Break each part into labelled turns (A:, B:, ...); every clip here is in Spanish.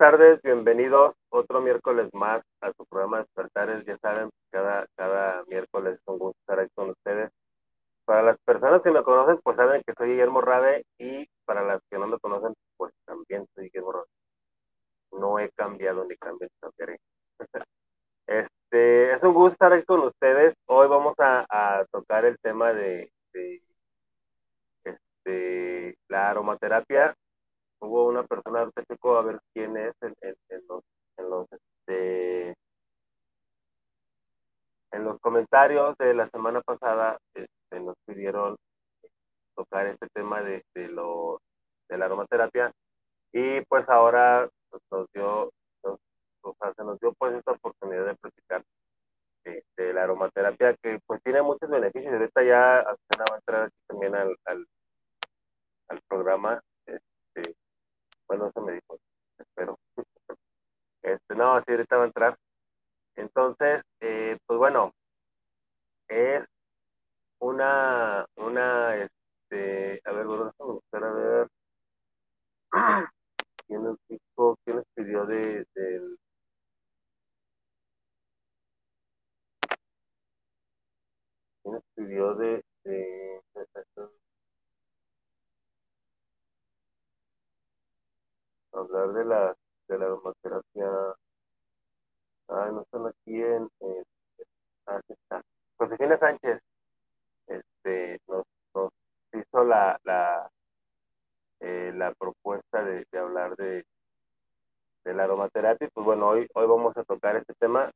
A: tardes, bienvenidos otro miércoles más a su programa Despertares. Ya saben, cada, miércoles es un gusto estar aquí con ustedes. Para las personas que me conocen, pues saben que soy Guillermo Rabe y para las que no me conocen, pues también soy Guillermo Rabe. No he cambiado ni cambié, cambiaré. Este, es un gusto estar aquí con ustedes. Hoy vamos a, tocar el tema de, de este, la aromaterapia hubo una persona, ahorita a ver quién es en, los, en los, este, en los comentarios de la semana pasada este, nos pidieron tocar este tema de, de, lo, de la aromaterapia y pues ahora pues, nos dio, o sea, se nos dio pues esta oportunidad de platicar de, de, la aromaterapia que pues tiene muchos beneficios. Ahorita ya va a entrar aquí también al, al, al programa este, bueno, eso me dijo, espero. Este, no, así ahorita va a entrar. Entonces, eh, pues bueno, es una, una, este, a ver, bueno, a buscar a ver. ¿Quién nos dijo, quién nos pidió de, del ¿Quién nos pidió de, de, de hablar de la, de la aromaterapia. Ah, no están aquí en. ah, está. Josefina Sánchez este, nos, nos hizo la, la, eh, la propuesta de, de hablar de, de la aromaterapia. Pues bueno, hoy, hoy vamos a tocar este tema.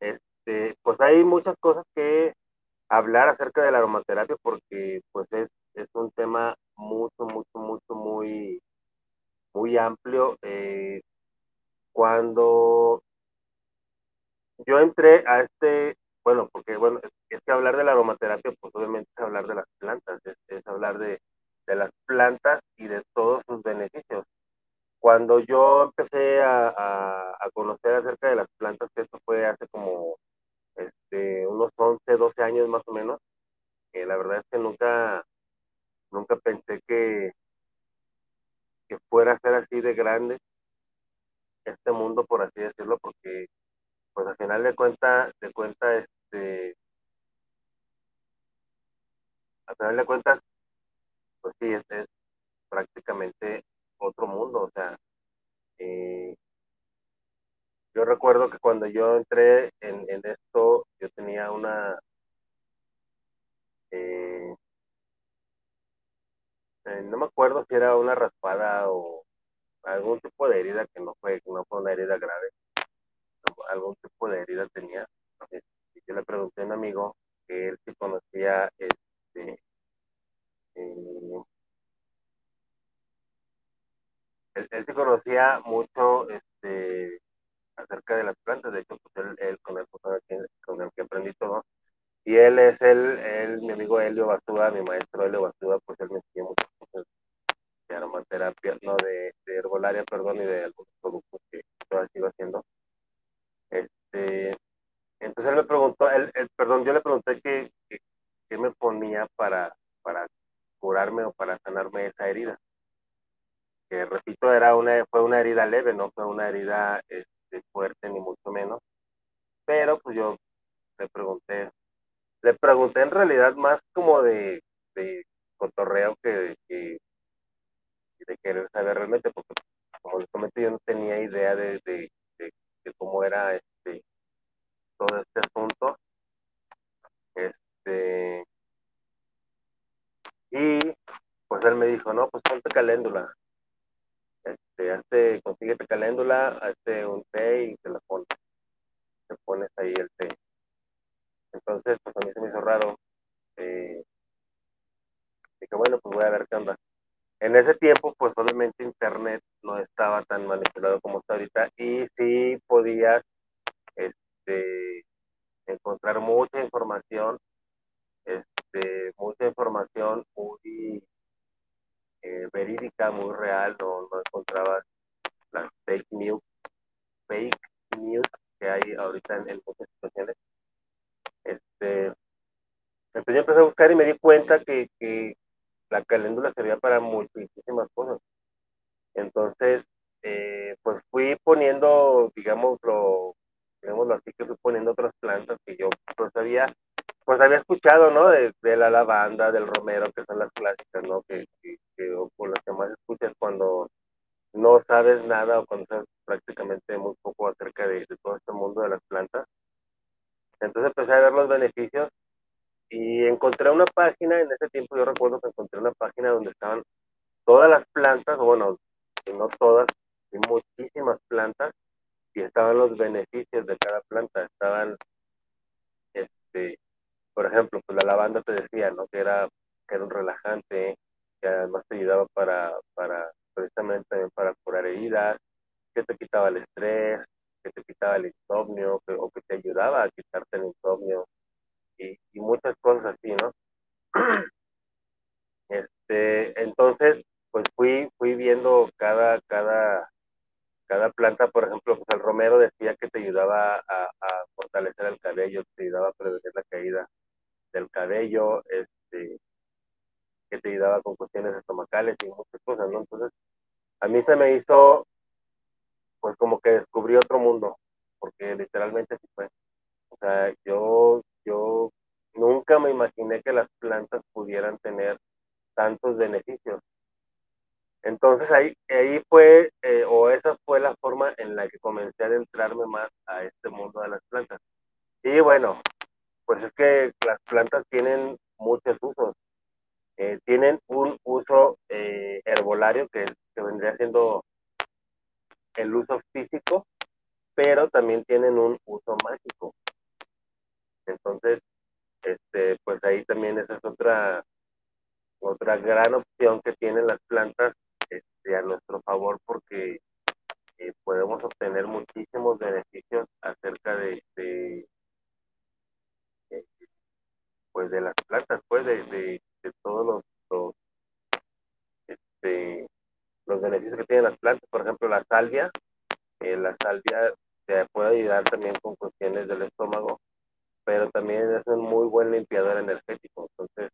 A: Este, pues hay muchas cosas que hablar acerca de la aromaterapia porque pues es, es un tema mucho, mucho, mucho, muy muy amplio. Eh, cuando yo entré a este, bueno, porque bueno, es, que hablar de la aromaterapia, pues obviamente es hablar de las plantas, es, hablar de, de, las plantas y de todos sus beneficios. Cuando yo empecé a, a, conocer acerca de las plantas, que esto fue hace como este, unos 11, 12 años más o menos, que la verdad es que nunca, nunca pensé que, que fuera a ser así de grande este mundo, por así decirlo, porque pues al final de cuenta, de cuenta, este, al final de cuentas, pues sí, es, es prácticamente otro mundo, o sea, eh, yo recuerdo que cuando yo entré en, en esto, yo tenía una, eh, no me acuerdo si era una raspada o algún tipo de herida que no fue, no fue una herida grave, algún tipo de herida tenía. y yo le pregunté a un amigo que él sí conocía este eh, él, sí conocía mucho este acerca de las plantas, de hecho pues él, con el con el que aprendí todo y él es el, mi amigo Helio Basúa, mi maestro Helio Basúa, pues él me enseñó muchas cosas de aromaterapia, no, de, de herbolaria, perdón, y de algunos productos que todavía sigo haciendo. Este, entonces él me preguntó, él, perdón, yo le pregunté qué, qué, me ponía para, para curarme o para sanarme esa herida. Que repito, era una, fue una herida leve, no fue una herida este, fuerte ni mucho menos. Pero pues yo le pregunté le pregunté en realidad más como de, de cotorreo que, que, de querer saber realmente, porque como les comento, yo no tenía idea de, de, cómo era este todo este asunto. Este y pues él me dijo, no, pues ponte caléndula. Este, hazte, consíguete caléndula, hazte un té y te la pones. Te pones ahí el té. Entonces, pues a mí se me hizo raro. Eh, dije, bueno, pues voy a ver qué onda. En ese tiempo, pues obviamente Internet no estaba tan manipulado como está ahorita y sí podías este, encontrar mucha información, este, mucha información muy eh, verídica, muy real, no, no encontrabas las fake news, fake news que hay ahorita en, muchas situaciones. Este, entonces yo empecé a buscar y me di cuenta que, que la caléndula servía para muchísimas cosas. Entonces, eh, pues fui poniendo, digámoslo, digámoslo así, que fui poniendo otras plantas que yo pues había, pues había escuchado, ¿no? De, la lavanda, del romero, que son las clásicas, ¿no? Que, que, o, las que más escuchas cuando no sabes nada o cuando sabes prácticamente muy poco acerca de, de todo este mundo de las plantas. Entonces empecé a ver los beneficios y encontré una página, en ese tiempo yo recuerdo que encontré una página donde estaban todas las plantas, bueno, no todas, y muchísimas plantas, y estaban los beneficios de cada planta, estaban, este, por ejemplo, pues la lavanda te decía, ¿no? Que era, que era un relajante, que además te ayudaba para, para, precisamente para curar heridas, que te quitaba el estrés, que te quitaba el insomnio, o que te ayudaba a quitarte el insomnio, y, muchas cosas así, ¿no? Este, entonces, pues fui, fui viendo cada, cada, cada planta, por ejemplo, pues el romero decía que te ayudaba a, fortalecer el cabello, te ayudaba a prevenir la caída del cabello, este, que te ayudaba con cuestiones estomacales y muchas cosas, ¿no? Entonces, a mí se me hizo, pues como que descubrí otro mundo, porque literalmente sí fue. O sea, yo yo nunca me imaginé que las plantas pudieran tener tantos beneficios. Entonces ahí, ahí fue, eh, o esa fue la forma en la que comencé a adentrarme más a este mundo de las plantas. Y bueno, pues es que las plantas tienen muchos usos. Eh, tienen un uso eh, herbolario que, es, que vendría siendo el uso físico, pero también tienen un uso mágico. Entonces, este, pues ahí también esa es otra, otra gran opción que tienen las plantas este, a nuestro favor porque eh, podemos obtener muchísimos beneficios acerca de, pues de las plantas, pues de, de, todos los, este, los beneficios que tienen las plantas. Por ejemplo, la salvia, eh, la salvia te puede ayudar también con cuestiones del estómago pero también es un muy buen limpiador energético. Entonces,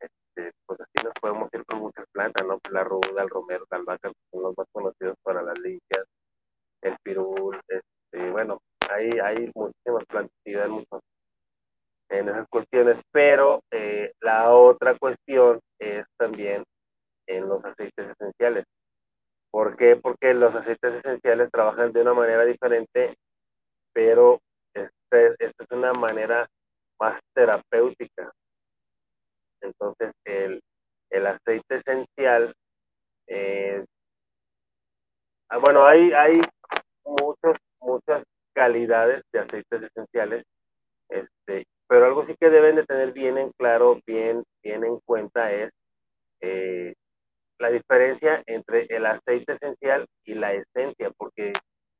A: este, pues así nos podemos ir con muchas plantas, ¿no? La ruda, el romero, la albahaca, son los más conocidos para las limpias, el pirul, este, bueno, hay, hay muchísimas plantas y dan mucho en esas cuestiones, pero eh, la otra cuestión es también en los aceites esenciales. ¿Por qué? Porque los aceites esenciales trabajan de una manera diferente, pero esta es una manera más terapéutica. Entonces, el, aceite esencial, eh, ah, bueno, hay, hay muchos, muchas calidades de aceites esenciales, este, pero algo sí que deben de tener bien en claro, bien, bien en cuenta es eh, la diferencia entre el aceite esencial y la esencia, porque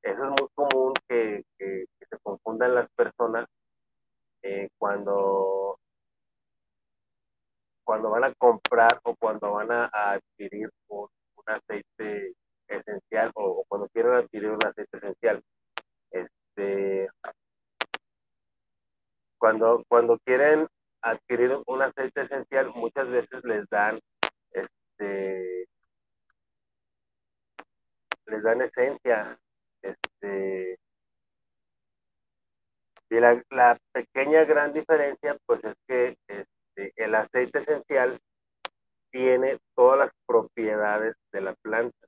A: eso es muy común que, se confundan las personas eh, cuando, cuando van a comprar o cuando van a, adquirir un, aceite esencial o, cuando quieren adquirir un aceite esencial. Este, cuando, cuando quieren adquirir un aceite esencial, muchas veces les dan este les dan esencia este, y la, pequeña gran diferencia, pues es que este, el aceite esencial tiene todas las propiedades de la planta.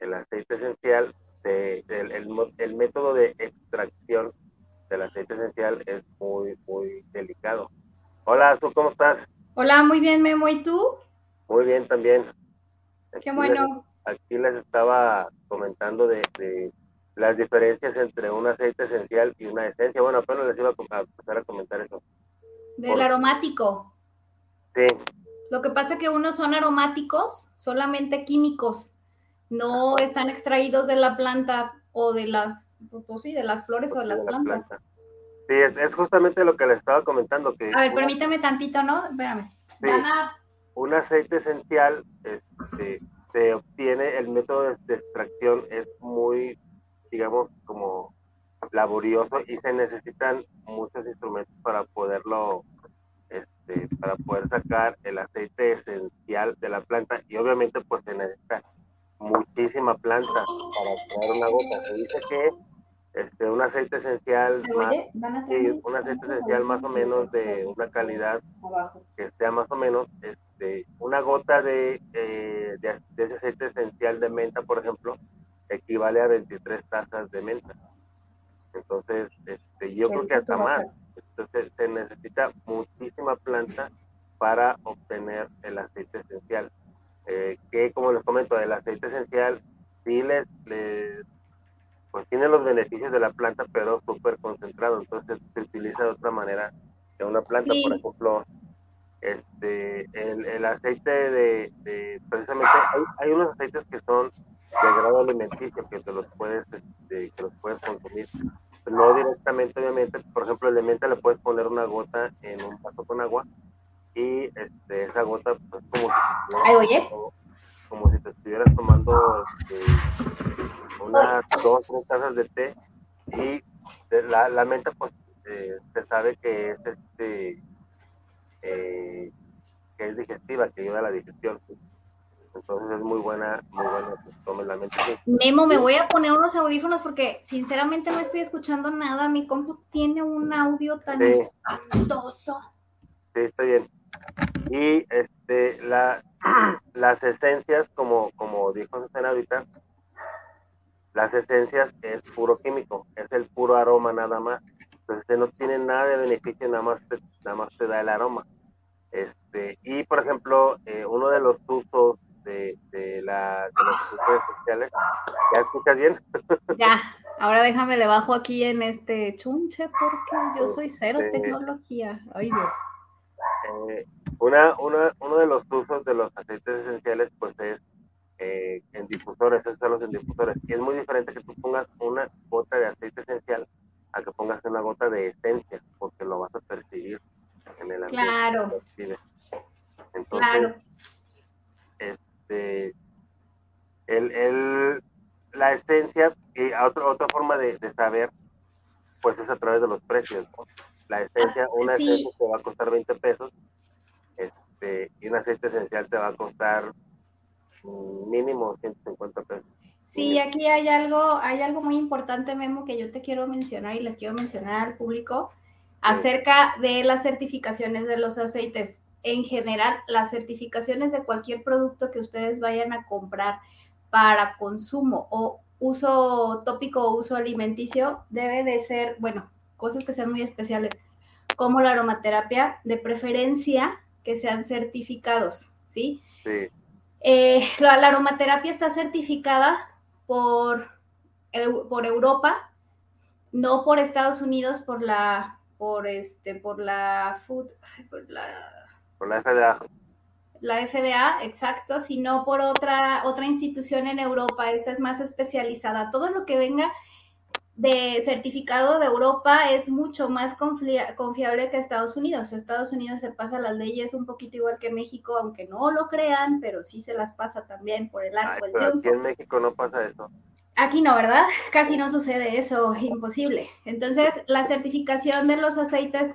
A: El aceite esencial el, método de extracción del aceite esencial es muy, muy delicado. Hola, ¿tú cómo estás?
B: Hola, muy bien, Memo, ¿y tú?
A: Muy bien también.
B: Qué bueno.
A: aquí les estaba comentando de, las diferencias entre un aceite esencial y una esencia. Bueno, apenas les iba a, empezar a comentar eso.
B: Del aromático.
A: Sí.
B: Lo que pasa es que unos son aromáticos, solamente químicos, no están extraídos de la planta o de las, pues sí, de las flores o de las plantas.
A: Sí, es, justamente lo que les estaba comentando. Que
B: a ver, permíteme tantito, ¿no? Espérame.
A: Un aceite esencial este, se obtiene, el método de extracción es muy, digamos, como laborioso y se necesitan muchos instrumentos para poderlo este, para poder sacar el aceite esencial de la planta y obviamente pues se necesita muchísima planta para crear una gota. Se dice que este, un aceite esencial más, un aceite esencial más o menos de una calidad que sea más o menos este, una gota de, eh, de, de, ese aceite esencial de menta por ejemplo equivale a 23 tazas de menta. Entonces este, yo creo que hasta más. Entonces se necesita muchísima planta para obtener el aceite esencial. Eh, que como les comento, el aceite esencial sí les, tiene los beneficios de la planta, pero súper concentrado. Entonces se utiliza de otra manera que una planta. Por ejemplo, este, el, aceite de, precisamente, hay, unos aceites que son de grado alimenticio que te los puedes, este, que los puedes consumir no directamente, obviamente, por ejemplo, el de menta le puedes poner una gota en un vaso con agua y este, esa gota, pues, como si, como si te estuvieras tomando este, unas dos, tres tazas de té y la, la menta, pues, eh, se sabe que es este, eh, que es digestiva, que ayuda a la digestión. Entonces es muy buena, muy buena, pues, la mente.
B: Memo, me voy a poner unos audífonos porque sinceramente no estoy escuchando nada. Mi compu tiene un audio tan espantoso.
A: Sí, está bien. Y este, la, las esencias, como, como dijo Susana ahorita, las esencias es puro químico, es el puro aroma nada más. Entonces no tiene nada de beneficio, nada más te, nada más te da el aroma. Este, y por ejemplo, eh, uno de los usos de, de, la, de las redes sociales. ¿Ya escuchas bien?
B: Ya, ahora déjame le bajo aquí en este chunche porque yo soy cero este, tecnología. Ay Dios.
A: Eh, una, una, uno de los usos de los aceites esenciales pues es eh, en difusores, es los en difusores. Y es muy diferente que tú pongas una gota de aceite esencial a que pongas una gota de esencia, porque lo vas a percibir en el
B: ambiente. Claro.
A: Entonces, claro este, el, la esencia, y otra, otra forma de, saber, pues es a través de los precios. La esencia, ah, una esencia te va a costar 20 pesos este, y un aceite esencial te va a costar mínimo 150 pesos.
B: Sí, aquí hay algo, hay algo muy importante, Memo, que yo te quiero mencionar y les quiero mencionar al público acerca de las certificaciones de los aceites. En general, las certificaciones de cualquier producto que ustedes vayan a comprar para consumo o uso tópico o uso alimenticio debe de ser, bueno, cosas que sean muy especiales, como la aromaterapia, de preferencia que sean certificados, ¿sí?
A: Sí.
B: Eh, la, aromaterapia está certificada por, por Europa, no por Estados Unidos, por la, por este, por la food, por la
A: por la FDA.
B: La FDA, exacto, sino por otra, otra institución en Europa. Esta es más especializada. Todo lo que venga de certificado de Europa es mucho más confiable que Estados Unidos. Estados Unidos se pasa las leyes un poquito igual que México, aunque no lo crean, pero sí se las pasa también por el arco del
A: Aquí en México no pasa eso.
B: Aquí no, ¿verdad? Casi no sucede eso, imposible. Entonces, la certificación de los aceites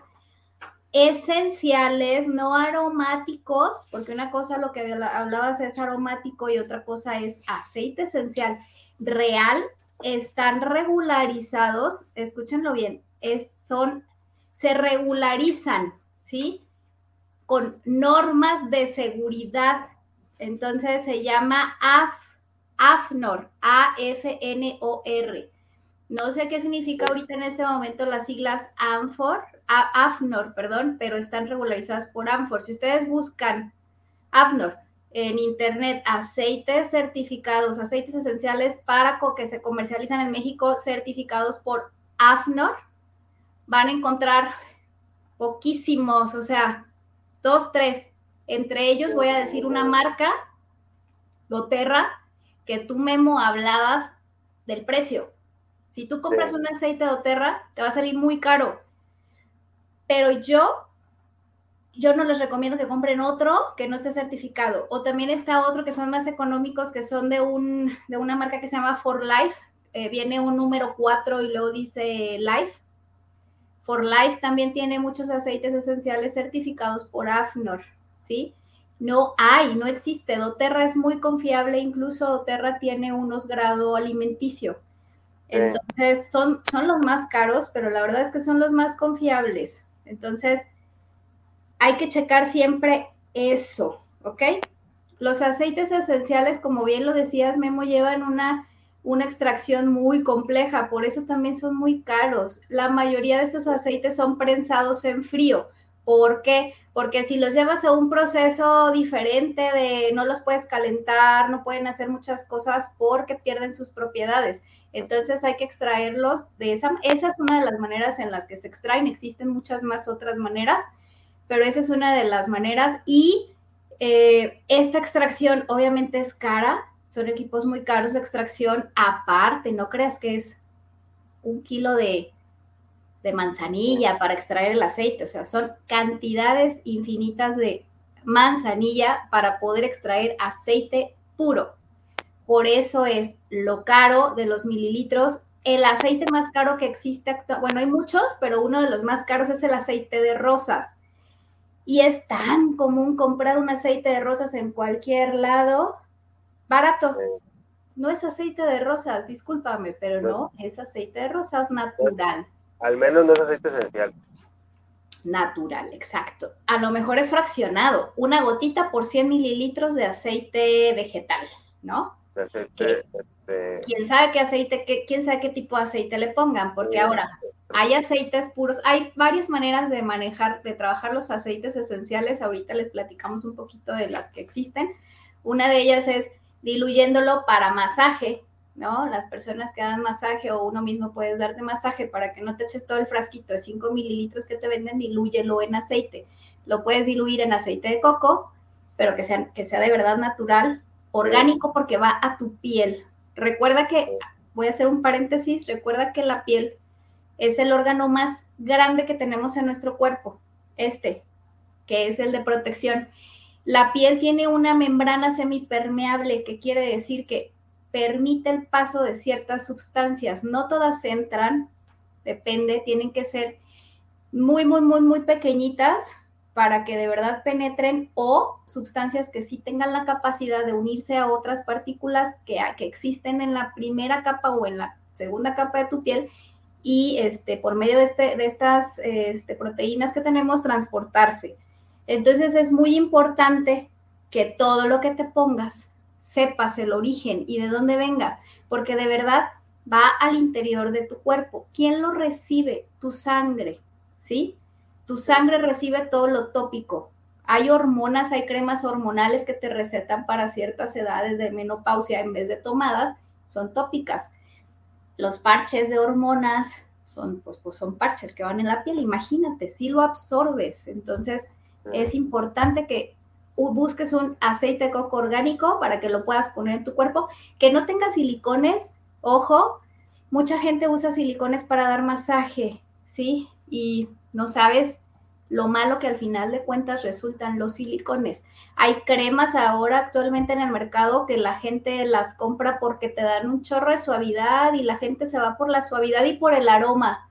B: esenciales, no aromáticos, porque una cosa lo que hablabas es aromático y otra cosa es aceite esencial real, están regularizados, escúchenlo bien, es, son, se regularizan, ¿sí? Con normas de seguridad. Entonces se llama AF, AFNOR, A-F-N-O-R. No sé qué significa ahorita en este momento las siglas ANFOR, AFNOR, perdón, pero están regularizadas por ANFOR. Si ustedes buscan AFNOR en internet, aceites certificados, aceites esenciales para que se comercializan en México certificados por AFNOR, van a encontrar poquísimos, o sea, dos, tres. Entre ellos voy a decir una marca, doTERRA, que tú, Memo, hablabas del precio. Si tú compras un aceite de doTERRA, te va a salir muy caro. Pero yo, yo no les recomiendo que compren otro que no esté certificado. O también está otro que son más económicos, que son de, un, de una marca que se llama For Life. Eh, viene un número 4 y luego dice Life For Life también tiene muchos aceites esenciales certificados por AFNOR, ¿sí? No hay, no existe. doTERRA es muy confiable, incluso doTERRA tiene unos grado alimenticio. Entonces, son, son los más caros, pero la verdad es que son los más confiables. Entonces, hay que checar siempre eso, ¿ok? Los aceites esenciales, como bien lo decías, Memo, llevan una una extracción muy compleja, por eso también son muy caros. La mayoría de estos aceites son prensados en frío. ¿Por qué? Porque si los llevas a un proceso diferente de no los puedes calentar, no pueden hacer muchas cosas porque pierden sus propiedades. Entonces hay que extraerlos de esa. Esa es una de las maneras en las que se extraen. Existen muchas más otras maneras, pero esa es una de las maneras. Y eh, esta extracción obviamente es cara, son equipos muy caros de extracción. Aparte, no creas que es un kilo de, manzanilla para extraer el aceite, o sea, son cantidades infinitas de manzanilla para poder extraer aceite puro. Por eso es lo caro de los mililitros. El aceite más caro que existe, bueno, hay muchos, pero uno de los más caros es el aceite de rosas. Y es tan común comprar un aceite de rosas en cualquier lado Barato. No es aceite de rosas, discúlpame, pero no, es aceite de rosas natural.
A: Al menos no es aceite esencial.
B: Natural, exacto. A lo mejor es fraccionado, una gotita por 100 mililitros de aceite vegetal, ¿no? Este ¿Quién sabe qué aceite, qué, quién sabe qué tipo de aceite le pongan? Porque ahora hay aceites puros, hay varias maneras de manejar, de trabajar los aceites esenciales. Ahorita les platicamos un poquito de las que existen. Una de ellas es diluyéndolo para masaje, ¿no? Las personas que dan masaje o uno mismo puedes darte masaje para que no te eches todo el frasquito de 5 mililitros que te venden, dilúyelo en aceite. Lo puedes diluir en aceite de coco, pero que sea, que sea de verdad natural, orgánico, porque va a tu piel. Recuerda que, voy a hacer un paréntesis, recuerda que la piel es el órgano más grande que tenemos en nuestro cuerpo, este, que es el de protección. La piel tiene una membrana semipermeable, que quiere decir que permite el paso de ciertas sustancias. No todas entran, depende, tienen que ser muy, muy, muy, muy pequeñitas para que de verdad penetren o sustancias que sí tengan la capacidad de unirse a otras partículas que, que existen en la primera capa o en la segunda capa de tu piel y este, por medio de, este, de estas este, proteínas que tenemos transportarse. Entonces es muy importante que todo lo que te pongas sepas el origen y de dónde venga, porque de verdad va al interior de tu cuerpo. ¿Quién lo recibe? Tu sangre, ¿sí? Tu sangre recibe todo lo tópico. Hay hormonas, hay cremas hormonales que te recetan para ciertas edades de menopausia en vez de tomadas, son tópicas. Los parches de hormonas son, pues, pues son parches que van en la piel, imagínate, si lo absorbes. Entonces, es importante que busques un aceite de coco orgánico para que lo puedas poner en tu cuerpo, que no tenga silicones, ojo, mucha gente usa silicones para dar masaje, ¿sí? Y no sabes lo malo que al final de cuentas resultan los silicones. Hay cremas ahora actualmente en el mercado que la gente las compra porque te dan un chorro de suavidad y la gente se va por la suavidad y por el aroma.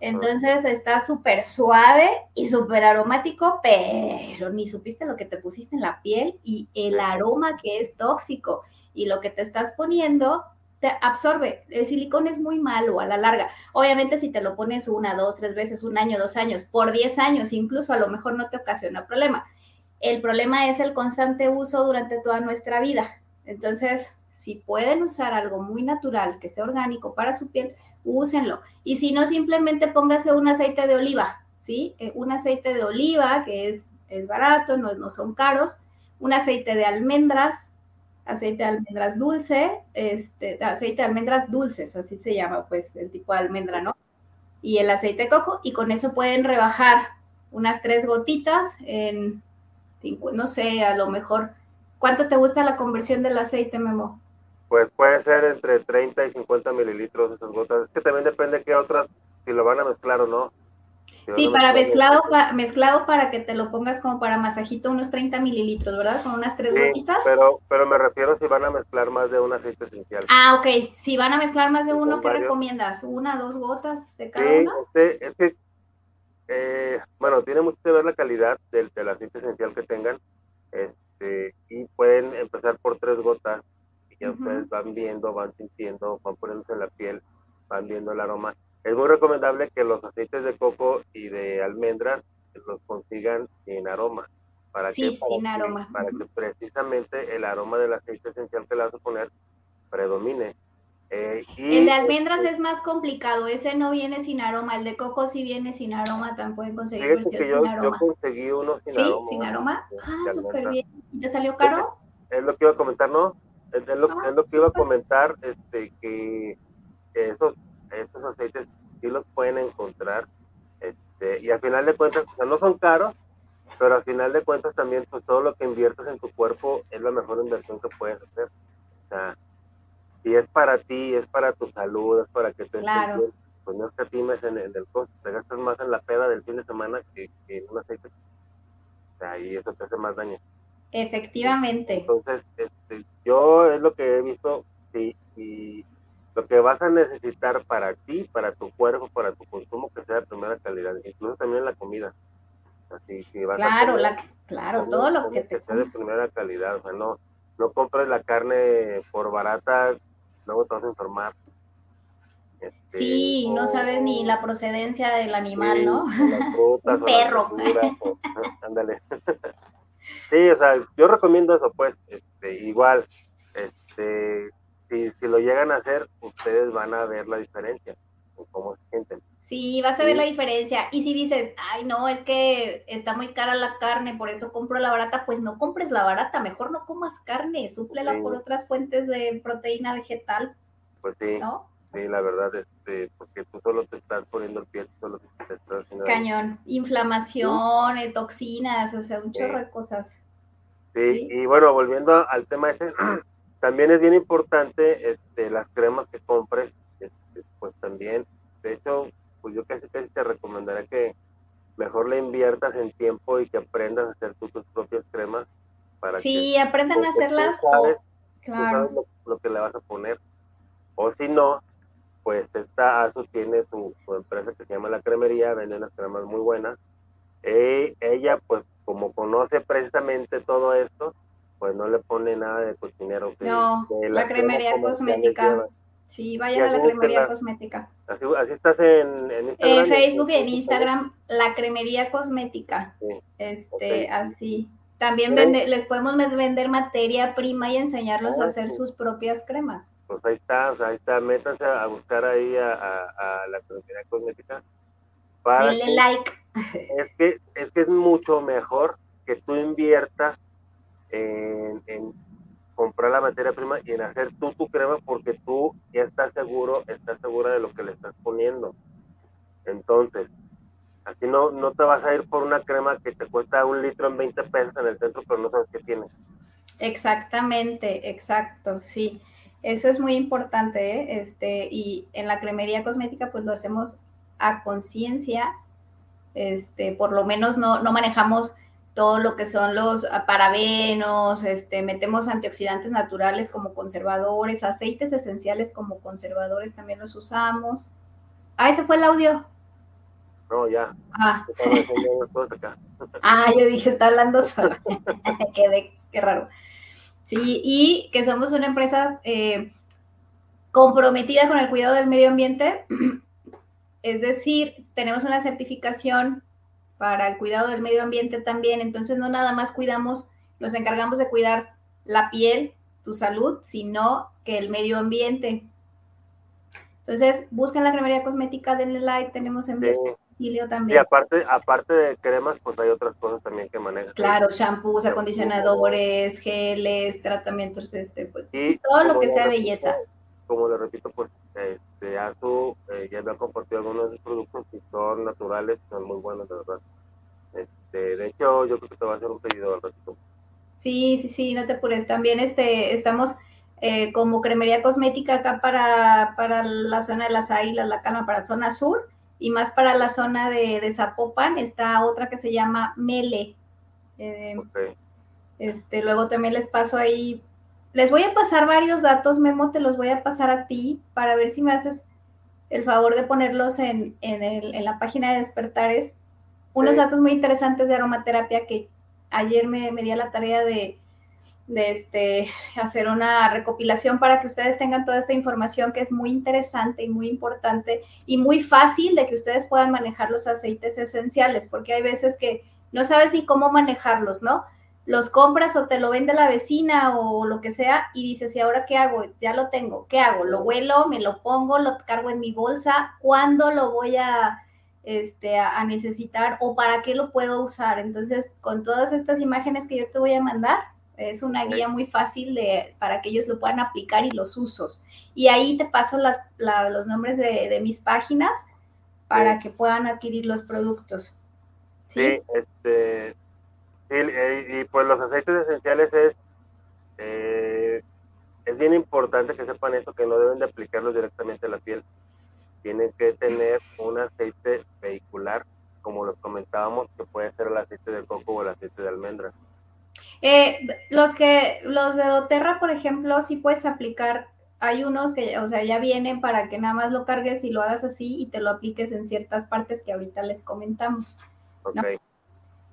B: Entonces está súper suave y súper aromático, pero ni supiste lo que te pusiste en la piel y el aroma que es tóxico y lo que te estás poniendo te absorbe. El silicón es muy malo a la larga. Obviamente si te lo pones una, dos, tres veces, un año, dos años, por diez años incluso, a lo mejor no te ocasiona problema. El problema es el constante uso durante toda nuestra vida. Entonces, Si pueden usar algo muy natural, que sea orgánico para su piel, úsenlo. Y si no, simplemente póngase un aceite de oliva, ¿sí? Eh, un aceite de oliva que es, es barato, no, no son caros. Un aceite de almendras, aceite de almendras dulce, este, aceite de almendras dulces, así se llama, pues, el tipo de almendra, ¿no? Y el aceite de coco, y con eso pueden rebajar unas tres gotitas en, no sé, a lo mejor, ¿cuánto te gusta la conversión del aceite, Memo?
A: Pues puede ser entre 30 y 50 mililitros esas gotas. Es que también depende qué otras, si lo van a mezclar o no.
B: Sí, para mezclado, mezclado para que te lo pongas como para masajito unos 30 mililitros, ¿verdad? Con unas tres gotitas.
A: Pero, pero me refiero si van a mezclar más de un aceite esencial.
B: Ah, ok. Si van a mezclar más de uno, ¿qué recomiendas? ¿Una, dos gotas de cada
A: sí, Este, es que, eh, bueno, tiene mucho que ver la calidad del, del aceite esencial que tengan. Este, y pueden empezar por tres gotas ya ustedes van viendo, van sintiendo, van poniéndose en la piel, van viendo el aroma. Es muy recomendable que los aceites de coco y de almendras los consigan sin aroma.
B: ¿Para sí, sin aroma.
A: Para que precisamente el aroma del aceite esencial que le vas a poner predomine.
B: Eh, el de almendras es más complicado, ese no viene sin aroma, el de coco sí viene sin aroma, también pueden conseguir sin
A: yo, aroma. Yo conseguí uno sin
B: ¿Sí?
A: aroma.
B: ¿Sin aroma? Ah, súper bien. ¿Y te salió caro?
A: Es lo que iba a comentar, ¿no? Es, lo, ah, es lo que iba a comentar, este, que esos, esos aceites sí los pueden encontrar, este, y al final de cuentas, o sea, no son caros, pero al final de cuentas también, pues todo lo que inviertes en tu cuerpo es la mejor inversión que puedes hacer. O sea, si es para ti, es para tu salud, es para que te
B: claro.
A: pues no escatimes en, en el costo, te gastas más en la peda del fin de semana que, que en un aceite. O sea, y eso te hace más daño.
B: Efectivamente.
A: Entonces, este, yo es lo que he visto, sí, y lo que vas a necesitar para ti, para tu cuerpo, para tu consumo, que sea de primera calidad, incluso también la comida. Así, si vas
B: claro, la, claro, todo lo que te
A: que sea de primera calidad, o sea, no, no compres la carne por barata, luego te vas a enfermar.
B: Este, sí, no sabes ni la procedencia del animal, ¿no?
A: Un
B: perro.
A: ándale. Sí, o sea, yo recomiendo eso, pues, este, igual, este, si, si lo llegan a hacer, ustedes van a ver la diferencia en cómo se sienten.
B: Sí, vas a ver la diferencia. Y si dices, ay, no, es que está muy cara la carne, por eso compro la barata, pues no compres la barata, mejor no comas carne, súplela por otras fuentes de proteína vegetal.
A: Pues sí. ¿no? Sí, la verdad, este, porque tú solo te estás poniendo el pie, solo te estás haciendo...
B: Cañón, inflamación, toxinas, o sea, un chorro de cosas.
A: Sí, y bueno, volviendo al tema ese, también es bien importante este, las cremas que compres, este, pues también, de hecho, pues yo casi casi te recomendaría que mejor le inviertas en tiempo y que aprendas a hacer tú tus propias cremas.
B: Para sí, aprendan a hacerlas.
A: claro. lo, que le vas a poner. O si no, pues esta ASU tiene su, empresa que se llama La Cremería, vende unas cremas muy buenas. Eh, ella, pues como conoce precisamente todo esto, pues no le pone nada de cocinero.
B: no, la, cremería cosmética. Sí, vayan a la cremería cosmética.
A: Así, así estás en, en Instagram.
B: En Facebook y en Instagram, la cremería cosmética. Este, así. También vende, les podemos vender materia prima y enseñarlos a ah, hacer sus propias cremas.
A: Pues ahí está, ahí está, métanse a buscar ahí a, a, la cremería cosmética.
B: Para like
A: es que, es que es mucho mejor que tú inviertas en, comprar la materia prima y en hacer tú tu crema porque tú ya estás seguro, estás segura de lo que le estás poniendo. Entonces, así no, no te vas a ir por una crema que te cuesta un litro en 20 pesos en el centro, pero no sabes qué tiene.
B: Exactamente, exacto, sí. Eso es muy importante, ¿eh? este, y en la cremería cosmética pues lo hacemos a conciencia este, por lo menos no, manejamos todo lo que son los parabenos, este, metemos antioxidantes naturales como conservadores, aceites esenciales como conservadores también los usamos. Ah, ese fue el audio.
A: No, ya.
B: Ah, ah yo dije, está hablando solo. qué, qué raro. Sí, y que somos una empresa eh, comprometida con el cuidado del medio ambiente es decir, tenemos una certificación para el cuidado del medio ambiente también, entonces no nada más cuidamos, nos encargamos de cuidar la piel, tu salud, sino que el medio ambiente. Entonces, busquen la cremería cosmética, denle like, tenemos en sí. también.
A: Y aparte, aparte de cremas, pues hay otras cosas también que manejan.
B: Claro, shampoos, acondicionadores, geles, tratamientos, este, pues, todo lo que sea belleza.
A: Como le repito, pues este, Azu eh, ya me ha compartido algunos de sus productos que son naturales, son muy buenos, de verdad. Este, de hecho, yo creo que te va a hacer un pedido al ratito.
B: Sí, sí, sí, no te apures. También este, estamos eh, como cremería cosmética acá para, para la zona de las Águilas, la Calma, para zona sur, y más para la zona de, Zapopan está otra que se llama Mele. Eh, este, luego también les paso ahí, les voy a pasar varios datos, Memo, te los voy a pasar a ti para ver si me haces el favor de ponerlos en, en, la página de Despertares. Unos datos muy interesantes de aromaterapia que ayer me, me di a la tarea de, de este, hacer una recopilación para que ustedes tengan toda esta información que es muy interesante y muy importante y muy fácil de que ustedes puedan manejar los aceites esenciales, porque hay veces que no sabes ni cómo manejarlos, ¿no? Los compras o te lo vende la vecina o lo que sea y dices, ¿y ahora qué hago? Ya lo tengo, ¿qué hago? ¿Lo huelo? ¿Me lo pongo? ¿Lo cargo en mi bolsa? ¿Cuándo lo voy a, este, a necesitar o para qué lo puedo usar? Entonces, con todas estas imágenes que yo te voy a mandar, es una guía muy fácil de, para que ellos lo puedan aplicar y los usos. Y ahí te paso las, los nombres de, mis páginas para que puedan adquirir los productos.
A: Sí, este, y, pues los aceites esenciales es, eh, es bien importante que sepan esto, que no deben de aplicarlos directamente a la piel. Tienen que tener un aceite vehicular, como los comentábamos, que puede ser el aceite de coco o el aceite de almendra
B: eh, los que, los de doTERRA, por ejemplo, sí puedes aplicar, hay unos que, o sea, ya vienen para que nada más lo cargues y lo hagas así y te lo apliques en ciertas partes que ahorita les comentamos.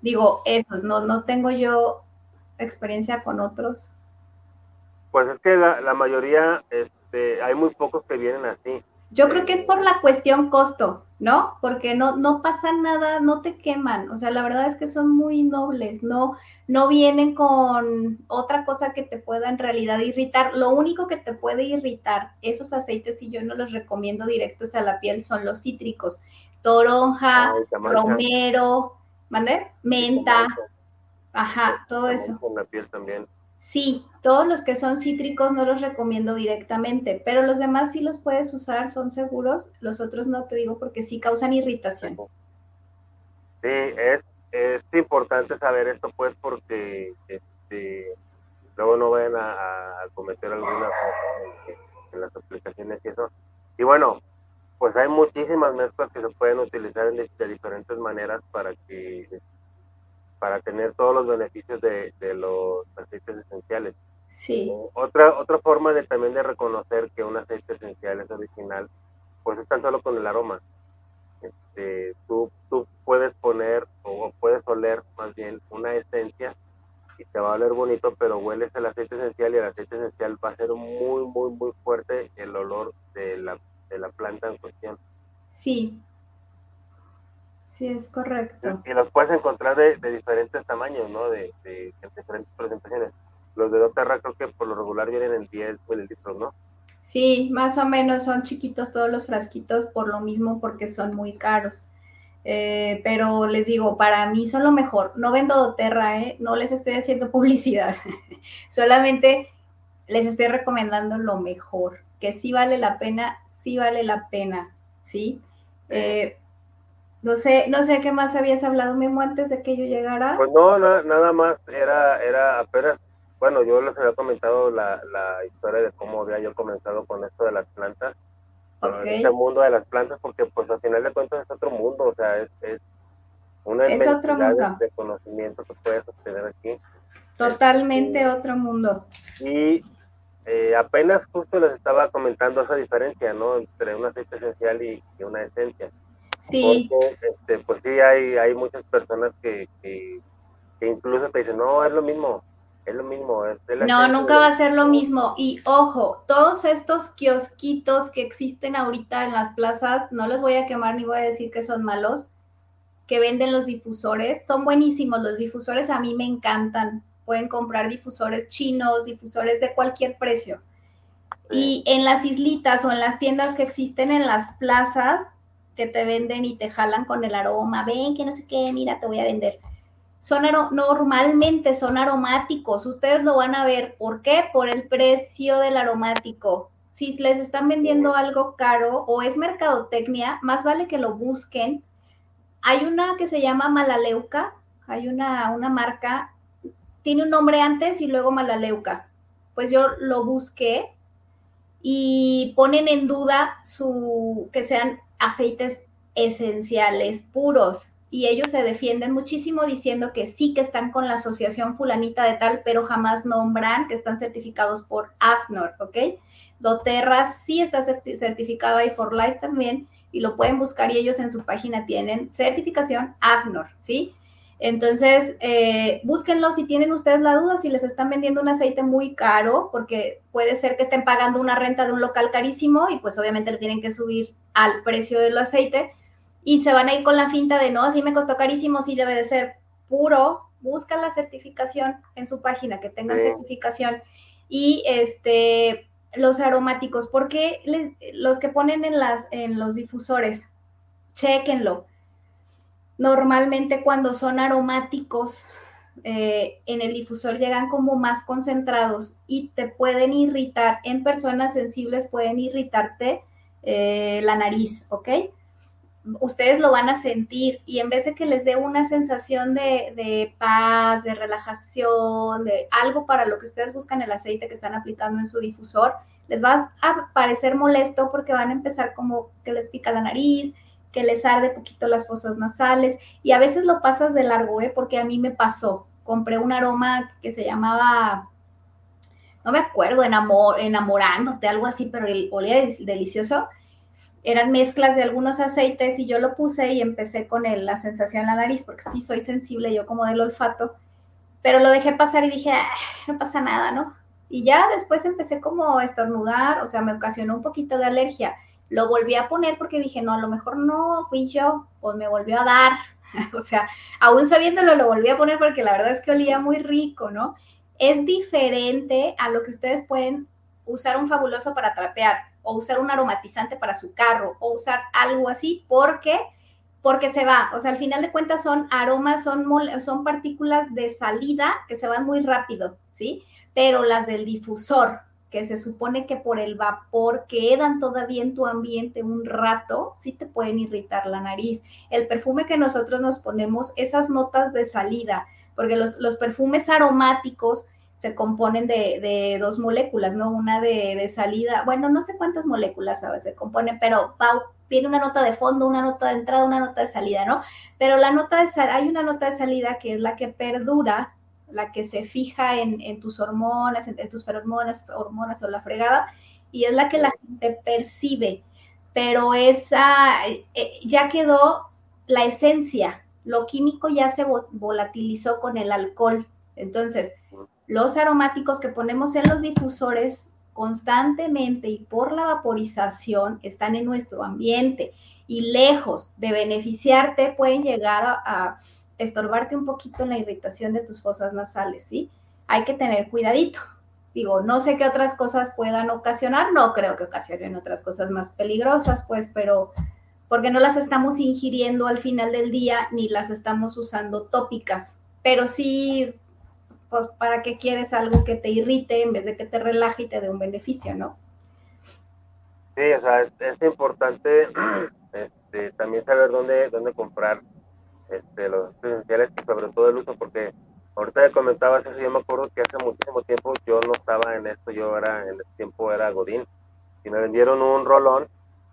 B: Digo, esos, no, no tengo yo experiencia con otros.
A: Pues es que la, la mayoría, este, hay muy pocos que vienen así.
B: Yo creo que es por la cuestión costo, ¿no? Porque no, no pasa nada, no te queman. O sea, la verdad es que son muy nobles, no, no vienen con otra cosa que te pueda en realidad irritar. Lo único que te puede irritar, esos aceites, y yo no los recomiendo directos a la piel, son los cítricos. Toronja, romero, ¿vale? Menta, ajá, todo eso.
A: Con la piel también.
B: Sí, todos los que son cítricos no los recomiendo directamente, pero los demás sí los puedes usar, son seguros. Los otros no te digo porque sí causan irritación.
A: Sí, es, es importante saber esto pues porque este, luego no vayan a, cometer alguna en, en las aplicaciones y eso. Y bueno, pues hay muchísimas mezclas que se pueden utilizar de, de diferentes maneras para que para tener todos los beneficios de, los aceites esenciales.
B: Sí.
A: Otra, otra forma de también de reconocer que un aceite esencial es original, pues es tan solo con el aroma. Este, tú, tú puedes poner o puedes oler más bien una esencia y te va a oler bonito, pero hueles el aceite esencial y el aceite esencial va a ser muy, muy, muy fuerte el olor de la, de la planta en cuestión.
B: Sí, Sí, es correcto.
A: Y los puedes encontrar de, diferentes tamaños, ¿no? De, diferentes presentaciones. Los de doTERRA creo que por lo regular vienen en 10 mililitros, ¿no?
B: Sí, más o menos son chiquitos todos los frasquitos por lo mismo porque son muy caros. Eh, pero les digo, para mí son lo mejor. No vendo doTERRA, ¿eh? no les estoy haciendo publicidad. Solamente les estoy recomendando lo mejor, que sí vale la pena, sí vale la pena, ¿sí? Eh, no sé, no sé qué más habías hablado, Memo, antes de que yo llegara.
A: Pues no, nada más, era, era apenas, bueno, yo les había comentado la, la historia de cómo había yo comenzado con esto de las plantas. Okay. Este mundo de las plantas, porque pues al final de cuentas es otro mundo, o sea, es, es una
B: es otro mundo.
A: de conocimiento que puedes obtener aquí.
B: Totalmente este, otro mundo.
A: Y eh, apenas justo les estaba comentando esa diferencia, ¿no? Entre un aceite esencial y una esencia.
B: Sí.
A: este, pues sí, hay, hay muchas personas que, que, incluso te dicen, no, es lo mismo, es lo mismo.
B: no, nunca va a ser lo mismo. Y ojo, todos estos kiosquitos que existen ahorita en las plazas, no los voy a quemar ni voy a decir que son malos, que venden los difusores, son buenísimos los difusores, a mí me encantan pueden comprar difusores chinos, difusores de cualquier precio. Y en las islitas o en las tiendas que existen en las plazas que te venden y te jalan con el aroma, ven que no sé qué, mira, te voy a vender. Son normalmente son aromáticos, ustedes lo van a ver. ¿Por qué? Por el precio del aromático. Si les están vendiendo algo caro o es mercadotecnia, más vale que lo busquen. Hay una que se llama Malaleuca, hay una, una marca, tiene un nombre antes y luego Malaleuca. Pues yo lo busqué y ponen en duda su, que sean aceites esenciales puros y ellos se defienden muchísimo diciendo que sí que están con la asociación fulanita de tal, pero jamás nombran que están certificados por AFNOR, ¿ok? doTERRA sí está certificada y For Life también, y lo pueden buscar y ellos en su página tienen certificación AFNOR, ¿sí? Entonces, eh, búsquenlo si tienen ustedes la duda, si les están vendiendo un aceite muy caro, porque puede ser que estén pagando una renta de un local carísimo y pues obviamente le tienen que subir al precio del aceite y se van a ir con la finta de no, si me costó carísimo, sí debe de ser puro. Busca la certificación en su página, que tengan certificación. Y este, los aromáticos, porque los que ponen en, las, en los difusores, chequenlo normalmente cuando son aromáticos, eh, en el difusor llegan como más concentrados y te pueden irritar. En personas sensibles pueden irritarte eh, la nariz, ¿ok? Ustedes lo van a sentir y en vez de que les dé una sensación de, de paz, de relajación, de algo para lo que ustedes buscan el aceite que están aplicando en su difusor, les va a parecer molesto porque van a empezar como que les pica la nariz, que les arde poquito las fosas nasales y a veces lo pasas de largo, ¿eh? porque a mí me pasó. Compré un aroma que se llamaba, no me acuerdo, enamor, enamorándote, algo así, pero el olía delicioso. Eran mezclas de algunos aceites y yo lo puse y empecé con la sensación en la nariz, porque sí soy sensible yo como del olfato, pero lo dejé pasar y dije, no pasa nada, ¿no? Y ya después empecé como a estornudar, o sea, me ocasionó un poquito de alergia lo volví a poner porque dije, no, a lo mejor no fui yo, pues me volvió a dar. o sea, aún sabiéndolo, lo volví a poner porque la verdad es que olía muy rico, ¿no? Es diferente a lo que ustedes pueden usar un fabuloso para trapear o usar un aromatizante para su carro o usar algo así porque porque se va, o sea, al final de cuentas son aromas, son, son partículas de salida que se van muy rápido, ¿sí? Pero las del difusor, que se supone que por el vapor quedan todavía en tu ambiente un rato, sí te pueden irritar la nariz. El perfume que nosotros nos ponemos, esas notas de salida, porque los, perfumes aromáticos se componen de, dos moléculas, ¿no? Una de, salida, bueno, no sé cuántas moléculas veces se componen, pero viene una nota de fondo, una nota de entrada, una nota de salida, ¿no? Pero la nota de hay una nota de salida que es la que perdura la que se fija en, tus hormonas, en, tus feromonas, hormonas o la fregada, y es la que la gente percibe, pero esa eh, ya quedó la esencia, lo químico ya se volatilizó con el alcohol. Entonces, los aromáticos que ponemos en los difusores constantemente y por la vaporización están en nuestro ambiente. Y lejos de beneficiarte pueden llegar a estorbarte un poquito en la irritación de tus fosas nasales, ¿sí? Hay que tener cuidadito. Digo, no sé qué otras cosas puedan ocasionar, no creo que ocasionen otras cosas más peligrosas, pues, pero porque no las estamos ingiriendo al final del día ni las estamos usando tópicas, pero sí, pues, ¿para qué quieres algo que te irrite en vez de que te relaje y te dé un beneficio, no?
A: Sí, o sea, es, importante este, también saber dónde, dónde comprar este, los esenciales y sobre todo el uso, porque ahorita ya comentabas eso, yo me acuerdo que hace muchísimo tiempo yo no estaba en esto, yo era, en el tiempo era Godín, y me vendieron un rolón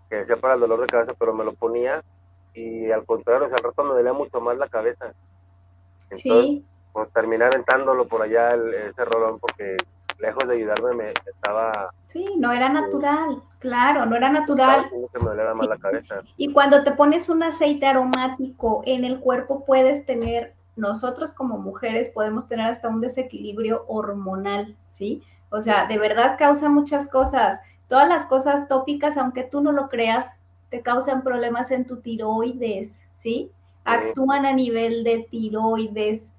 A: que decía para el dolor de cabeza, pero me lo ponía y al contrario, o sea, al rato me dolía mucho más la cabeza. Entonces, sí. pues terminé aventándolo por allá ese rolón porque lejos de ayudarme me estaba...
B: Sí, no era natural, claro, no era natural. Y cuando te pones un aceite aromático en el cuerpo puedes tener, nosotros como mujeres podemos tener hasta un desequilibrio hormonal, ¿sí? O sea, de verdad causa muchas cosas. Todas las cosas tópicas, aunque tú no lo creas, te causan problemas en tu tiroides, ¿sí? Actúan a nivel de tiroides,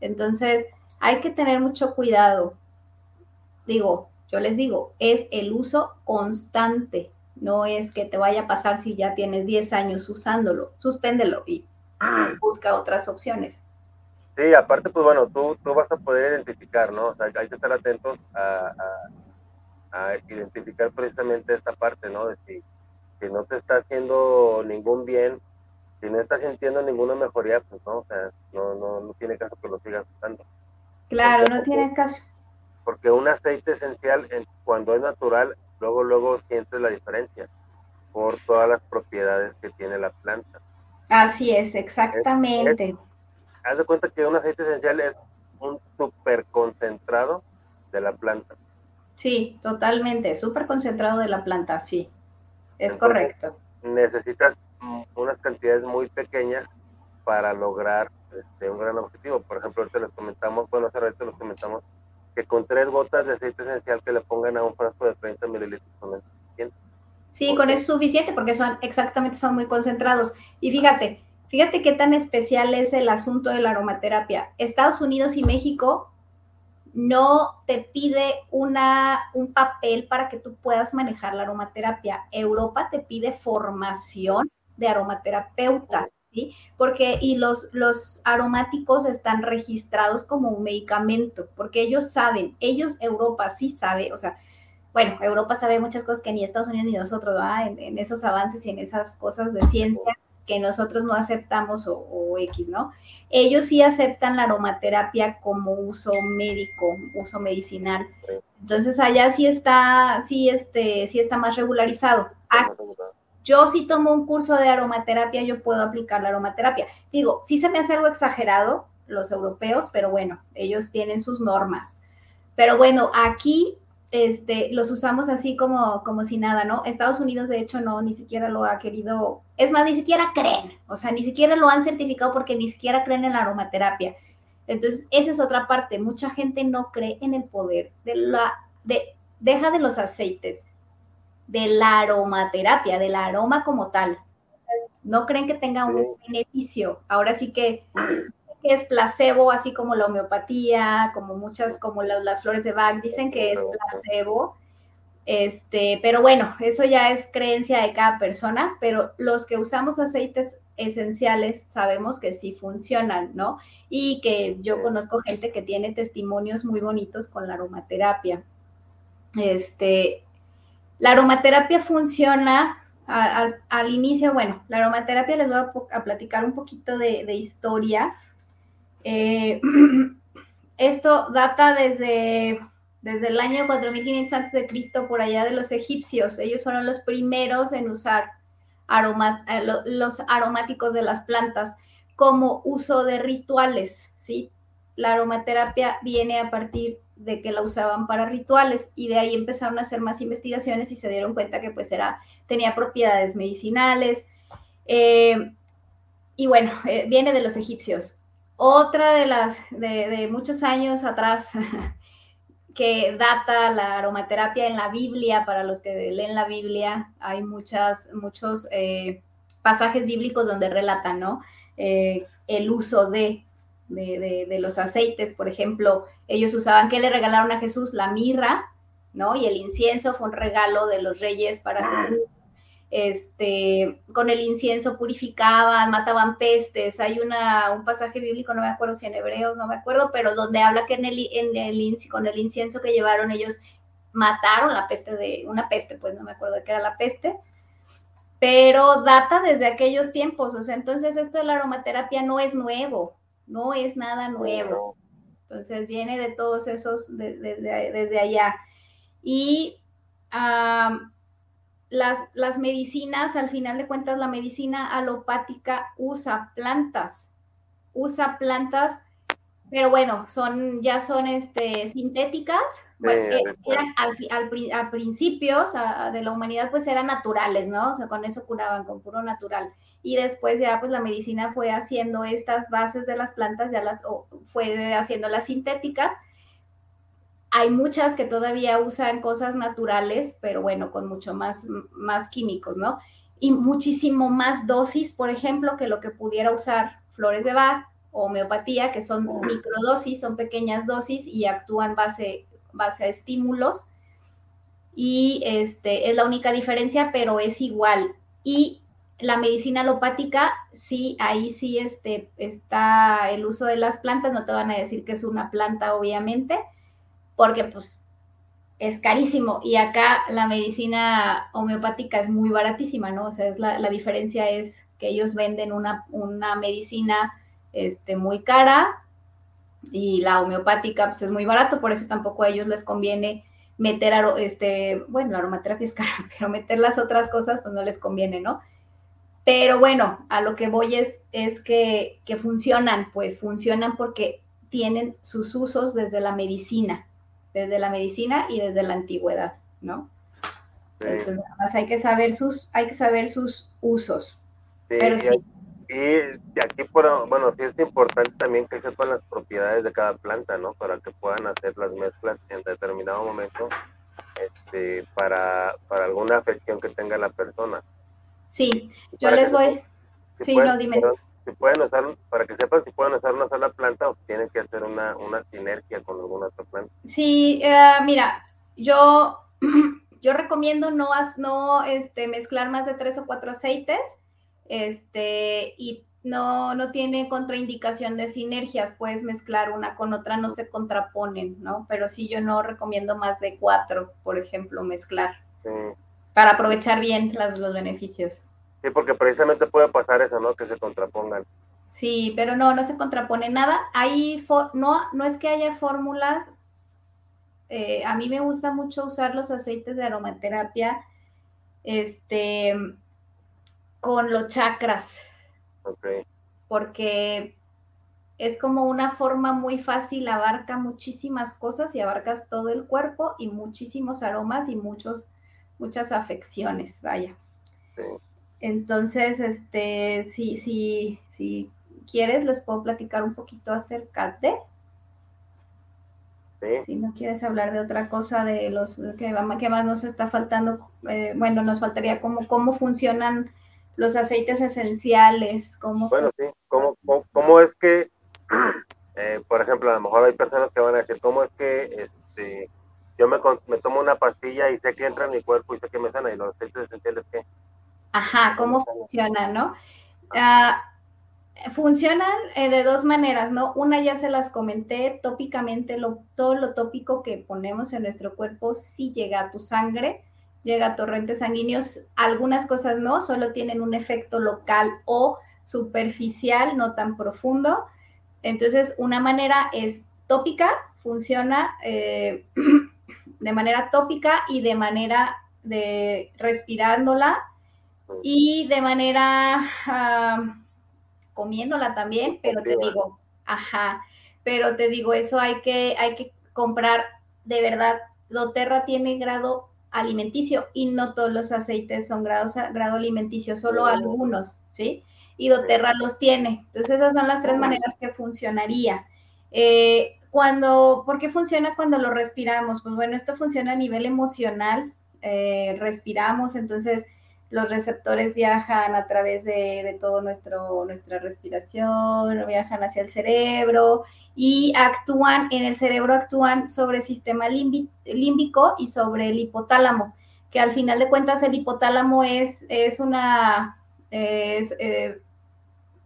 B: Entonces, hay que tener mucho cuidado. Digo, yo les digo, es el uso constante, no es que te vaya a pasar si ya tienes 10 años usándolo, suspéndelo y busca otras opciones.
A: Sí, aparte, pues bueno, tú, tú vas a poder identificar, ¿no? O sea, hay que estar atentos a, a, identificar precisamente esta parte, ¿no? De si, si, no te está haciendo ningún bien, si no estás sintiendo ninguna mejoría, pues no, o sea, no, no, no tiene caso que lo sigas usando.
B: Claro, no tiene caso.
A: Porque un aceite esencial, cuando es natural, luego, luego sientes la diferencia por todas las propiedades que tiene la planta.
B: Así es, exactamente.
A: haz de cuenta que un aceite esencial es un super concentrado de la planta.
B: Sí, totalmente, súper concentrado de la planta, sí, es correcto.
A: Necesitas unas cantidades muy pequeñas para lograr este, un gran objetivo. Por ejemplo, ahorita les comentamos, bueno, hace rato les comentamos que con tres gotas de aceite esencial que le pongan a un frasco de 30 mililitros son suficiente.
B: Sí, con eso es suficiente porque son exactamente, son muy concentrados. Y fíjate, fíjate qué tan especial es el asunto de la aromaterapia. Estados Unidos y México no te pide una, un papel para que tú puedas manejar la aromaterapia. Europa te pide formación de aromaterapeuta. ¿Sí? Porque, y los, los aromáticos están registrados como un medicamento, porque ellos saben, ellos, Europa sí sabe, o sea, bueno, Europa sabe muchas cosas que ni Estados Unidos ni nosotros, ¿verdad? En, esos avances y en esas cosas de ciencia que nosotros no aceptamos o, o, X, ¿no? Ellos sí aceptan la aromaterapia como uso médico, uso medicinal. Entonces allá sí está, sí, este, sí está más regularizado. Yo si tomo un curso de aromaterapia, yo puedo aplicar la aromaterapia. Digo, sí se me hace algo exagerado los europeos, pero bueno, ellos tienen sus normas. Pero bueno, aquí este, los usamos así como, como si nada, ¿no? Estados Unidos, de hecho, no, ni siquiera lo ha querido, es más, ni siquiera creen, o sea, ni siquiera lo han certificado porque ni siquiera creen en la aromaterapia. Entonces, esa es otra parte, mucha gente no cree en el poder de la, de, deja de los aceites, de la aromaterapia, del aroma como tal. No creen que tenga un beneficio. Ahora sí que, es placebo, así como la homeopatía, como muchas, como las flores de Bach, dicen que es placebo. Este, pero bueno, eso ya es creencia de cada persona, pero los que usamos aceites esenciales sabemos que sí funcionan, ¿no? Y que yo conozco gente que tiene testimonios muy bonitos con la aromaterapia. Este, la aromaterapia funciona al, inicio, bueno, la aromaterapia les voy a, platicar un poquito de, historia. Eh, esto data desde, desde el año 4500 a.C., por allá de los egipcios. Ellos fueron los primeros en usar eh, los aromáticos de las plantas como uso de rituales, ¿sí? La aromaterapia viene a partir de que la usaban para rituales y de ahí empezaron a hacer más investigaciones y se dieron cuenta que pues era, tenía propiedades medicinales. Eh, y bueno, eh, viene de los egipcios. Otra de las, de, muchos años atrás, que data la aromaterapia en la Biblia, para los que leen la Biblia, hay muchas, muchos eh, pasajes bíblicos donde relatan, ¿no? el uso de de, los aceites, por ejemplo, ellos usaban, ¿qué le regalaron a Jesús? La mirra, ¿no? Y el incienso fue un regalo de los reyes para ah. Jesús. Este, con el incienso purificaban, mataban pestes. Hay una, un pasaje bíblico, no me acuerdo si en hebreos, no me acuerdo, pero donde habla que en el, en el, con el incienso que llevaron ellos mataron la peste de, una peste, pues no me acuerdo de qué era la peste, pero data desde aquellos tiempos, o sea, entonces esto de la aromaterapia no es nuevo, no es nada nuevo. Entonces viene de todos esos, desde allá. Y las, las medicinas, al final de cuentas, la medicina alopática usa plantas, usa plantas, pero bueno, son, ya son este, sintéticas, eh, eran al, al, a principios de la humanidad, pues eran naturales, ¿no? O sea, con eso curaban, con puro natural. Y después ya, pues la medicina fue haciendo estas bases de las plantas, ya las fue haciendo las sintéticas. Hay muchas que todavía usan cosas naturales, pero bueno, con mucho más, más químicos, ¿no? Y muchísimo más dosis, por ejemplo, que lo que pudiera usar flores de Bach homeopatía, que son microdosis, son pequeñas dosis y actúan base, base a estímulos. Y este, es la única diferencia, pero es igual. Y la medicina alopática, sí, ahí sí este, está el uso de las plantas, no te van a decir que es una planta, obviamente, porque pues es carísimo. Y acá la medicina homeopática es muy baratísima, ¿no? O sea, es la, la diferencia es que ellos venden una, una medicina este, muy cara y la homeopática pues es muy barato, por eso tampoco a ellos les conviene meter, este, bueno, la aromaterapia es cara, pero meter las otras cosas pues no les conviene, ¿no? Pero bueno, a lo que voy es, es que, que funcionan, pues funcionan porque tienen sus usos desde la medicina, desde la medicina y desde la antigüedad, ¿no? Entonces, nada más hay que saber sus, hay que saber sus usos. Pero sí.
A: Y aquí, bueno, sí es importante también que sepan las propiedades de cada planta, ¿no? Para que puedan hacer las mezclas en determinado momento este, para, para alguna afección que tenga la persona.
B: Sí, yo les voy. sí, no, dime.
A: Si pueden usar, para que sepan si pueden usar una sola planta o tienen que hacer una, una sinergia con alguna otra planta.
B: Sí, eh, mira, yo, yo recomiendo no, no este, mezclar más de tres o cuatro aceites este, y no, no tiene contraindicación de sinergias, puedes mezclar una con otra, no se contraponen, ¿no? Pero sí yo no recomiendo más de cuatro, por ejemplo, mezclar para aprovechar bien los beneficios.
A: Sí, porque precisamente puede pasar eso, ¿no? Que se contrapongan.
B: Sí, pero no, no se contrapone nada. Hay no, no es que haya fórmulas. Eh, a mí me gusta mucho usar los aceites de aromaterapia este, con los chakras.
A: Okay.
B: Porque es como una forma muy fácil, abarca muchísimas cosas y abarcas todo el cuerpo y muchísimos aromas y muchos muchas afecciones, vaya. Entonces, este, si, si, si quieres, les puedo platicar un poquito acerca de. Si no quieres hablar de otra cosa, de los que, que más nos está faltando, eh, bueno, nos faltaría cómo, cómo funcionan los aceites esenciales, cómo...
A: Bueno, sí, cómo, cómo, es que, eh, por ejemplo, a lo mejor hay personas que van a decir, ¿cómo es que este, yo me, me, tomo una pastilla y sé que entra en mi cuerpo y sé que me sana y los aceites esenciales qué.
B: Ajá, ¿cómo funciona, no? Ah, funcionan eh, de dos maneras, ¿no? Una ya se las comenté, tópicamente lo, todo lo tópico que ponemos en nuestro cuerpo sí llega a tu sangre, llega a torrentes sanguíneos, algunas cosas no, solo tienen un efecto local o superficial, no tan profundo. Entonces, una manera es tópica, funciona eh, de manera tópica y de manera de respirándola y de manera ah, comiéndola también, pero te digo, ajá, pero te digo, eso hay que, hay que comprar de verdad. doTERRA tiene grado alimenticio y no todos los aceites son grados, grado alimenticio, solo algunos, ¿sí? Y doTERRA los tiene. Entonces esas son las tres maneras que funcionaría. Eh, cuando, ¿por qué funciona cuando lo respiramos? Pues bueno, esto funciona a nivel emocional, eh, respiramos, entonces los receptores viajan a través de, de nuestro, nuestra respiración, viajan hacia el cerebro y actúan, en el cerebro actúan sobre el sistema límbico y sobre el hipotálamo, que al final de cuentas el hipotálamo es, es una... Es, eh,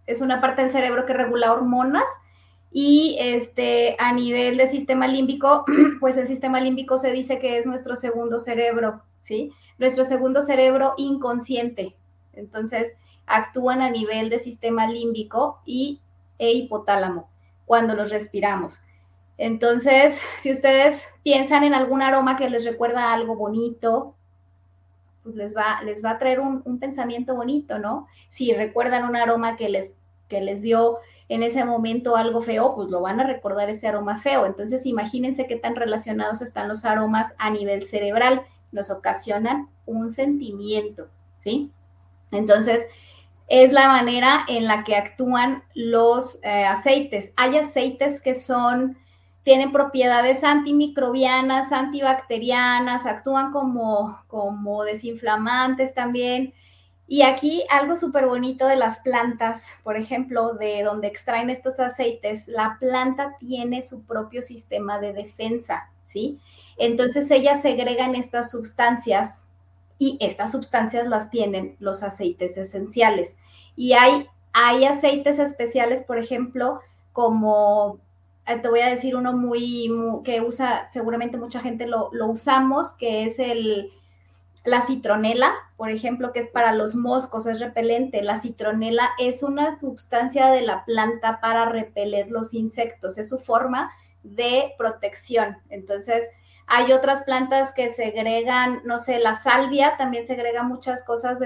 B: es una parte del cerebro que regula hormonas y este, a nivel de sistema límbico, pues el sistema límbico se dice que es nuestro segundo cerebro, ¿sí? Nuestro segundo cerebro inconsciente. Entonces, actúan a nivel de sistema límbico y, e hipotálamo cuando los respiramos. Entonces, si ustedes piensan en algún aroma que les recuerda algo bonito, pues les va, les va a traer un, un pensamiento bonito, ¿no? Si recuerdan un aroma que les, que les dio en ese momento algo feo, pues lo van a recordar ese aroma feo. Entonces imagínense qué tan relacionados están los aromas a nivel cerebral. Nos ocasionan un sentimiento, ¿sí? Entonces, es la manera en la que actúan los eh, aceites. Hay aceites que son, tienen propiedades antimicrobianas, antibacterianas, actúan como, como desinflamantes también Y aquí algo súper bonito de las plantas, por ejemplo, de donde extraen estos aceites, la planta tiene su propio sistema de defensa, ¿sí? Entonces ellas segregan estas sustancias y estas sustancias las tienen los aceites esenciales. Y hay, hay aceites especiales, por ejemplo, como eh, te voy a decir uno muy, que usa, seguramente mucha gente lo, lo usamos, que es el la citronela, por ejemplo, que es para los moscos, es repelente. La citronela es una sustancia de la planta para repeler los insectos, es su forma de protección. Entonces, hay otras plantas que segregan, no sé, la salvia también segrega muchas cosas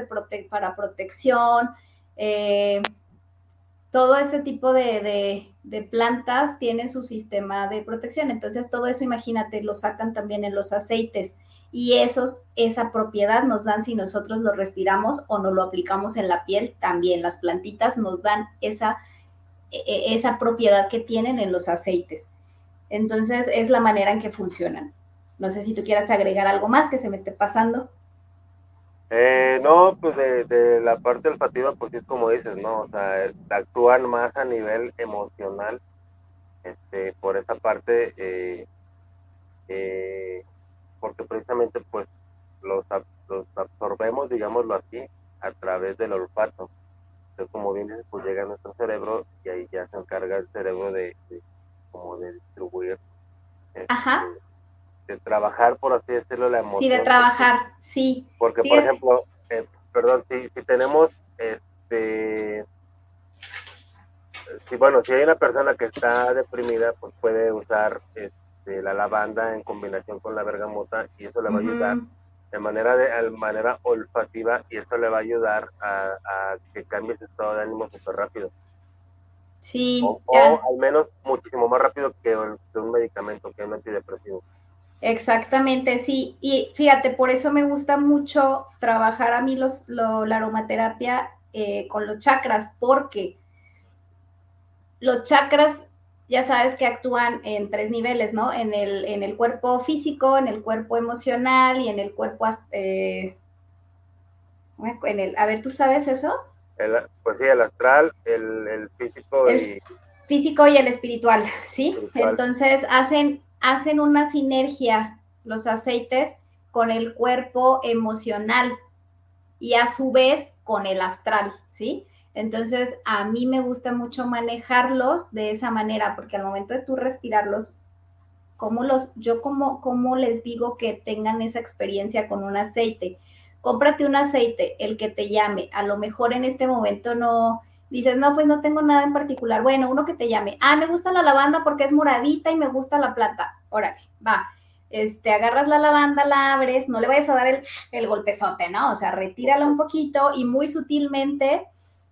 B: para protección. Eh, todo este tipo de, de, plantas tiene su sistema de protección. Entonces, todo eso, imagínate, lo sacan también en los aceites y esos, esa propiedad nos dan si nosotros lo respiramos o no lo aplicamos en la piel, también las plantitas nos dan esa, e, e, esa propiedad que tienen en los aceites. Entonces es la manera en que funcionan. No sé si tú quieras agregar algo más que se me esté pasando.
A: Eh, no, pues de, la parte olfativa, pues es como dices, ¿no? O sea, actúan más a nivel emocional. Este, por esa parte, eh, eh, porque precisamente pues los, los absorbemos, digámoslo así, a través del olfato. Entonces, como bien pues llega a nuestro cerebro y ahí ya se encarga el cerebro de, como de distribuir, este, de trabajar, por así decirlo, la emoción.
B: Sí, de trabajar, sí.
A: Porque, por ejemplo, eh, perdón, si, si tenemos, este, si, bueno, si hay una persona que está deprimida, pues puede usar, este, de la lavanda en combinación con la bergamota y eso le va a ayudar de manera de, manera olfativa y eso le va a ayudar a, que cambie su estado de ánimo súper rápido.
B: Sí.
A: O, al menos muchísimo más rápido que, un medicamento, que un antidepresivo.
B: Exactamente, sí. Y fíjate, por eso me gusta mucho trabajar a mí los, la aromaterapia eh, con los chakras, porque los chakras ya sabes que actúan en tres niveles, ¿no? En el, en el cuerpo físico, en el cuerpo emocional y en el cuerpo... Eh, en el, a ver, ¿tú sabes eso?
A: pues sí, el astral, el, físico el y...
B: Físico y el espiritual, ¿sí? Entonces hacen, hacen una sinergia los aceites con el cuerpo emocional y a su vez con el astral, ¿sí? Entonces, a mí me gusta mucho manejarlos de esa manera, porque al momento de tú respirarlos, como los, yo como, como les digo que tengan esa experiencia con un aceite. Cómprate un aceite, el que te llame. A lo mejor en este momento no dices, no, pues no tengo nada en particular. Bueno, uno que te llame. Ah, me gusta la lavanda porque es moradita y me gusta la plata. Órale, va. Este, agarras la lavanda, la abres, no le vayas a dar el, el golpezote, ¿no? O sea, retírala un poquito y muy sutilmente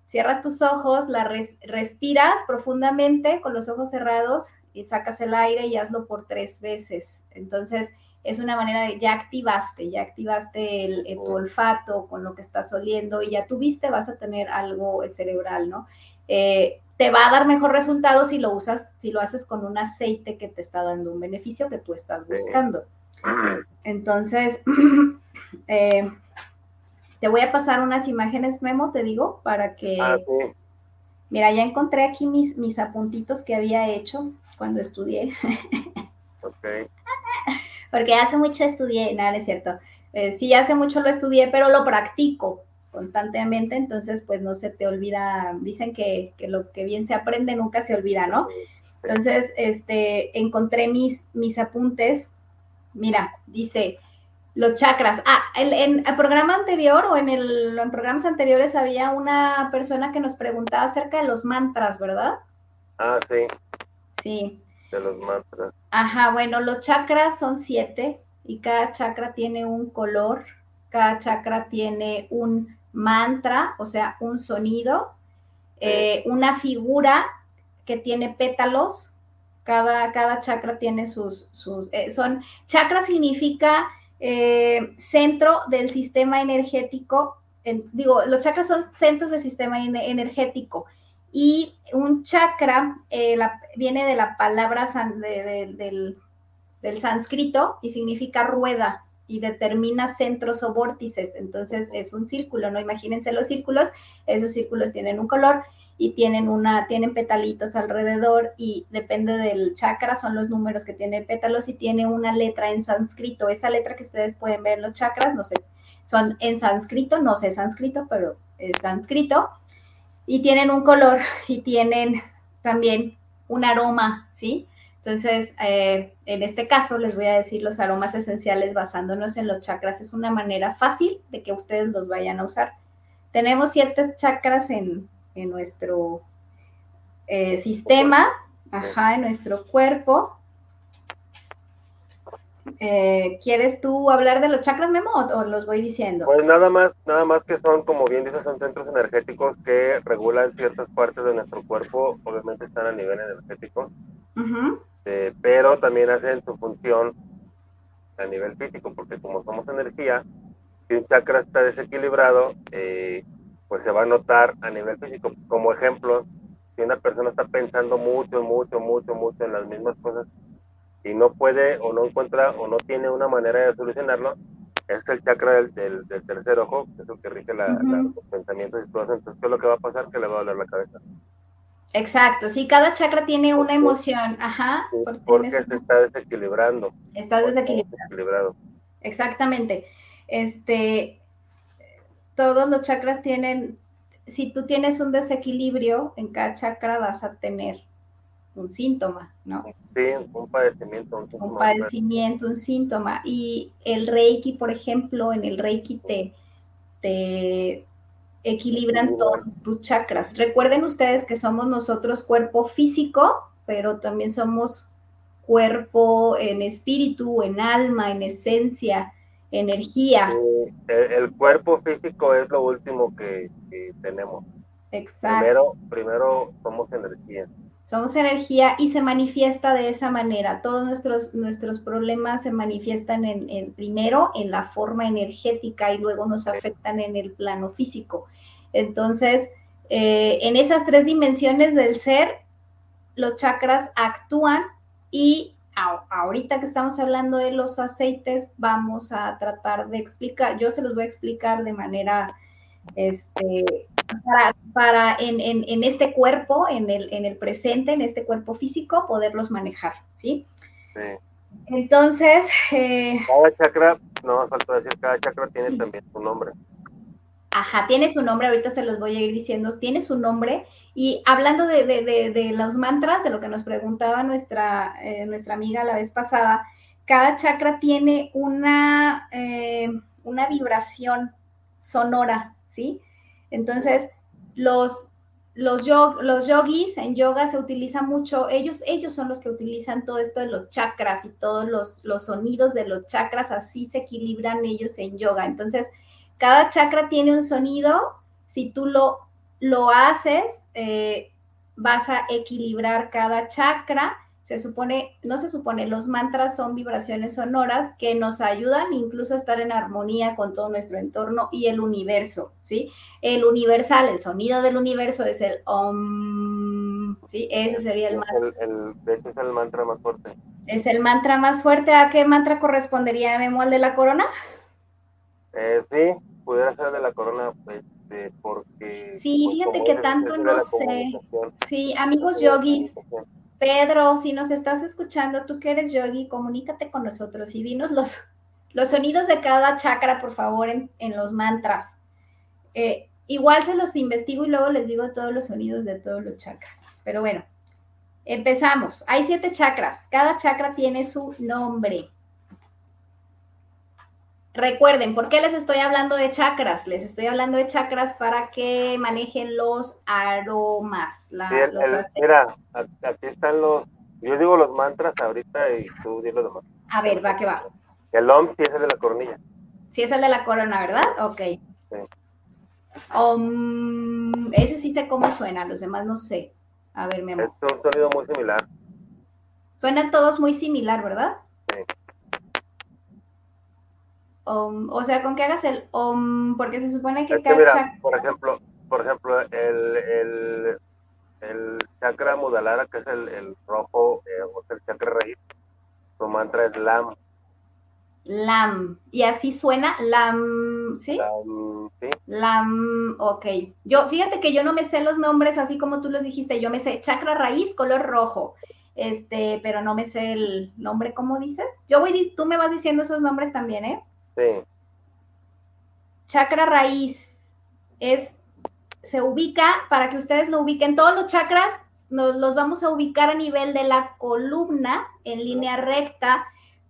B: Cierras tus ojos, la respiras profundamente con los ojos cerrados y sacas el aire y hazlo por tres veces. Entonces, es una manera de, ya activaste, ya activaste el, tu olfato con lo que estás oliendo y ya tuviste, vas a tener algo cerebral, ¿no? Eh, te va a dar mejor resultado si lo usas, si lo haces con un aceite que te está dando un beneficio que tú estás buscando. Entonces, eh, te voy a pasar unas imágenes, Memo, te digo, para que... Ah, Mira, ya encontré aquí mis, mis apuntitos que había hecho cuando estudié.
A: ok.
B: Porque hace mucho estudié, nada, es cierto. Eh, sí, hace mucho lo estudié, pero lo practico constantemente, entonces pues no se te olvida, dicen que, que, lo que bien se aprende nunca se olvida, ¿no? Entonces, este, encontré mis, mis apuntes. Mira, dice, los chakras. Ah, en el programa anterior o en, el, en programas anteriores había una persona que nos preguntaba acerca de los mantras, ¿verdad?
A: Ah, sí.
B: Sí.
A: De los mantras.
B: Ajá, bueno, los chakras son siete y cada chakra tiene un color, cada chakra tiene un mantra, o sea, un sonido, eh, una figura que tiene pétalos. Cada, cada chakra tiene sus, sus eh, son, chakra significa eh, centro del sistema energético, digo, los chakras son centros del sistema energético y un chakra eh, viene de la palabra del, del sánscrito y significa rueda, y determina centros o vórtices. Entonces es un círculo, ¿no? Imagínense los círculos, esos círculos tienen un color y tienen una, tienen petalitos alrededor y depende del chakra, son los números que tiene pétalos y tiene una letra en sánscrito. Esa letra que ustedes pueden ver en los chakras, no sé, son en sánscrito, no sé sánscrito, pero es sánscrito, y tienen un color y tienen también un aroma, ¿sí? Entonces, eh, en este caso, les voy a decir los aromas esenciales basándonos en los chakras. Es una manera fácil de que ustedes los vayan a usar. Tenemos siete chakras en, nuestro eh, sistema, ajá, en nuestro cuerpo. Eh, ¿Quieres tú hablar de los chakras, Memo, o, los voy diciendo?
A: Pues nada más, nada más que son, como bien dices, son centros energéticos que regulan ciertas partes de nuestro cuerpo, obviamente están a nivel energético, eh, pero también hacen su función a nivel físico, porque como somos energía, si un chakra está desequilibrado, eh, pues se va a notar a nivel físico. Como ejemplo, si una persona está pensando mucho, mucho, mucho, mucho en las mismas cosas y no puede o no encuentra o no tiene una manera de solucionarlo, es el chakra del, del, tercer ojo, que es el que rige la, los pensamientos y todo eso. Entonces, ¿qué es lo que va a pasar? Que le va a doler la cabeza.
B: Exacto, sí, cada chakra tiene una emoción, ajá.
A: Porque, se está desequilibrando.
B: Está desequilibrado. Exactamente. Este, todos los chakras tienen, si tú tienes un desequilibrio en cada chakra vas a tener un síntoma, ¿no?
A: Sí, un padecimiento.
B: Un, un padecimiento, un síntoma. Y el Reiki, por ejemplo, en el Reiki te, te equilibran todos tus chakras. Recuerden ustedes que somos nosotros cuerpo físico, pero también somos cuerpo en espíritu, en alma, en esencia, energía.
A: el, cuerpo físico es lo último que, que tenemos.
B: Exacto.
A: Primero, primero somos energía
B: somos energía y se manifiesta de esa manera. Todos nuestros, nuestros problemas se manifiestan en, primero en la forma energética y luego nos afectan en el plano físico. Entonces, eh, en esas tres dimensiones del ser, los chakras actúan y ahorita que estamos hablando de los aceites, vamos a tratar de explicar, yo se los voy a explicar de manera este, para, en, este cuerpo, en el, en el presente, en este cuerpo físico, poderlos manejar, ¿sí? Entonces...
A: Eh, cada chakra, no falta decir, cada chakra tiene también su nombre.
B: Ajá, tiene su nombre, ahorita se los voy a ir diciendo, tiene su nombre. Y hablando de, los mantras, de lo que nos preguntaba nuestra, eh, nuestra amiga la vez pasada, cada chakra tiene una, eh, una vibración sonora, ¿sí? Entonces, los, los, los yogis en yoga se utiliza mucho, ellos, ellos son los que utilizan todo esto de los chakras y todos los, los sonidos de los chakras, así se equilibran ellos en yoga. Entonces, cada chakra tiene un sonido, si tú lo, lo haces, eh, vas a equilibrar cada chakra se supone, no se supone, los mantras son vibraciones sonoras que nos ayudan incluso a estar en armonía con todo nuestro entorno y el universo, ¿sí? El universal, el sonido del universo es el om, ¿sí? Ese sería el más...
A: El, de hecho es el mantra más fuerte.
B: Es el mantra más fuerte. ¿A qué mantra correspondería, Memo, al de la corona?
A: Eh, sí, pudiera ser de la corona, pues, porque...
B: Sí, pues, fíjate que tanto no sé. Sí, amigos yogis, Pedro, si nos estás escuchando, tú que eres yogi, comunícate con nosotros y dinos los, los sonidos de cada chakra, por favor, en, los mantras. Eh, igual se los investigo y luego les digo todos los sonidos de todos los chakras. Pero bueno, empezamos. Hay siete chakras. Cada chakra tiene su nombre. Recuerden, ¿por qué les estoy hablando de chakras? Les estoy hablando de chakras para que manejen los aromas.
A: mira, aquí están los, yo digo los mantras ahorita y tú diles los demás.
B: A ver, va que va.
A: El OM sí es el de la coronilla.
B: Sí es el de la corona, ¿verdad? Ok. Sí. ese sí sé cómo suena, los demás no sé. A ver, mi amor.
A: Es un sonido muy similar.
B: Suenan todos muy similar, ¿verdad? Sí o sea, con que hagas el om, porque se supone que, cada chakra...
A: Por ejemplo, por ejemplo el, el, el chakra mudalara, que es el, el rojo, eh, o sea, el chakra raíz, su mantra es lam.
B: Lam. Y así suena Lam, ¿sí?
A: Lam, sí.
B: Lam, ok. Yo, fíjate que yo no me sé los nombres así como tú los dijiste. Yo me sé chakra raíz, color rojo. Este, pero no me sé el nombre, ¿cómo dices? Yo voy, tú me vas diciendo esos nombres también, ¿eh?
A: Sí.
B: Chakra raíz es, se ubica, para que ustedes lo ubiquen, todos los chakras nos los vamos a ubicar a nivel de la columna en línea recta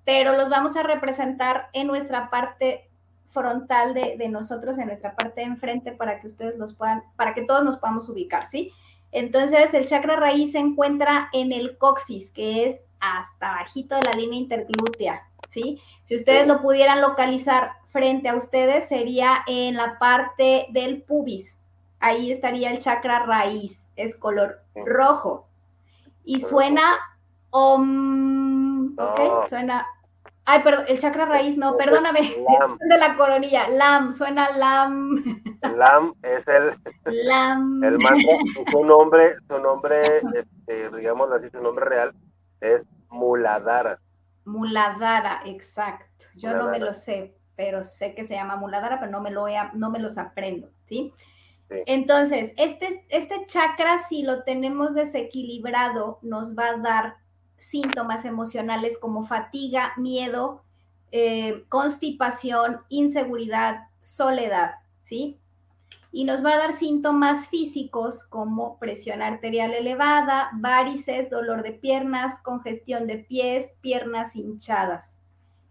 B: pero los vamos a representar en nuestra parte frontal de, nosotros, en nuestra parte de enfrente, para que ustedes los puedan, para que todos nos podamos ubicar, ¿sí? Entonces, el chakra raíz se encuentra en el coxis, que es hasta bajito de la línea interglútea, ¿sí? Si ustedes lo pudieran localizar frente a ustedes, sería en la parte del pubis. Ahí estaría el chakra raíz, es color rojo. Y suena om, ¿ok? Suena Ay, perdón, el chakra raíz, no, perdóname. De la coronilla, lam, suena lam.
A: Lam es el.
B: Lam.
A: El mantra, su nombre, su nombre, este, digamos así, su nombre real es Muladhara.
B: Muladhara, exacto. Yo no me lo sé, pero sé que se llama Muladhara, pero no me, lo no me los aprendo, ¿sí? sí. Entonces, este, este chakra, si lo tenemos desequilibrado, nos va a dar síntomas emocionales como fatiga, miedo, eh, constipación, inseguridad, soledad, ¿sí? Y nos va a dar síntomas físicos como presión arterial elevada, varices, dolor de piernas, congestión de pies, piernas hinchadas.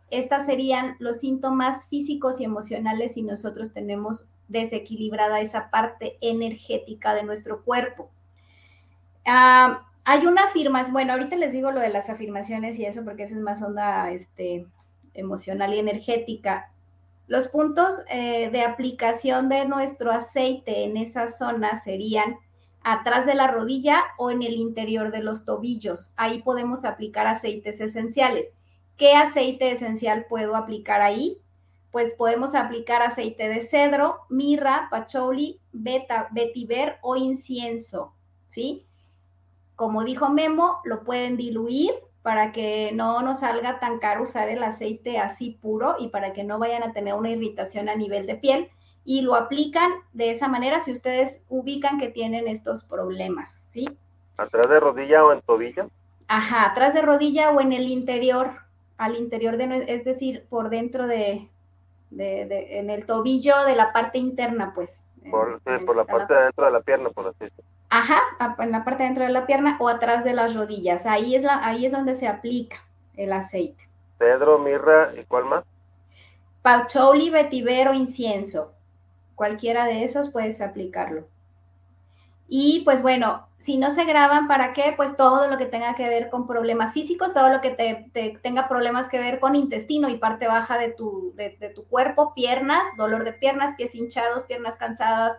B: Estas serían los síntomas físicos y emocionales si nosotros tenemos desequilibrada esa parte energética de nuestro cuerpo. Ah, hay una afirmación, bueno, ahorita les digo lo de las afirmaciones y eso porque eso es más onda este, emocional y energética. Los puntos eh, de aplicación de nuestro aceite en esa zona serían atrás de la rodilla o en el interior de los tobillos. Ahí podemos aplicar aceites esenciales. ¿Qué aceite esencial puedo aplicar ahí? Pues podemos aplicar aceite de cedro, mirra, pacholi, beta, vetiver o incienso, ¿sí? Como dijo Memo, lo pueden diluir para que no nos salga tan caro usar el aceite así puro y para que no vayan a tener una irritación a nivel de piel. Y lo aplican de esa manera si ustedes ubican que tienen estos problemas, ¿sí?
A: ¿Atrás de rodilla o en tobillo?
B: Ajá, atrás de rodilla o en el interior, al interior de, es decir, por dentro de, de, en el tobillo de la parte interna, pues.
A: Por, por la parte de dentro de la pierna, por así decirlo.
B: Ajá, en la parte de dentro de la pierna o atrás de las rodillas. Ahí es, la, ahí es donde se aplica el aceite.
A: Pedro, mirra y cuál más?
B: Pacholi, vetiver o incienso. Cualquiera de esos puedes aplicarlo. Y pues bueno, si no se graban, ¿para qué? Pues todo lo que tenga que ver con problemas físicos, todo lo que te, tenga problemas que ver con intestino y parte baja de tu, de, tu cuerpo, piernas, dolor de piernas, pies hinchados, piernas cansadas,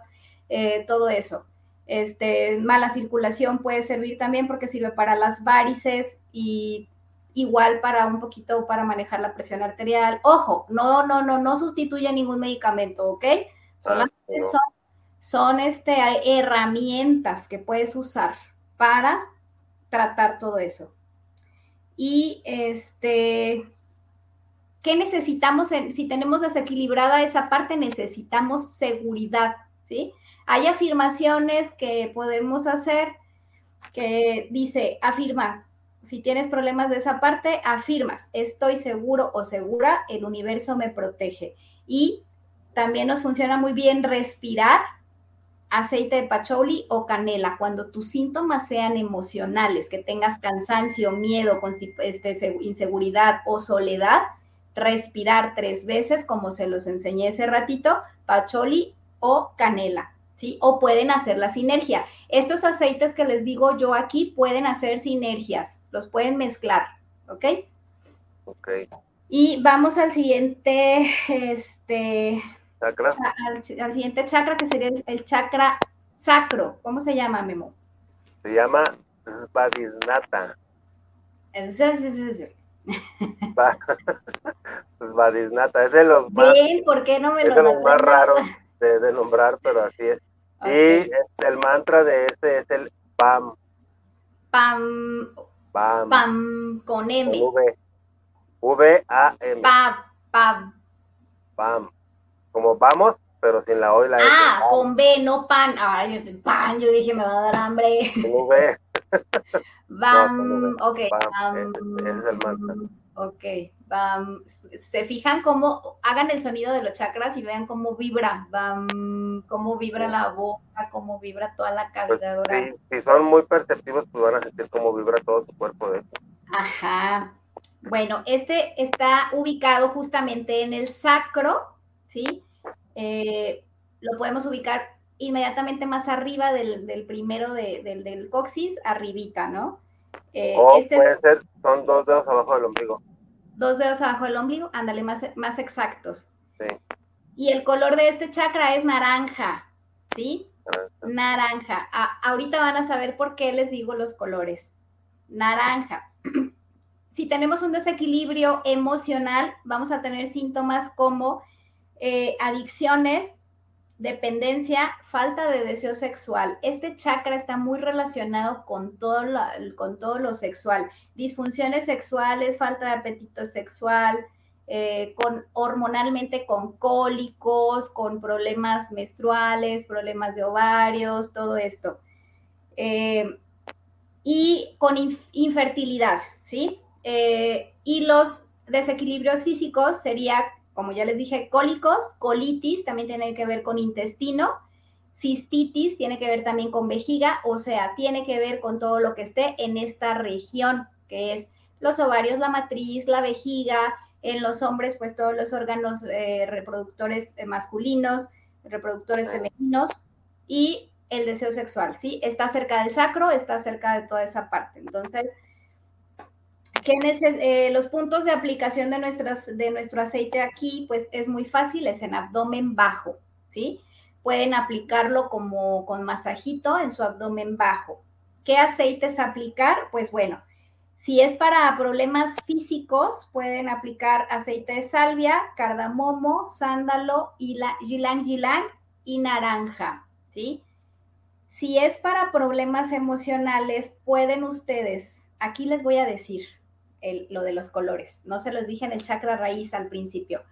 B: eh, todo eso. Este, mala circulación puede servir también porque sirve para las varices y igual para un poquito para manejar la presión arterial. Ojo, no, no, no, no sustituye ningún medicamento, ¿ok? Solamente son, son este, herramientas que puedes usar para tratar todo eso. Y este, ¿qué necesitamos? si tenemos desequilibrada esa parte, necesitamos seguridad, ¿sí? Hay afirmaciones que podemos hacer que dice, afirmas, si tienes problemas de esa parte, afirmas, estoy seguro o segura, el universo me protege. Y también nos funciona muy bien respirar aceite de pacholi o canela cuando tus síntomas sean emocionales, que tengas cansancio, miedo, este, inseguridad o soledad, respirar tres veces, como se los enseñé ese ratito, pacholi o canela. ¿Sí? O pueden hacer la sinergia. Estos aceites que les digo yo aquí pueden hacer sinergias, los pueden mezclar, ¿ok?
A: Ok.
B: Y vamos al siguiente, este...
A: Chakra.
B: Al, siguiente chakra que sería el chakra sacro. ¿Cómo se llama, Memo?
A: Se llama Svadhisnata. Svadhisnata, es de los
B: más... Bien, ¿por qué no me
A: es
B: lo
A: de los más raros de, de nombrar, pero así es. Y el mantra de este es el PAM.
B: PAM.
A: PAM.
B: PAM con M.
A: V. V-A-M.
B: PAM. Pam.
A: Pam. Como vamos, pero sin la O y la.
B: Ah, con B, no pan. Ah, yo estoy pan, yo dije me va a dar hambre.
A: Con V.
B: Bam, ok.
A: Bam,
B: bam,
A: ese- ese es el mantra.
B: Ok, bam. Se fijan cómo, hagan el sonido de los chakras y vean cómo vibra, bam, cómo vibra la boca, cómo vibra toda la
A: Pues,
B: cavidad oral.
A: sí, si son muy perceptivos, pues van a sentir cómo vibra todo su cuerpo de.
B: Ajá. Bueno, este está ubicado justamente en el sacro, ¿sí? Eh, lo podemos ubicar inmediatamente más arriba del, del primero de- del, del coxis, arribita, ¿no? Eh,
A: O
B: este es
A: puede ser, son dos dedos abajo del ombligo.
B: Dos dedos abajo del ombligo, ándale, más, más exactos.
A: Sí.
B: Y el color de este chakra es naranja, ¿sí? Naranja. A- ahorita van a saber por qué les digo los colores. Naranja. si tenemos un desequilibrio emocional, vamos a tener síntomas como eh, adicciones, dependencia, falta de deseo sexual. Este chakra está muy relacionado con todo, lo, con todo lo sexual. Disfunciones sexuales, falta de apetito sexual, eh, con hormonalmente con cólicos, con problemas menstruales, problemas de ovarios, todo esto. Eh, y con inf infertilidad, ¿sí? Eh, y los desequilibrios físicos sería, como ya les dije, cólicos, colitis, también tiene que ver con intestino, cistitis tiene que ver también con vejiga, o sea, tiene que ver con todo lo que esté en esta región, que es los ovarios, la matriz, la vejiga, en los hombres, pues todos los órganos eh, reproductores eh, masculinos, reproductores femeninos y el deseo sexual, ¿sí? Está cerca del sacro, está cerca de toda esa parte. Entonces, ¿qué eh, los puntos de aplicación de nuestro aceite aquí, pues es muy fácil, es en abdomen bajo, ¿sí? Pueden aplicarlo como con masajito en su abdomen bajo. ¿Qué aceites aplicar? Pues bueno, si es para problemas físicos, pueden aplicar aceite de salvia, cardamomo, sándalo, ylang ylang y naranja, ¿sí? Si es para problemas emocionales, pueden ustedes, aquí les voy a decir el, lo de los colores, no se los dije en el chakra raíz al principio.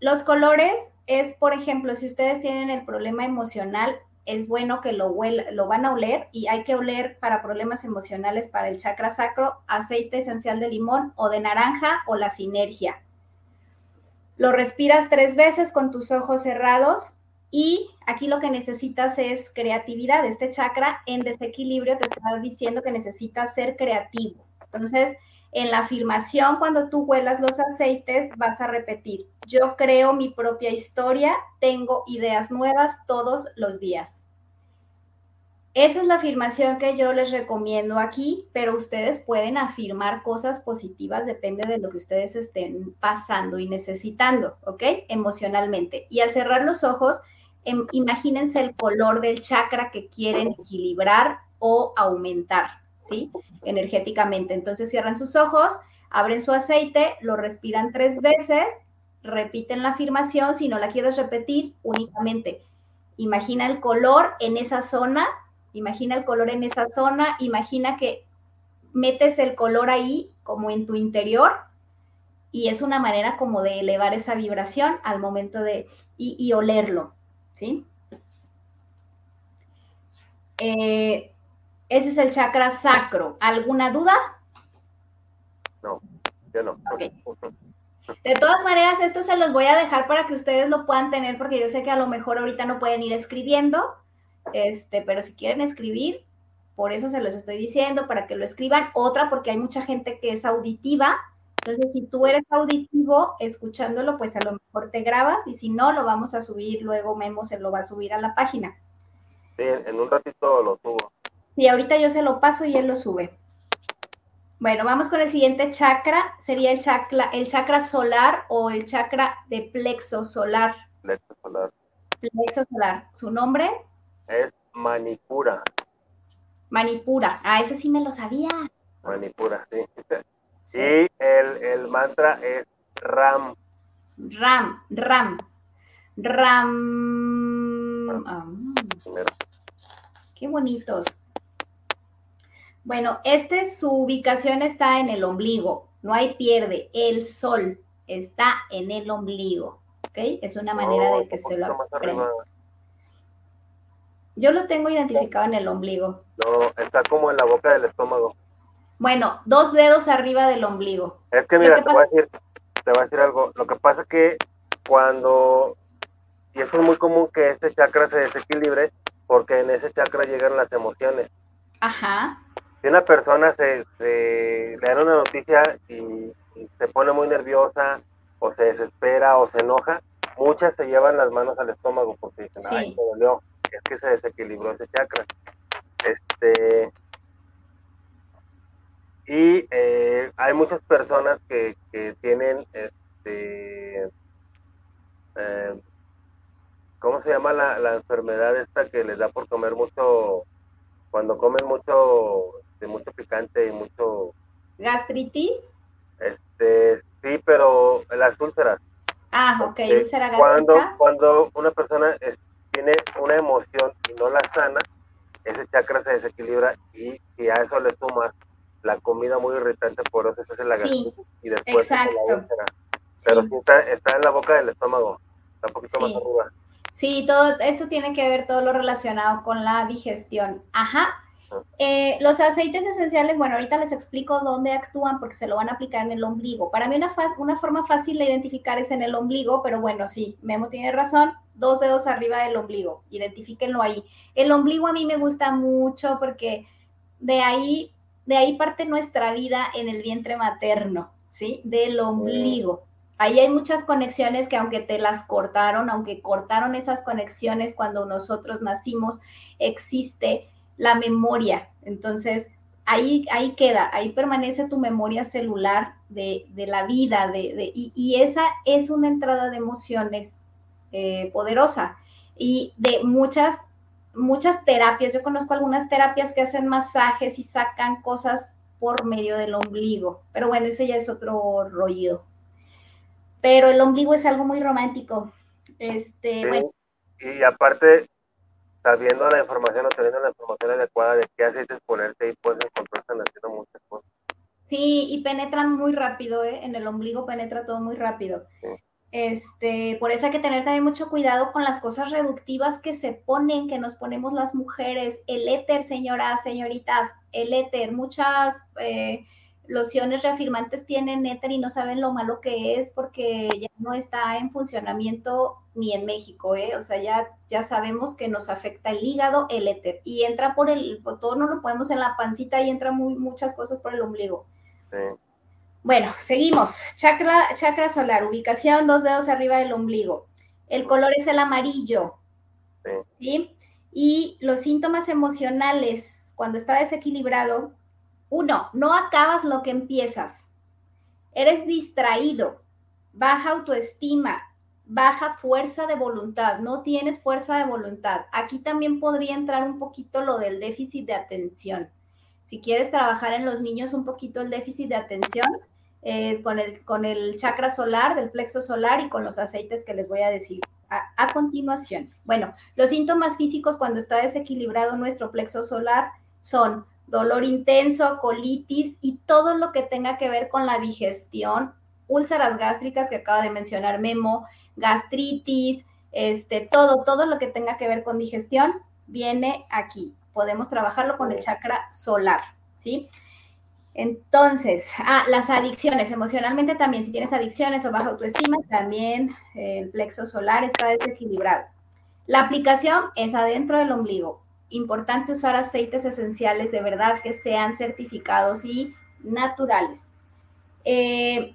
B: Los colores es, por ejemplo, si ustedes tienen el problema emocional, es bueno que lo, huela, lo van a oler y hay que oler para problemas emocionales para el chakra sacro aceite esencial de limón o de naranja o la sinergia. Lo respiras tres veces con tus ojos cerrados y aquí lo que necesitas es creatividad. Este chakra en desequilibrio te está diciendo que necesitas ser creativo. Entonces, en la afirmación, cuando tú huelas los aceites, vas a repetir, yo creo mi propia historia, tengo ideas nuevas todos los días. Esa es la afirmación que yo les recomiendo aquí, pero ustedes pueden afirmar cosas positivas, depende de lo que ustedes estén pasando y necesitando, ¿ok? Emocionalmente. Y al cerrar los ojos, em, imagínense el color del chakra que quieren equilibrar o aumentar, ¿sí? Energéticamente. Entonces cierran sus ojos, abren su aceite, lo respiran tres veces, repiten la afirmación, si no la quieres repetir, únicamente imagina el color en esa zona Imagina el color en esa zona, imagina que metes el color ahí como en tu interior y es una manera como de elevar esa vibración al momento de y, olerlo, ¿sí? Eh, ese es el chakra sacro. ¿Alguna duda?
A: No, yo no.
B: De todas maneras, esto se los voy a dejar para que ustedes lo puedan tener porque yo sé que a lo mejor ahorita no pueden ir escribiendo, este, pero si quieren escribir, por eso se los estoy diciendo, para que lo escriban. Otra, porque hay mucha gente que es auditiva. Entonces, si tú eres auditivo, escuchándolo, pues a lo mejor te grabas y si no, lo vamos a subir, luego Memo se lo va a subir a la página.
A: Sí, en un ratito lo subo.
B: Sí, ahorita yo se lo paso y él lo sube. Bueno, vamos con el siguiente chakra. Sería el chakra, el chakra solar o el chakra de plexo solar.
A: Plexo solar.
B: Plexo solar. ¿Su nombre?
A: Es Manipura.
B: Manipura. Ah, ese sí me lo sabía.
A: Manipura, sí. sí. Y el, el, mantra es Ram.
B: Ram, Ram. Ram. Ah, qué bonitos. Bueno, este su ubicación está en el ombligo, no hay pierde, el sol. está en el ombligo, ¿ok? Es una manera de que se lo aprenda. Yo lo tengo identificado en el ombligo.
A: No, está como en la boca del estómago.
B: Bueno, dos dedos arriba del ombligo.
A: Es que mira, te voy a decir, te voy a decir algo. Lo que pasa es que cuando, y esto es muy común que este chakra se desequilibre, porque en ese chakra llegan las emociones.
B: Ajá.
A: Si una persona se, le da una noticia y, se pone muy nerviosa, o se desespera, o se enoja, muchas se llevan las manos al estómago porque dicen, ay, me dolió, es que se desequilibró ese chakra. Este, y eh, hay muchas personas que, que tienen, este, eh, ¿cómo se llama la, la, enfermedad esta que les da por comer mucho, cuando comen mucho, de mucho picante y mucho...
B: ¿Gastritis?
A: Este, sí, pero las úlceras.
B: Ah, ok,
A: este,
B: úlcera gástrica.
A: Cuando, cuando una persona tiene una emoción y no la sana, ese chakra se desequilibra y si a eso le sumas la comida muy irritante, por eso se hace la
B: sí,
A: y después
B: exacto.
A: la Pero sí, está, está, en la boca del estómago, está un poquito más arriba.
B: Sí, todo esto tiene que ver todo lo relacionado con la digestión. Ajá. Eh, los aceites esenciales, bueno, ahorita les explico dónde actúan porque se lo van a aplicar en el ombligo. Para mí una, una forma fácil de identificar es en el ombligo, pero bueno, sí, Memo tiene razón, dos dedos arriba del ombligo, identifíquenlo ahí. El ombligo a mí me gusta mucho porque de ahí de ahí parte nuestra vida en el vientre materno, ¿sí? Del ombligo. Ahí hay muchas conexiones que aunque te las cortaron, aunque cortaron esas conexiones cuando nosotros nacimos, existe la memoria. Entonces, ahí, ahí queda, ahí permanece tu memoria celular de, de la vida, de, y, y, esa es una entrada de emociones eh, poderosa y de muchas muchas terapias, yo conozco algunas terapias que hacen masajes y sacan cosas por medio del ombligo, pero bueno, ese ya es otro rollo. Pero el ombligo es algo muy romántico. Este, bueno.
A: Y aparte, sabiendo la información o teniendo la información adecuada de qué aceites ponerte y puedes encontrarse haciendo muchas cosas.
B: Sí, y penetran muy rápido, ¿eh? En el ombligo penetra todo muy rápido. Sí. Este, por eso hay que tener también mucho cuidado con las cosas reductivas que se ponen, que nos ponemos las mujeres. El éter, señoras, señoritas, el éter. Muchas eh, lociones reafirmantes tienen éter y no saben lo malo que es porque ya no está en funcionamiento ni en México, ¿eh? O sea, ya, ya sabemos que nos afecta el hígado, el éter. Y entra por el, todo no lo podemos en la pancita y entra muy, muchas cosas por el ombligo.
A: Sí.
B: Bueno, seguimos. Chakra, chakra solar, ubicación, dos dedos arriba del ombligo. El color es el amarillo.
A: Sí.
B: ¿sí? Y los síntomas emocionales, cuando está desequilibrado, uno, no acabas lo que empiezas. Eres distraído, baja autoestima, baja fuerza de voluntad, no tienes fuerza de voluntad. Aquí también podría entrar un poquito lo del déficit de atención. Si quieres trabajar en los niños un poquito el déficit de atención, eh, con, el, con el chakra solar, del plexo solar y con los aceites que les voy a decir a, a continuación. Bueno, los síntomas físicos cuando está desequilibrado nuestro plexo solar son dolor intenso, colitis y todo lo que tenga que ver con la digestión, úlceras gástricas que acaba de mencionar Memo, gastritis, este, todo, todo lo que tenga que ver con digestión viene aquí podemos trabajarlo con el chakra solar, ¿sí? Entonces, ah, las adicciones, emocionalmente también, si tienes adicciones o baja autoestima, también el plexo solar está desequilibrado. La aplicación es adentro del ombligo. Importante usar aceites esenciales de verdad que sean certificados y naturales. Eh,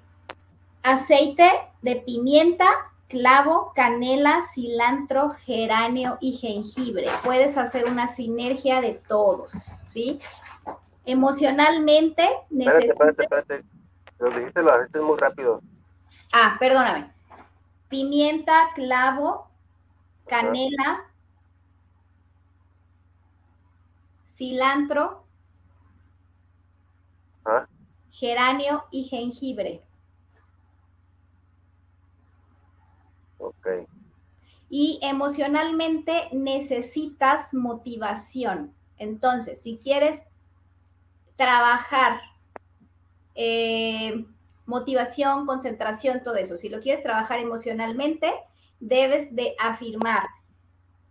B: aceite de pimienta clavo, canela, cilantro, geranio y jengibre. Puedes hacer una sinergia de todos, ¿sí? Emocionalmente
A: necesitas... Espérate, espérate, espérate. Lo dijiste, lo haces muy rápido.
B: Ah, perdóname. Pimienta, clavo, canela, cilantro,
A: ¿Ah?
B: geranio y jengibre.
A: Okay.
B: Y emocionalmente necesitas motivación. Entonces, si quieres trabajar eh, motivación, concentración, todo eso. Si lo quieres trabajar emocionalmente, debes de afirmar,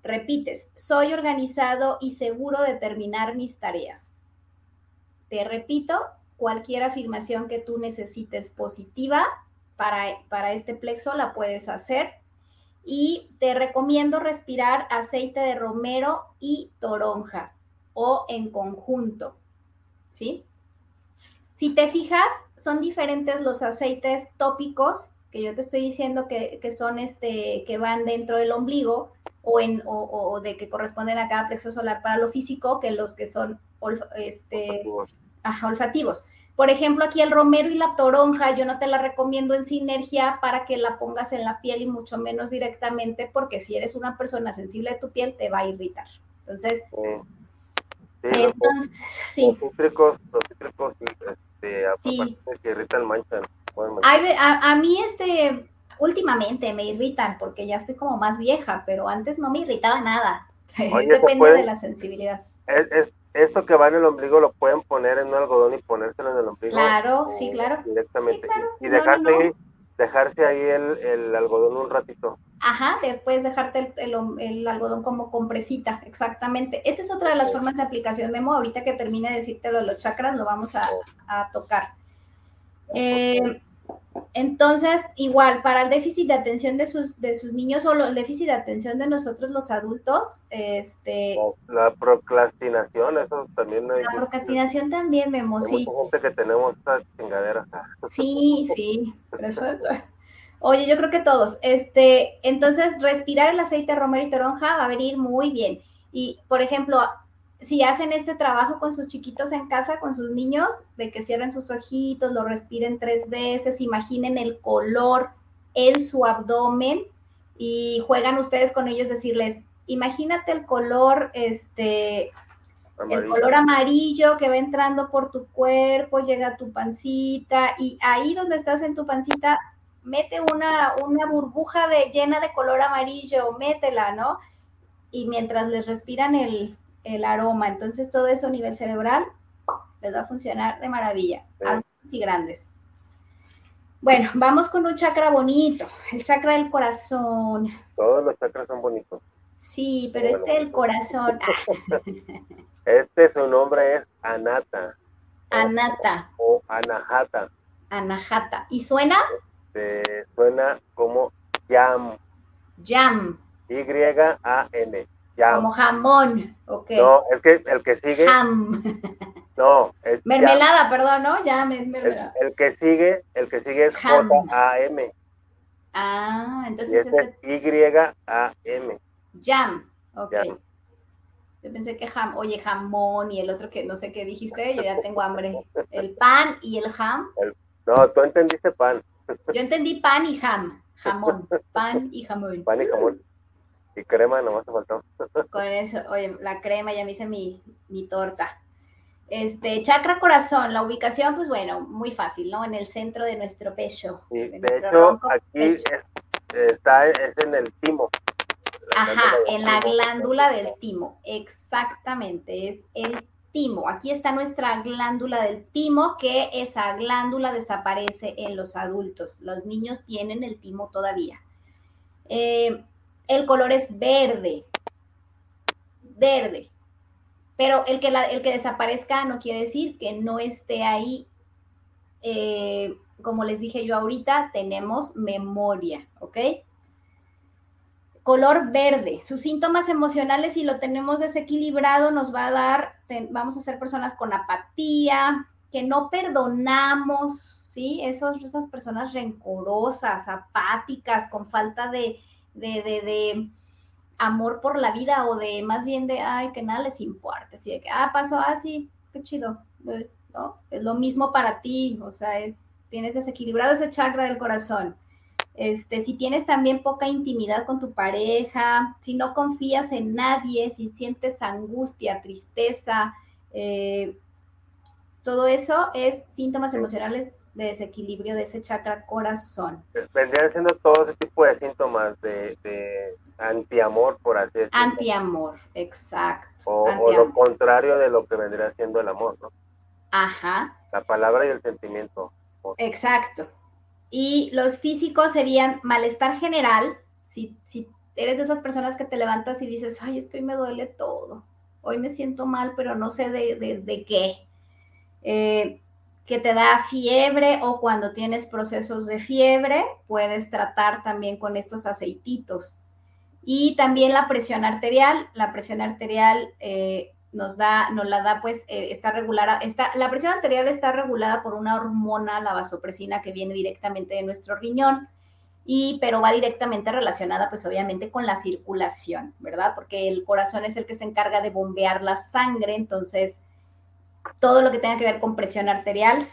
B: repites, soy organizado y seguro de terminar mis tareas. Te repito, cualquier afirmación que tú necesites positiva para, para este plexo la puedes hacer. Y te recomiendo respirar aceite de romero y toronja o en conjunto, ¿sí? Si te fijas, son diferentes los aceites tópicos que yo te estoy diciendo que, son este, que van dentro del ombligo o, en, o, de que corresponden a cada plexo solar para lo físico, que los que son este, olfativos. Por ejemplo, aquí el romero y la toronja, yo no te la recomiendo en sinergia para que la pongas en la piel y mucho menos directamente, porque si eres una persona sensible de tu piel, te va a irritar. Entonces,
A: entonces, sí. Los cítricos, los cítricos, este, sí. que irritan manchan.
B: A, a, mí, este, últimamente me irritan porque ya estoy como más vieja, pero antes no me irritaba nada. Depende de la sensibilidad.
A: Es, esto que va en el ombligo lo pueden poner en un algodón y ponérselo en el ombligo.
B: Claro, sí, claro.
A: Directamente. Y dejarse, dejarse ahí el, el algodón un ratito.
B: Ajá, después dejarte el, algodón como compresita, exactamente. Esa es otra de las formas de aplicación, Memo. Ahorita que termine de decírtelo de los chakras, lo vamos a, tocar. Eh, entonces, igual, para el déficit de atención de sus, de sus niños o el déficit de atención de nosotros los adultos, este...
A: La procrastinación, eso también...
B: Hay la procrastinación también, Memo, sí.
A: gente que tenemos esta chingadera.
B: Sí, sí, pero eso... Oye, yo creo que todos. Este, entonces, respirar el aceite romero y toronja va a venir muy bien. Y, por ejemplo, si hacen este trabajo con sus chiquitos en casa, con sus niños, de que cierren sus ojitos, lo respiren tres veces, imaginen el color en su abdomen y juegan ustedes con ellos decirles, imagínate el color, este, el color amarillo que va entrando por tu cuerpo, llega a tu pancita y ahí donde estás en tu pancita, mete una, una burbuja de, llena de color amarillo, métela, ¿no? Y mientras les respiran el, aroma, entonces todo eso a nivel cerebral les va a funcionar de maravilla, adultos y grandes. Bueno, vamos con un chakra bonito, el chakra del corazón.
A: Todos los chakras son bonitos.
B: Sí, pero este del corazón.
A: Este su nombre es Anata.
B: Anata.
A: O Anahata.
B: Anahata. ¿Y suena?
A: Este, suena como jam.
B: Jam.
A: Y-A-N.
B: Como jamón, ok.
A: No, es que el que sigue.
B: Jam.
A: No, es
B: mermelada, perdón, ¿no? Jam es
A: mermelada. El, que sigue, el que sigue es J-A-M.
B: Ah, entonces
A: este es Y-A-M.
B: Jam, ok. Yo pensé que jam, oye, jamón y el otro que no sé qué dijiste, yo ya tengo hambre. El pan y el jam.
A: no, tú entendiste pan.
B: Yo entendí pan y ham, jamón, pan y jamón.
A: Pan y jamón. Y crema nomás te faltó.
B: Con eso, oye, la crema, ya me hice mi, mi torta. Este, chakra corazón, la ubicación, pues bueno, muy fácil, ¿no? En el centro de nuestro pecho.
A: de, hecho, aquí está, es en el timo.
B: Ajá, en la glándula del timo, exactamente, es el timo. Aquí está nuestra glándula del timo, que esa glándula desaparece en los adultos. Los niños tienen el timo todavía. Eh, el color es verde, verde. Pero el que, el que desaparezca no quiere decir que no esté ahí. Eh, como les dije yo ahorita, tenemos memoria, ¿ok? color verde. Sus síntomas emocionales, si lo tenemos desequilibrado, nos va a dar, vamos a ser personas con apatía, que no perdonamos, ¿sí? Esas personas rencorosas, apáticas, con falta de, de, de, amor por la vida o de más bien de, ay, que nada les importa, así de que, ah, pasó así, ah, qué chido, eh, ¿no? Es lo mismo para ti, o sea, es, tienes desequilibrado ese chakra del corazón. Este, si tienes también poca intimidad con tu pareja, si no confías en nadie, si sientes angustia, tristeza, eh, todo eso es síntomas emocionales de desequilibrio de ese chakra corazón.
A: Vendrían siendo todo ese tipo de síntomas de, antiamor, por así decirlo.
B: Antiamor, exacto.
A: O, o, lo contrario de lo que vendría siendo el amor, ¿no?
B: Ajá.
A: La palabra y el sentimiento.
B: Exacto. Y los físicos serían malestar general, si, si eres de esas personas que te levantas y dices, ay, es que hoy me duele todo, hoy me siento mal, pero no sé de, de, qué. Eh, que te da fiebre o cuando tienes procesos de fiebre, puedes tratar también con estos aceititos. Y también la presión arterial, la presión arterial eh, nos da, nos la da, pues, eh, está regulada, está, la presión arterial está regulada por una hormona, la vasopresina, que viene directamente de nuestro riñón, y, pero va directamente relacionada, pues, obviamente, con la circulación, ¿verdad? Porque el corazón es el que se encarga de bombear la sangre, entonces, todo lo que tenga que ver con presión arterial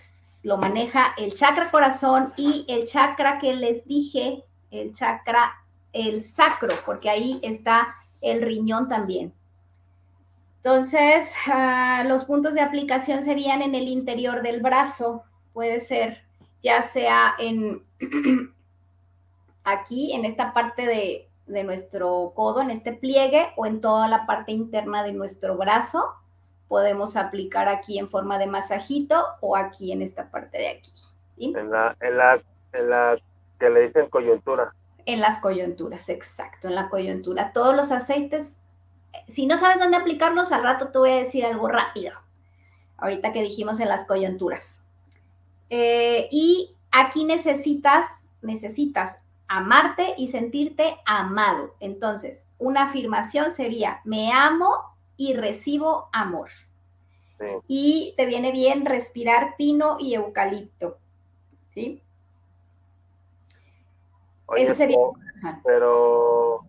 B: lo maneja el chakra corazón y el chakra que les dije, el chakra, el sacro, porque ahí está el riñón también. Entonces, ah, los puntos de aplicación serían en el interior del brazo, puede ser ya sea en aquí, en esta parte de, de nuestro codo, en este pliegue, o en toda la parte interna de nuestro brazo podemos aplicar aquí en forma de masajito o aquí en esta parte de aquí.
A: En, la, en, la, en la que le dicen coyuntura.
B: En las coyunturas, exacto, en la coyuntura. Todos los aceites, si no sabes dónde aplicarlos, al rato te voy a decir algo rápido. Ahorita que dijimos en las coyunturas. Eh, y aquí necesitas, necesitas amarte y sentirte amado. Entonces, una afirmación sería, me amo y recibo amor. Y te viene bien respirar pino y eucalipto. ¿Sí?
A: Ese sería. Pero.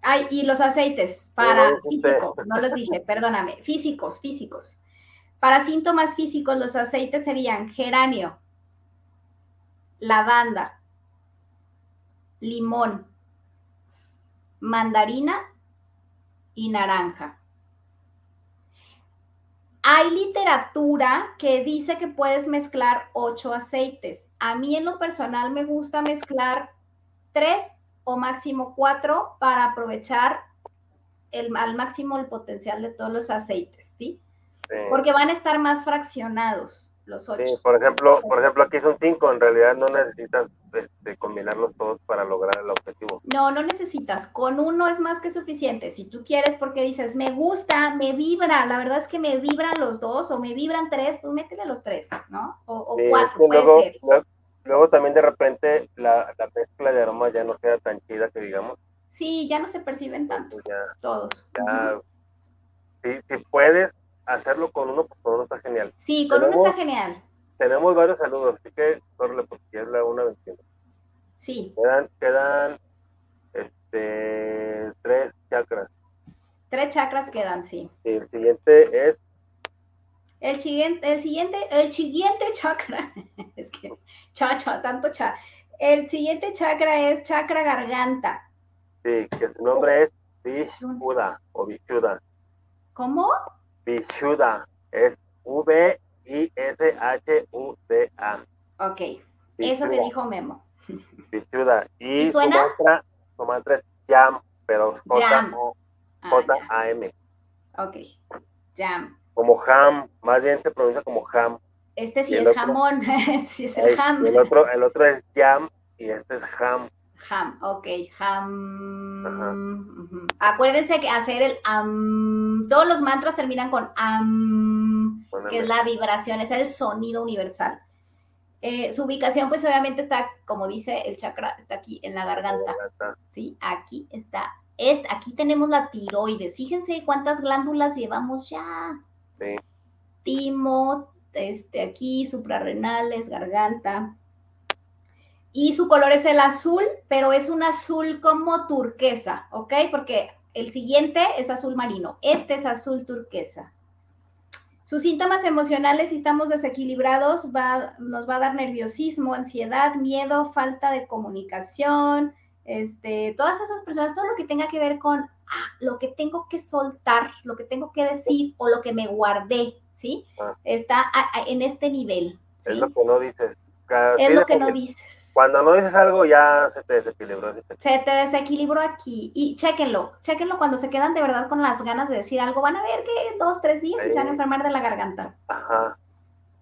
B: Ay, y los aceites para físico, no los dije, perdóname, físicos, físicos. Para síntomas físicos, los aceites serían geranio, lavanda, limón, mandarina y naranja. Hay literatura que dice que puedes mezclar ocho aceites. A mí en lo personal me gusta mezclar tres o máximo cuatro para aprovechar el, al máximo el potencial de todos los aceites, ¿sí? Porque van a estar más fraccionados los ocho. Sí,
A: por ejemplo, por ejemplo, aquí son cinco, en realidad no necesitas este, combinarlos todos para lograr el objetivo.
B: No, no necesitas, con uno es más que suficiente. Si tú quieres porque dices, me gusta, me vibra, la verdad es que me vibran los dos o me vibran tres, pues métele los tres, ¿no? O, cuatro, puede
A: luego,
B: ser.
A: Luego, también de repente la, mezcla de aromas ya no queda tan chida que digamos.
B: Sí, ya no se perciben tanto, todos.
A: si puedes, hacerlo con uno, pues con uno está genial.
B: Sí, con uno está genial.
A: Tenemos varios saludos, así que corre porque es la una venciendo.
B: Sí.
A: Quedan, quedan este, tres chakras.
B: Tres chakras quedan, sí.
A: Y el siguiente es.
B: El siguiente, el siguiente, el siguiente chakra. es que, cha, cha, tanto cha. El siguiente chakra es chakra garganta.
A: Sí, que su nombre es Vishuddha o Vishuddha.
B: ¿Cómo?
A: Vishuddha, es V-I-S-H-U-D-A.
B: Ok, eso que dijo Memo.
A: Vishuddha. Y, su mantra, su mantra es Jam, pero J-A-M.
B: Ah, ok, Jam.
A: Como ham, más bien se pronuncia como ham.
B: Este sí es jamón, este sí es el ham.
A: El otro, el otro es Jam y este es ham.
B: Ham, ok, ham. Acuérdense que hacer el am, todos los mantras terminan con am, que es la vibración, es el sonido universal. Eh, su ubicación, pues obviamente está, como dice el chakra, está aquí en la garganta. Sí, aquí está. Es, aquí tenemos la tiroides. Fíjense cuántas glándulas llevamos ya.
A: Sí.
B: Timo, este, aquí, suprarrenales, garganta y su color es el azul, pero es un azul como turquesa, ¿ok? Porque el siguiente es azul marino, este es azul turquesa. Sus síntomas emocionales, si estamos desequilibrados, va, nos va a dar nerviosismo, ansiedad, miedo, falta de comunicación, este, todas esas personas, todo lo que tenga que ver con ah, lo que tengo que soltar, lo que tengo que decir o lo que me guardé, ¿sí? Ah. Está en este nivel. ¿sí?
A: Es lo que no dices
B: es lo que no dices.
A: Cuando no dices algo ya se te desequilibró.
B: Se te desequilibró aquí. Y chéquenlo, chéquenlo cuando se quedan de verdad con las ganas de decir algo. Van a ver que dos, tres días y se van a enfermar de la garganta.
A: Ajá.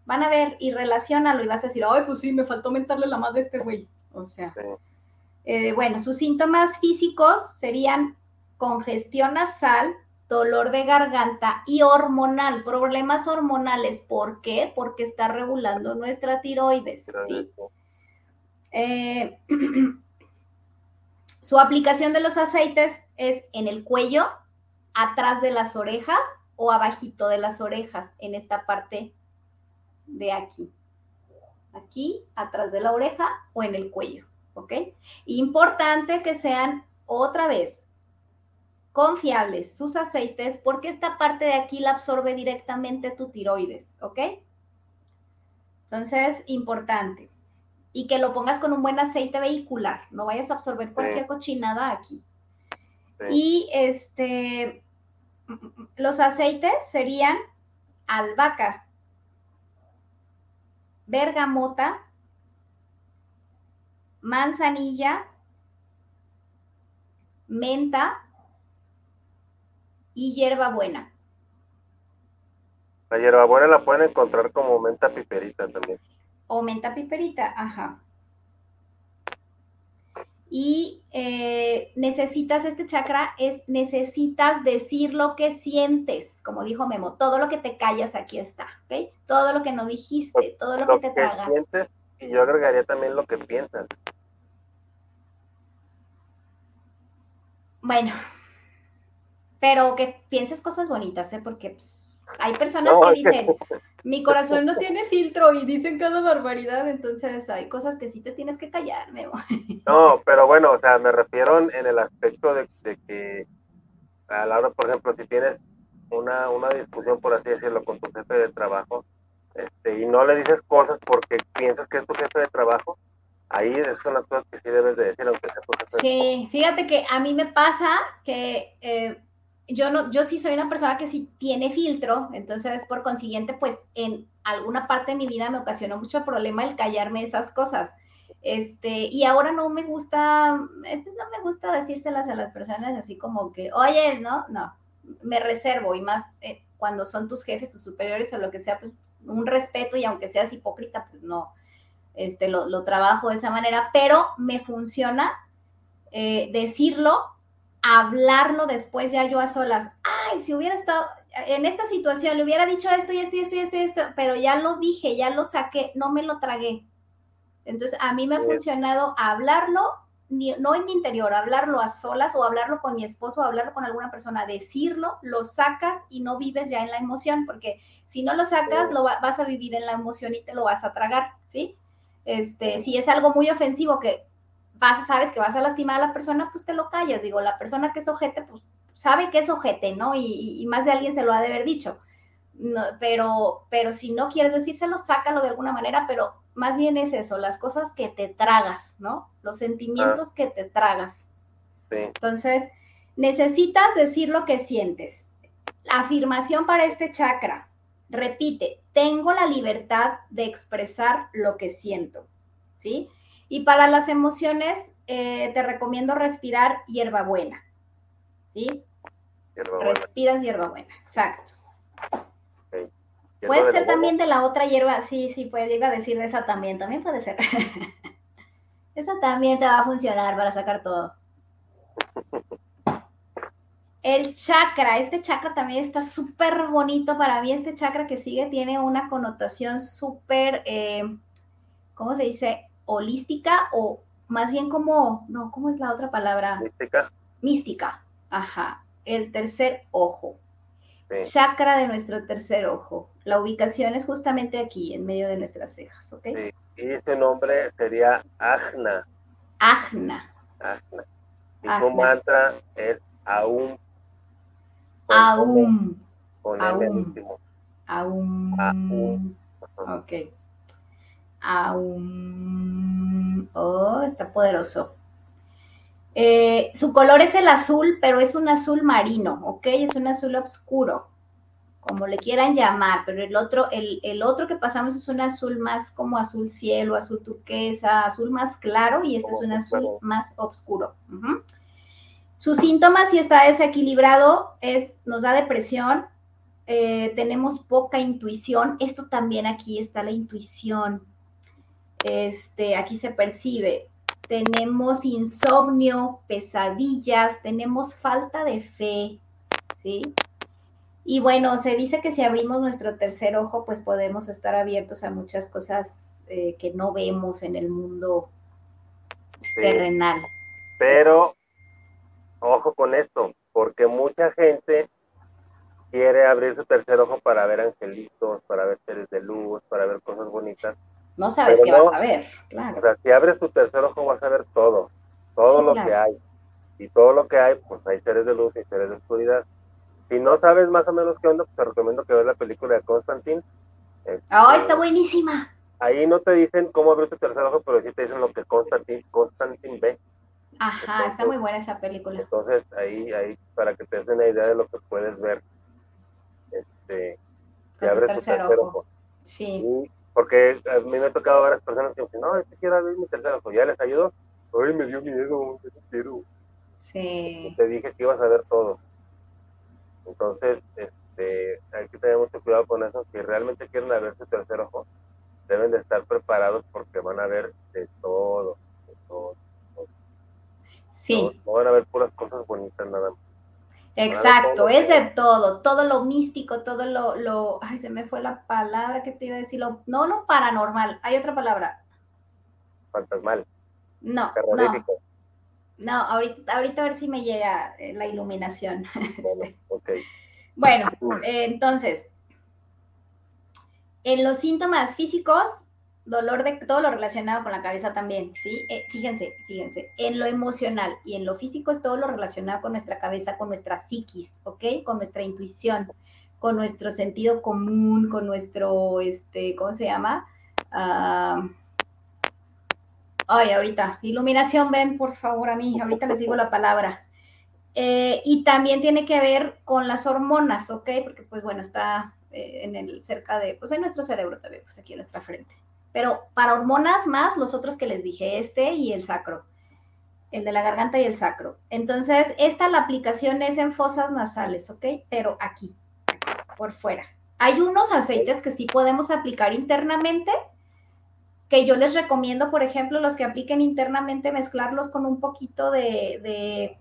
B: van a ver y relacionalo y vas a decir, ay, pues sí, me faltó mentarle la madre a este güey. O sea, eh, bueno, sus síntomas físicos serían congestión nasal, dolor de garganta y hormonal, problemas hormonales. ¿Por qué? Porque está regulando nuestra tiroides. Eh, su aplicación de los aceites es en el cuello, atrás de las orejas o abajito de las orejas, en esta parte de aquí. Aquí, atrás de la oreja o en el cuello, ¿ok? Importante que sean otra vez confiables sus aceites porque esta parte de aquí la absorbe directamente tu tiroides, ¿ok? Entonces, importante. Y que lo pongas con un buen aceite vehicular, no vayas a absorber cualquier cochinada aquí. Y este, los aceites serían albahaca, bergamota, manzanilla, menta, y hierbabuena.
A: La hierbabuena la pueden encontrar como menta piperita también.
B: O menta piperita, ajá. Y eh, necesitas este chakra, es necesitas decir lo que sientes, como dijo Memo, todo lo que te callas aquí está, ¿ok? Todo lo que no dijiste, todo lo, que te tragas. Sientes,
A: y yo agregaría también lo que piensas.
B: Bueno, pero que pienses cosas bonitas, ¿eh? Porque pues, hay personas que dicen, mi corazón no tiene filtro y dicen cada barbaridad, entonces hay cosas que sí te tienes que callar, Memo.
A: No, pero bueno, o sea, me refiero en el aspecto de, que a la hora, por ejemplo, si tienes una, una discusión, por así decirlo, con tu jefe de trabajo, este, y no le dices cosas porque piensas que es tu jefe de trabajo, ahí son las cosas que sí debes de decir, aunque sea tu jefe.
B: Sí, fíjate que a mí me pasa que... Eh, yo no, yo sí soy una persona que sí tiene filtro, entonces por consiguiente, pues en alguna parte de mi vida me ocasionó mucho problema el callarme esas cosas. Este, y ahora no me gusta, eh, pues, no me gusta decírselas a las personas así como que, oye, no, no, me reservo y más eh, cuando son tus jefes, tus superiores o lo que sea, pues un respeto y aunque seas hipócrita, pues no, este, lo, trabajo de esa manera, pero me funciona eh, decirlo hablarlo después ya yo a solas. Ay, si hubiera estado en esta situación, le hubiera dicho esto y esto y esto y esto, esto, pero ya lo dije, ya lo saqué, no me lo tragué. Entonces, a mí me ha funcionado hablarlo, no en mi interior, hablarlo a solas o hablarlo con mi esposo o hablarlo con alguna persona, decirlo, lo sacas y no vives ya en la emoción, porque si no lo sacas, lo vas a vivir en la emoción y te lo vas a tragar, ¿sí? Este, si es algo muy ofensivo que vas, sabes que vas a lastimar a la persona, pues te lo callas. Digo, la persona que es ojete, pues sabe que es ojete, ¿no? Y, más de alguien se lo ha de haber dicho. pero, pero si no quieres decírselo, sácalo de alguna manera, pero más bien es eso, las cosas que te tragas, ¿no? Los sentimientos ah. que te tragas. Entonces, necesitas decir lo que sientes. La afirmación para este chakra, repite, tengo la libertad de expresar lo que siento, ¿sí? Y para las emociones, eh, te recomiendo respirar hierbabuena. ¿Sí? Respiras hierbabuena, exacto. Puede ser también de la otra hierba, sí, sí, puede, iba a decir de esa también, también puede ser. esa también te va a funcionar para sacar todo. El chakra, este chakra también está súper bonito para mí. Este chakra que sigue tiene una connotación súper, eh, ¿cómo se dice? Holística o más bien como, no, ¿cómo es la otra palabra?
A: Mística.
B: Mística, ajá. El tercer ojo. Chakra de nuestro tercer ojo. La ubicación es justamente aquí, en medio de nuestras cejas, ¿ok? Sí.
A: Y ese nombre sería Ajna.
B: Ajna.
A: Ajna. Y su mantra es Aum.
B: Aum. Aum. Aum. Aum. Ok. Aún. Oh, está poderoso. Eh, su color es el azul, pero es un azul marino, ¿ok? Es un azul oscuro, como le quieran llamar, pero el otro, el, otro que pasamos es un azul más como azul cielo, azul turquesa, azul más claro, y este es un azul más oscuro. Sus síntomas, si está desequilibrado, es, nos da depresión, eh, tenemos poca intuición. Esto también aquí está la intuición. Este, aquí se percibe. Tenemos insomnio, pesadillas, tenemos falta de fe, ¿sí? Y bueno, se dice que si abrimos nuestro tercer ojo, pues podemos estar abiertos a muchas cosas eh, que no vemos en el mundo terrenal.
A: Pero, ojo con esto, porque mucha gente quiere abrir su tercer ojo para ver angelitos, para ver seres de luz, para ver cosas bonitas.
B: No sabes qué vas a ver, claro.
A: O sea, si abres tu tercer ojo vas a ver todo, todo lo que hay. Y todo lo que hay, pues hay seres de luz y seres de oscuridad. Si no sabes más o menos qué onda, pues te recomiendo que veas la película de Constantine.
B: ¡Ah, está buenísima!
A: Ahí no te dicen cómo abrir tu tercer ojo, pero sí te dicen lo que Constantine, Constantine ve.
B: Ajá, está muy buena esa película.
A: Entonces, ahí, ahí, para que te des una idea de lo que puedes ver. Este,
B: Con tu tercer, ojo. Sí.
A: Porque a mí me ha tocado varias personas que dicen, no, este quiero abrir mi tercer ojo, ya les ayudo. Ay, me dio miedo, no quiero.
B: Sí.
A: te dije que ibas a ver todo. Entonces, este, hay que tener mucho cuidado con eso. Si realmente quieren ver su tercer ojo, deben de estar preparados porque van a ver de todo, de todo.
B: Sí.
A: No, van a ver puras cosas bonitas nada más.
B: Exacto, es de todo, todo lo místico, todo lo, lo, ay, se me fue la palabra que te iba a decir, lo, no, no paranormal, hay otra palabra.
A: Fantasmal.
B: No, no. No, ahorita, ahorita a ver si me llega eh, la iluminación.
A: Bueno, okay.
B: bueno eh, entonces, en los síntomas físicos, dolor de todo lo relacionado con la cabeza también, ¿sí? Eh, fíjense, fíjense, en lo emocional y en lo físico es todo lo relacionado con nuestra cabeza, con nuestra psiquis, ¿ok? Con nuestra intuición, con nuestro sentido común, con nuestro, este, ¿cómo se llama? Ah, Ay, ahorita, iluminación, ven por favor a mí, ahorita les digo la palabra. Eh, y también tiene que ver con las hormonas, ¿ok? Porque pues bueno, está eh, en el cerca de, pues en nuestro cerebro también, pues aquí en nuestra frente. Pero para hormonas más los otros que les dije, este y el sacro, el de la garganta y el sacro. Entonces, esta la aplicación es en fosas nasales, ¿ok? Pero aquí, por fuera. Hay unos aceites que sí podemos aplicar internamente, que yo les recomiendo, por ejemplo, los que apliquen internamente, mezclarlos con un poquito de,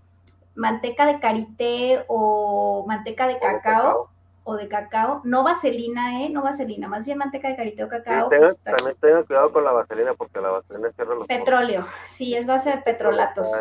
B: manteca de karité o manteca de cacao o de cacao, no vaselina, ¿eh? No vaselina, más bien manteca de karité o cacao.
A: también tengan cuidado con la vaselina porque la vaselina cierra los
B: Petróleo, sí, es base de petrolatos.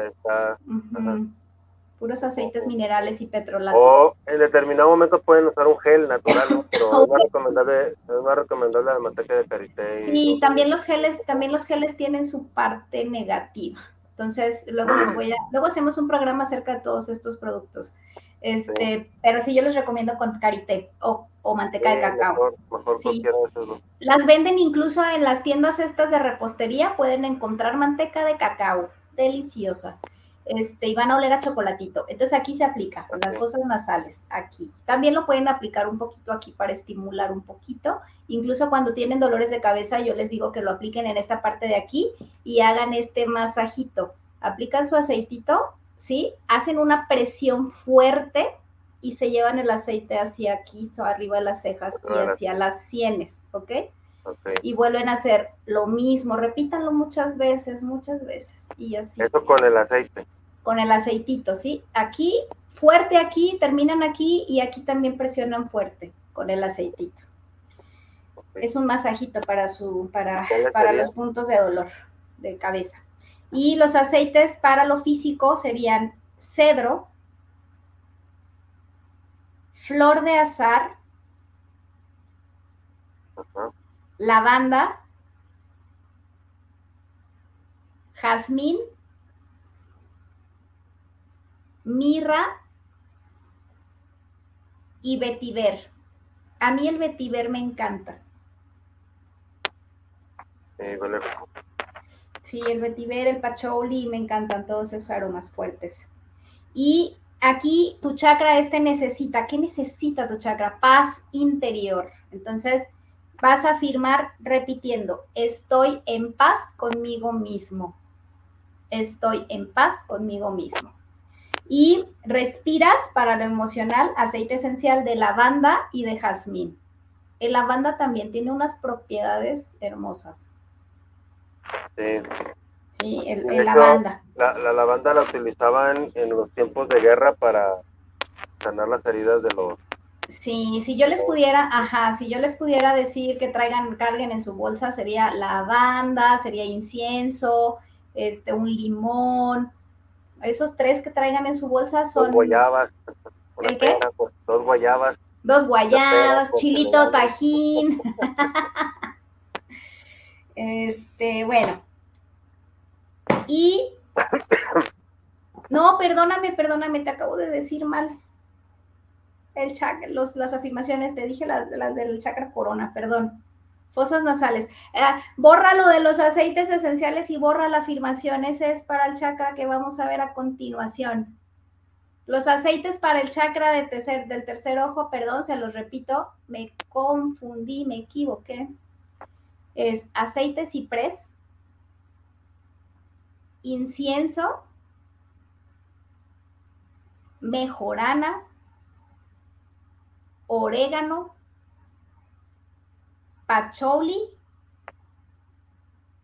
B: Puros aceites minerales y petrolatos.
A: O en determinado momento pueden usar un gel natural, pero es más recomendable, es más recomendable la manteca de karité.
B: Sí, también los geles, también los geles tienen su parte negativa. Entonces, luego les voy a, luego hacemos un programa acerca de todos estos productos. Este, pero sí yo les recomiendo con karité o, o manteca de cacao.
A: Mejor, sí.
B: Las venden incluso en las tiendas estas de repostería, pueden encontrar manteca de cacao, deliciosa este, y van a oler a chocolatito. Entonces aquí se aplica, las fosas nasales, aquí. También lo pueden aplicar un poquito aquí para estimular un poquito. Incluso cuando tienen dolores de cabeza, yo les digo que lo apliquen en esta parte de aquí y hagan este masajito. Aplican su aceitito, ¿sí? Hacen una presión fuerte y se llevan el aceite hacia aquí, arriba de las cejas y hacia las sienes, ¿ok? Y vuelven a hacer lo mismo, repítanlo muchas veces, muchas veces. Y así.
A: Eso con el aceite.
B: Con el aceitito, ¿sí? Aquí, fuerte aquí, terminan aquí y aquí también presionan fuerte con el aceitito. Es un masajito para su, para, para los puntos de dolor de cabeza. Y los aceites para lo físico serían cedro, flor de azar, lavanda, jazmín, mirra y vetiver. A mí el vetiver me encanta. Sí, el vetiver, el patchouli, me encantan todos esos aromas fuertes. Y aquí tu chakra este necesita, ¿qué necesita tu chakra? Paz interior. Entonces, vas a afirmar repitiendo, estoy en paz conmigo mismo. Estoy en paz conmigo mismo. Y respiras para lo emocional aceite esencial de lavanda y de jazmín. El lavanda también tiene unas propiedades hermosas.
A: Sí.
B: Sí, el, lavanda.
A: La, lavanda la utilizaban en los tiempos de guerra para sanar las heridas de los
B: Sí, si yo les pudiera, ajá, si yo les pudiera decir que traigan, carguen en su bolsa, sería lavanda, sería incienso, este, un limón. Esos tres que traigan en su bolsa son.
A: Dos guayabas.
B: ¿El qué?
A: dos guayabas.
B: Dos guayabas, chilito, tajín. este, bueno. Y. No, perdóname, perdóname, te acabo de decir mal el chakra, los, las afirmaciones, te dije las, del chakra corona, perdón. Fosas nasales. Eh, borra lo de los aceites esenciales y borra la afirmación. Ese es para el chakra que vamos a ver a continuación. Los aceites para el chakra de tercer, del tercer ojo, perdón, se los repito, me confundí, me equivoqué. Es aceite ciprés, incienso, mejorana, orégano, pacholi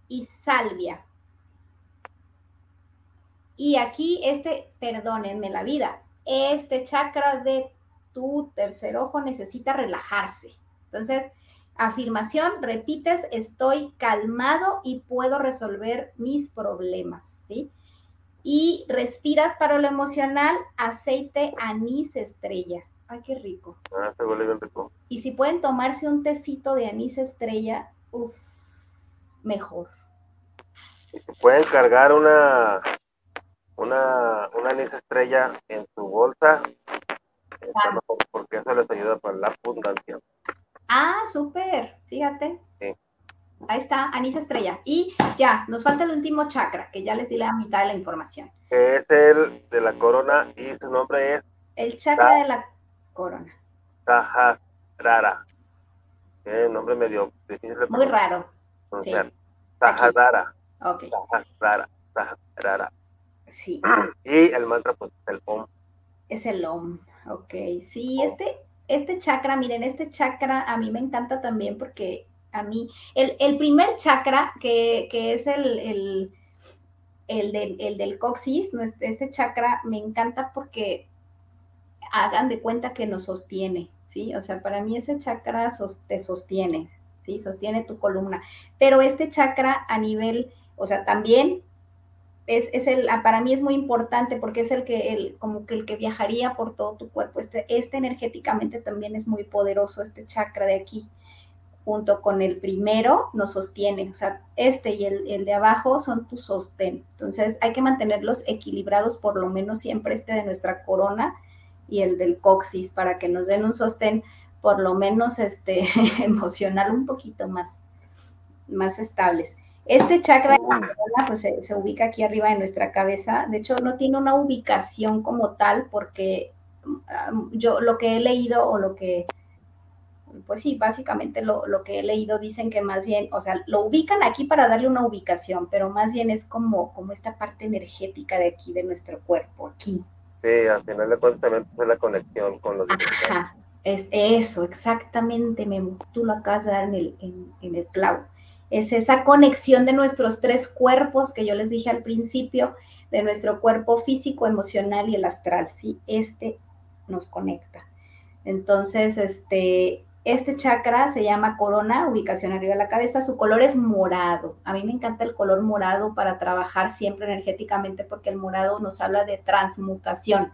B: y salvia. Y aquí este, perdónenme la vida, este chakra de tu tercer ojo necesita relajarse. Entonces, afirmación, repites, estoy calmado y puedo resolver mis problemas, ¿sí? Y respiras para lo emocional, aceite anís estrella. Ay, qué rico.
A: Ah, se huele bien rico.
B: Y si pueden tomarse un tecito de anís estrella, uff, mejor.
A: Y si pueden cargar una, una, una anís estrella en su bolsa, mejor porque eso les ayuda para la abundancia.
B: Ah, súper, fíjate. Sí. Ahí está, anís estrella. Y ya, nos falta el último chakra, que ya les di la mitad de la información.
A: Es el de la corona y su nombre es...
B: El chakra de la corona.
A: Sahasrara. Eh, nombre medio difícil
B: de Muy raro.
A: Sí. Sahasrara.
B: Ok.
A: Sahasrara. Sahasrara.
B: Sí.
A: Y el mantra, pues, es el OM.
B: Es el OM. Ok. Sí, este, este chakra, miren, este chakra a mí me encanta también porque a mí, el, el primer chakra, que, que es el, el, el, del, el del coxis, este chakra me encanta porque hagan de cuenta que nos sostiene, ¿sí? O sea, para mí ese chakra te sostiene, ¿sí? Sostiene tu columna. Pero este chakra a nivel, o sea, también es, es, el, para mí es muy importante porque es el que, el, como que el que viajaría por todo tu cuerpo. Este, este energéticamente también es muy poderoso, este chakra de aquí, junto con el primero, nos sostiene. O sea, este y el, el de abajo son tu sostén. Entonces, hay que mantenerlos equilibrados, por lo menos siempre este de nuestra corona y el del coxis para que nos den un sostén por lo menos este, emocional un poquito más, más estables. Este chakra pues, se, ubica aquí arriba de nuestra cabeza. De hecho, no tiene una ubicación como tal porque um, yo lo que he leído o lo que, pues sí, básicamente lo, lo, que he leído dicen que más bien, o sea, lo ubican aquí para darle una ubicación, pero más bien es como, como esta parte energética de aquí, de nuestro cuerpo, aquí,
A: Sí, al final de cuentas también es la conexión con los
B: Ajá, es eso, exactamente, Memo. Tú lo acabas de dar en el, en, el clavo. Es esa conexión de nuestros tres cuerpos que yo les dije al principio, de nuestro cuerpo físico, emocional y el astral, ¿sí? Este nos conecta. Entonces, este, este chakra se llama corona, ubicación arriba de la cabeza. Su color es morado. A mí me encanta el color morado para trabajar siempre energéticamente porque el morado nos habla de transmutación.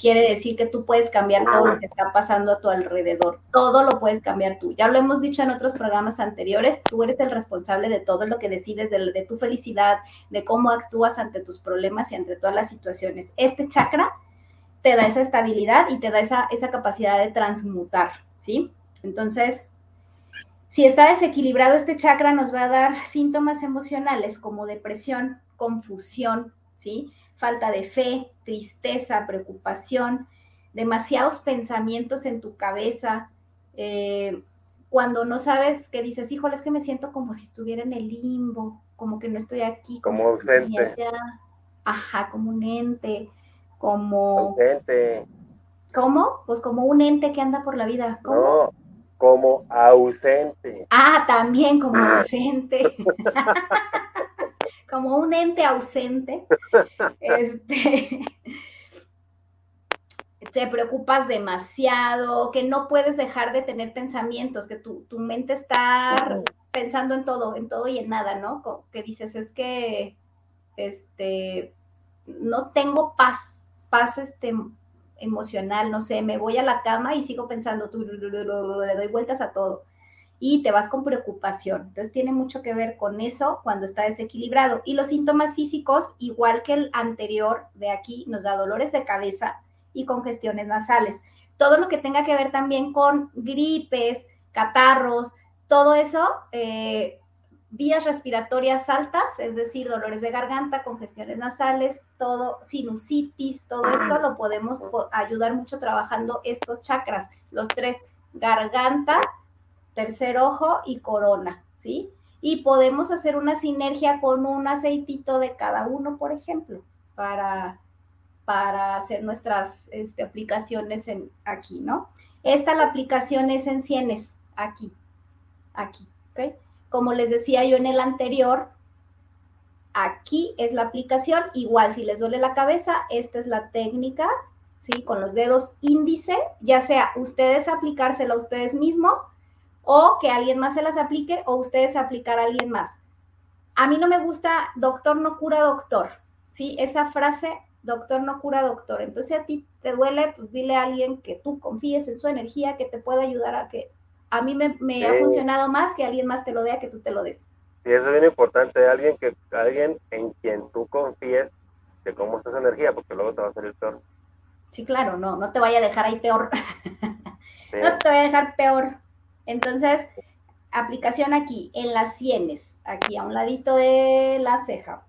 B: Quiere decir que tú puedes cambiar todo lo que está pasando a tu alrededor. Todo lo puedes cambiar tú. Ya lo hemos dicho en otros programas anteriores. Tú eres el responsable de todo lo que decides, de, tu felicidad, de cómo actúas ante tus problemas y ante todas las situaciones. Este chakra te da esa estabilidad y te da esa, esa capacidad de transmutar, ¿sí? Entonces, si está desequilibrado este chakra, nos va a dar síntomas emocionales como depresión, confusión, ¿sí? Falta de fe, tristeza, preocupación, demasiados pensamientos en tu cabeza. Eh, cuando no sabes que dices, híjole, es que me siento como si estuviera en el limbo, como que no estoy aquí,
A: como, como un ente.
B: Ajá, como un ente como...
A: Ausente.
B: ¿Cómo? Pues como un ente que anda por la vida. ¿Cómo?
A: No, como ausente.
B: Ah, también como ausente. como un ente ausente. Este, te preocupas demasiado, que no puedes dejar de tener pensamientos, que tu, tu mente está pensando en todo, en todo y en nada, ¿no? Que dices, es que, este, no tengo paz, paz, este, emocional, no sé, me voy a la cama y sigo pensando, le doy vueltas a todo y te vas con preocupación. Entonces tiene mucho que ver con eso cuando está desequilibrado. Y los síntomas físicos, igual que el anterior de aquí, nos da dolores de cabeza y congestiones nasales. Todo lo que tenga que ver también con gripes, catarros, todo eso, eh, vías respiratorias altas, es decir, dolores de garganta, congestiones nasales, todo, sinusitis, todo esto lo podemos ayudar mucho trabajando estos chakras, los tres, garganta, tercer ojo y corona, ¿sí? Y podemos hacer una sinergia con un aceitito de cada uno, por ejemplo, para, para hacer nuestras este, aplicaciones en, aquí, ¿no? Esta la aplicación es en Cienes, aquí, aquí, ¿ok? Como les decía yo en el anterior, aquí es la aplicación, igual si les duele la cabeza, esta es la técnica, ¿sí? Con los dedos índice, ya sea ustedes aplicársela a ustedes mismos o que alguien más se las aplique o ustedes aplicar a alguien más. A mí no me gusta doctor no cura doctor, ¿sí? Esa frase, doctor no cura doctor. Entonces a ti te duele, pues dile a alguien que tú confíes en su energía, que te pueda ayudar a que a mí me, ha funcionado más que alguien más te lo dé que tú te lo des.
A: Sí, eso es bien importante, alguien que alguien en quien tú confíes de cómo está esa energía, porque luego te va a salir peor.
B: Sí, claro, no, no te vaya a dejar ahí peor. no te vaya a dejar peor. Entonces, aplicación aquí, en las sienes, aquí a un ladito de la ceja.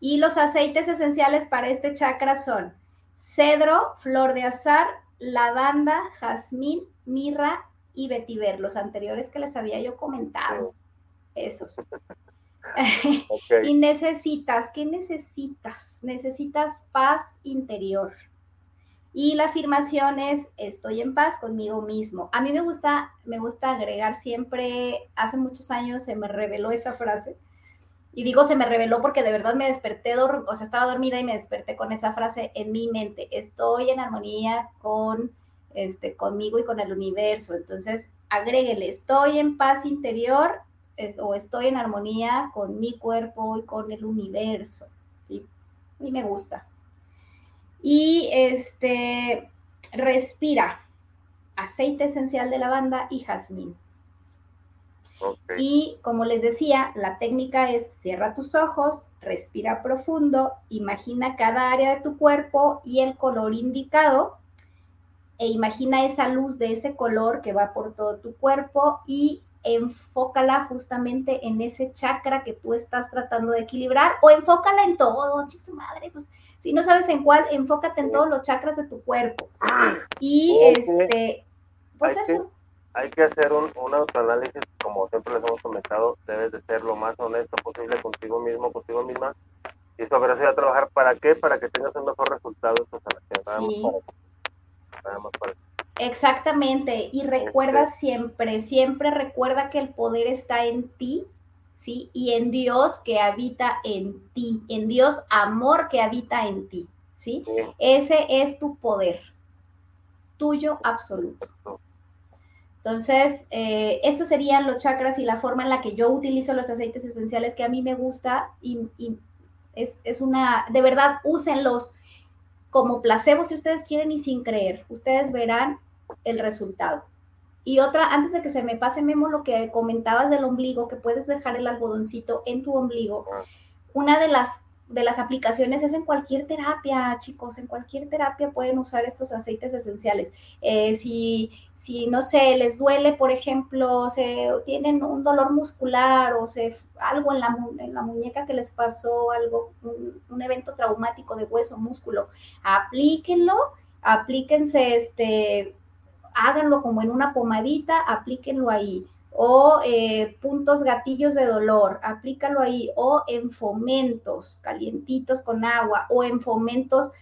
B: Y los aceites esenciales para este chakra son cedro, flor de azar, lavanda, jazmín, mirra y vetiver, los anteriores que les había yo comentado. Esos. y necesitas, ¿qué necesitas? Necesitas paz interior. Y la afirmación es estoy en paz conmigo mismo. A mí me gusta, me gusta agregar siempre, hace muchos años se me reveló esa frase. Y digo se me reveló porque de verdad me desperté, o sea, estaba dormida y me desperté con esa frase en mi mente. Estoy en armonía con este, conmigo y con el universo. Entonces, agréguele, estoy en paz interior o estoy en armonía con mi cuerpo y con el universo. mí me gusta. Y este, respira aceite esencial de lavanda y jazmín. Y como les decía, la técnica es cierra tus ojos, respira profundo, imagina cada área de tu cuerpo y el color indicado e imagina esa luz de ese color que va por todo tu cuerpo y enfócala justamente en ese chakra que tú estás tratando de equilibrar o enfócala en todo, su madre, pues si no sabes en cuál, enfócate en todos los chakras de tu cuerpo. Y este, pues eso.
A: hay que hacer un, un autoanálisis, como siempre les hemos comentado, debes de ser lo más honesto posible contigo mismo, contigo misma, y sobre eso a trabajar, ¿para qué? Para que tengas un mejor resultado en tu sanación. Sí.
B: Exactamente, y recuerda siempre, siempre recuerda que el poder está en ti, ¿sí? Y en Dios que habita en ti, en Dios amor que habita en ti, ¿sí? Ese es tu poder, tuyo absoluto. Entonces, eh, estos serían los chakras y la forma en la que yo utilizo los aceites esenciales que a mí me gusta y, y es, es, una, de verdad, úsenlos como placebo si ustedes quieren y sin creer. Ustedes verán el resultado. Y otra, antes de que se me pase, Memo, lo que comentabas del ombligo, que puedes dejar el algodoncito en tu ombligo. Una de las de las aplicaciones es en cualquier terapia, chicos, en cualquier terapia pueden usar estos aceites esenciales. Eh, si, si, no sé, les duele, por ejemplo, se tienen un dolor muscular o se, algo en la, en la muñeca que les pasó, algo, un, un evento traumático de hueso, músculo, aplíquenlo, aplíquense, este, háganlo como en una pomadita, aplíquenlo ahí o eh, puntos gatillos de dolor, aplícalo ahí, o en fomentos calientitos con agua, o en fomentos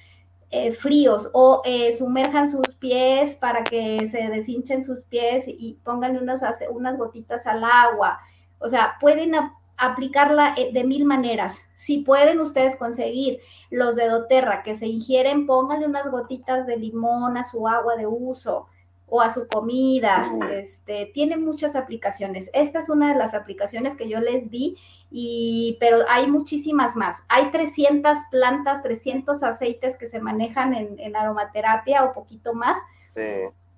B: eh, fríos o eh, sumerjan sus pies para que se deshinchen sus pies y pongan unos, unas gotitas al agua. O sea, pueden aplicarla eh, de mil maneras. Si pueden ustedes conseguir los de doTERRA que se ingieren, pónganle unas gotitas de limón a su agua de uso o a su comida. Este, tiene muchas aplicaciones. Esta es una de las aplicaciones que yo les di, y, pero hay muchísimas más. Hay 300 plantas, 300 aceites que se manejan en, aromaterapia o poquito más.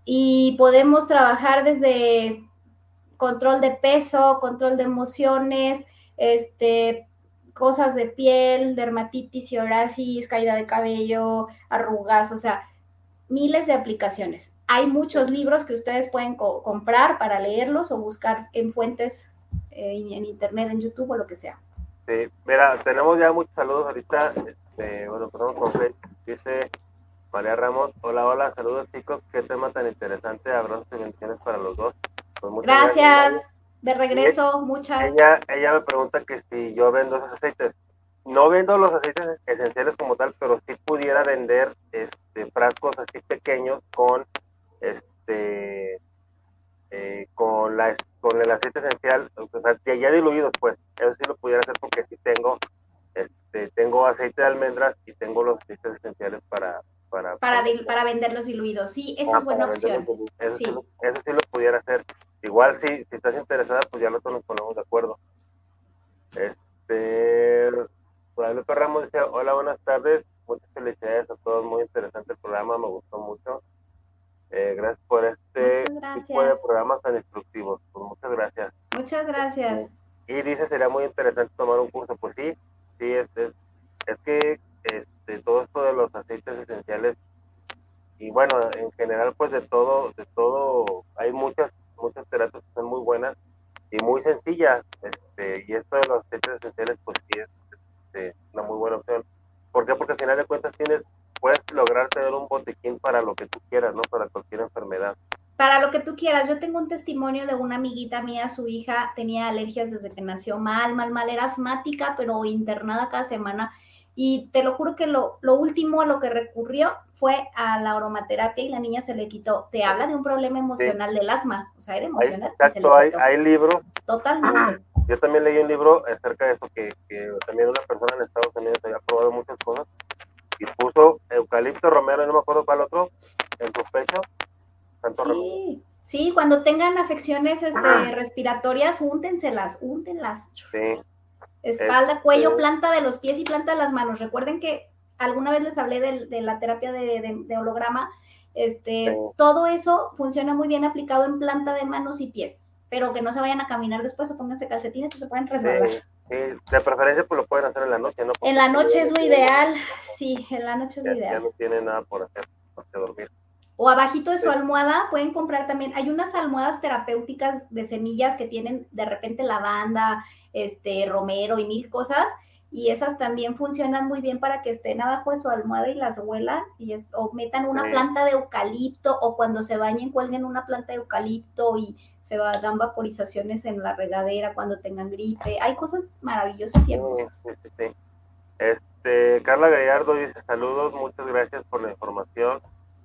B: Y podemos trabajar desde control de peso, control de emociones, este, cosas de piel, dermatitis, psoriasis, caída de cabello, arrugas, o sea, miles de aplicaciones. Hay muchos libros que ustedes pueden comprar para leerlos o buscar en fuentes eh, en internet, en YouTube o lo que sea.
A: Sí, mira, tenemos ya muchos saludos ahorita. Este, bueno, empezamos con Dice María Ramos, hola, hola, saludos chicos, qué tema tan interesante, abrazos y bendiciones para los dos.
B: Pues gracias. de regreso, muchas.
A: Ella, ella me pregunta que si yo vendo esos aceites no vendo los aceites esenciales como tal, pero sí pudiera vender este, frascos así pequeños con este eh, con la con el aceite esencial, o sea, ya, diluidos, pues, eso sí lo pudiera hacer porque sí tengo este tengo aceite de almendras y tengo los aceites esenciales para
B: para para, para venderlos diluidos. Sí, esa es buena opción.
A: Eso sí. eso sí lo pudiera hacer. Igual si, si estás interesada, pues ya nosotros nos ponemos de acuerdo. Este Guadalupe Ramos dice, hola, buenas tardes, muchas felicidades a todos, muy interesante el programa, me gustó mucho. Eh, gracias por este tipo de programas tan instructivos, pues muchas gracias.
B: Muchas gracias.
A: Y dice, sería muy interesante tomar un curso, pues sí, sí, es, es, es que este, todo esto de los aceites esenciales y bueno, en general pues de todo, de todo, hay muchas, muchas terapias que son muy buenas y muy sencillas, este, y esto de los aceites esenciales pues sí es este, una muy buena opción. ¿Por qué? Porque al final de cuentas tienes, puedes lograr tener un botequín para lo que tú quieras, ¿no? Para cualquier enfermedad.
B: Para lo que tú quieras. Yo tengo un testimonio de una amiguita mía, su hija tenía alergias desde que nació mal, mal, mal, era asmática, pero internada cada semana. Y te lo juro que lo, lo último a lo que recurrió fue a la aromaterapia y la niña se le quitó. Te habla de un problema emocional del asma, o sea, era emocional.
A: exacto, hay, hay libros.
B: Totalmente.
A: Yo también leí un libro acerca de eso, que, que también una persona en Estados Unidos había probado muchas cosas y puso eucalipto romero, no me acuerdo cuál otro, en su pecho.
B: sí, sí, cuando tengan afecciones este, respiratorias, úntenselas, úntenlas.
A: Sí.
B: Espalda, este cuello, planta de los pies y planta de las manos. Recuerden que alguna vez les hablé de, la terapia de, holograma. Este, Todo eso funciona muy bien aplicado en planta de manos y pies, pero que no se vayan a caminar después o pónganse calcetines que se pueden resbalar.
A: Sí, de preferencia pues lo pueden hacer en la noche, ¿no?
B: en la noche es lo ideal, sí, en la noche es lo ideal.
A: Ya no tiene nada por hacer, por dormir.
B: O abajito de su almohada pueden comprar también, hay unas almohadas terapéuticas de semillas que tienen de repente lavanda, este, romero y mil cosas, y esas también funcionan muy bien para que estén abajo de su almohada y las huelan, y es, o metan una planta de eucalipto, o cuando se bañen cuelguen una planta de eucalipto y se va, dan vaporizaciones en la regadera cuando tengan gripe. Hay cosas maravillosas y hermosas.
A: Este, Carla Gallardo dice saludos, muchas gracias por la información.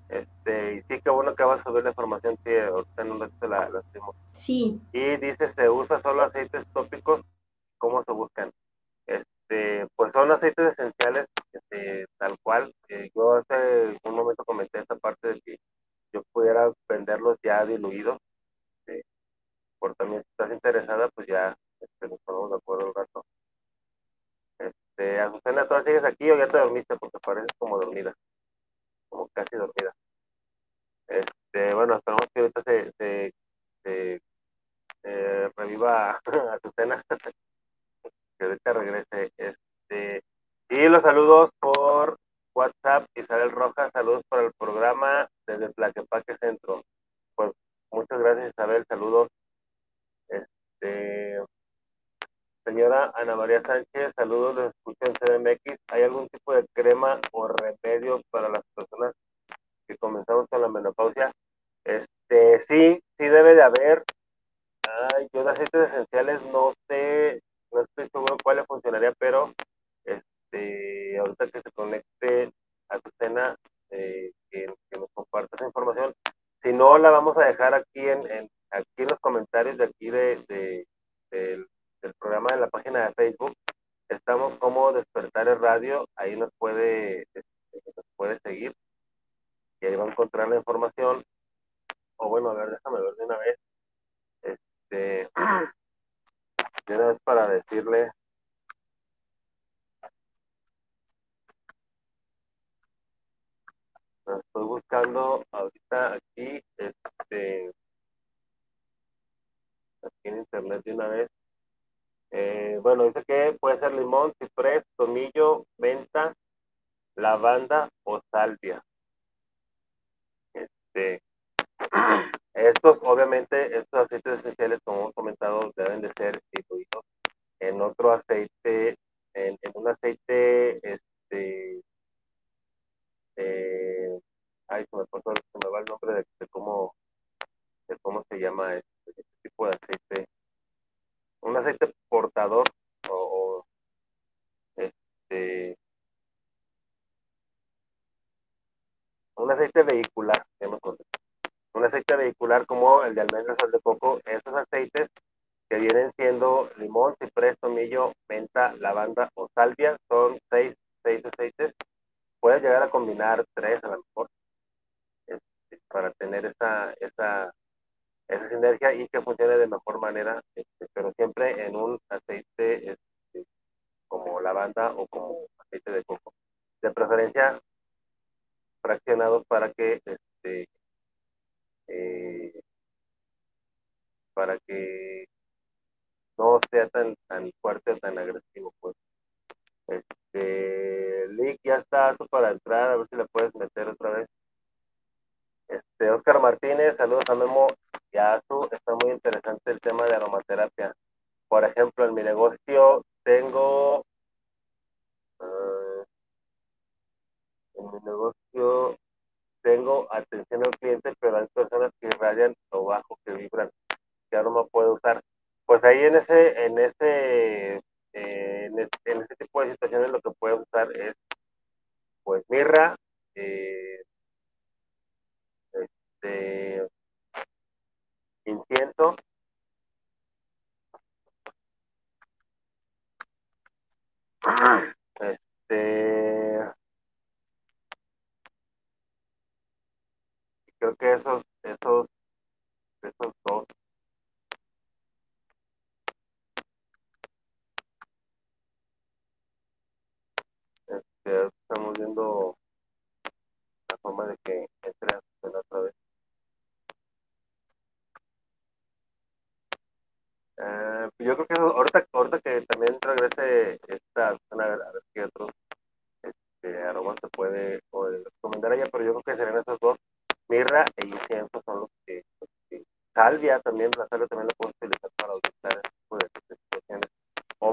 A: Este, y sí, qué bueno que vas a subir la información, sí, ahorita en un ratito la, la
B: Sí.
A: Y dice, ¿se usa solo aceites tópicos? ¿Cómo se buscan? Este, pues son aceites esenciales, este, tal cual. Eh, yo hace un momento comenté esta parte de que yo pudiera venderlos ya diluidos. Este, por también, si estás interesada, pues ya este, nos ponemos de acuerdo un rato. Este, Azucena, ¿tú sigues aquí o ya te dormiste? Porque pareces como dormida como casi dormida. Este, bueno, esperamos que ahorita se, se, se, reviva a Susana, que ahorita regrese. Este, y los saludos por WhatsApp, Isabel Rojas, saludos para el programa desde Tlaquepaque Centro. Pues muchas gracias Isabel, saludos. Este, señora Ana María Sánchez, saludos, les escucho en CDMX. ¿Hay algún tipo de crema o remedio para las personas que comenzamos con la menopausia? Este, sí, sí debe de haber. Ay, yo de aceites esenciales no pero este, ahorita que se conecte a Azucena eh, que, nos comparte esa información. Si no, la vamos a dejar aquí en, aquí en los comentarios de aquí de, del, programa de la página de Facebook. Estamos como Despertar el Radio,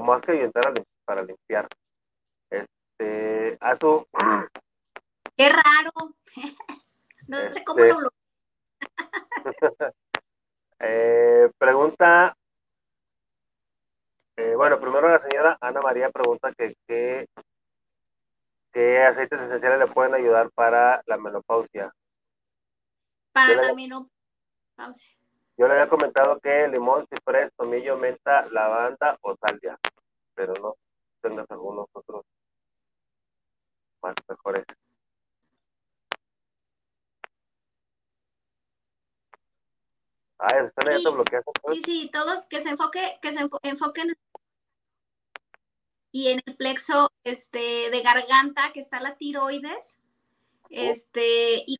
A: más que ayudar para limpiar. Este, Azu.
B: Qué raro. no sé cómo lo
A: eh, pregunta, eh, bueno, primero la señora Ana María pregunta que qué aceites esenciales le pueden ayudar para la menopausia.
B: Para la menopausia.
A: Yo le había comentado que limón, ciprés, tomillo, menta, lavanda o salvia, pero no tengas algunos otros más mejores. Ah, están ahí
B: sí, Sí, sí, todos que se enfoque, que se enfoquen y en el plexo este de garganta que está la tiroides, este, y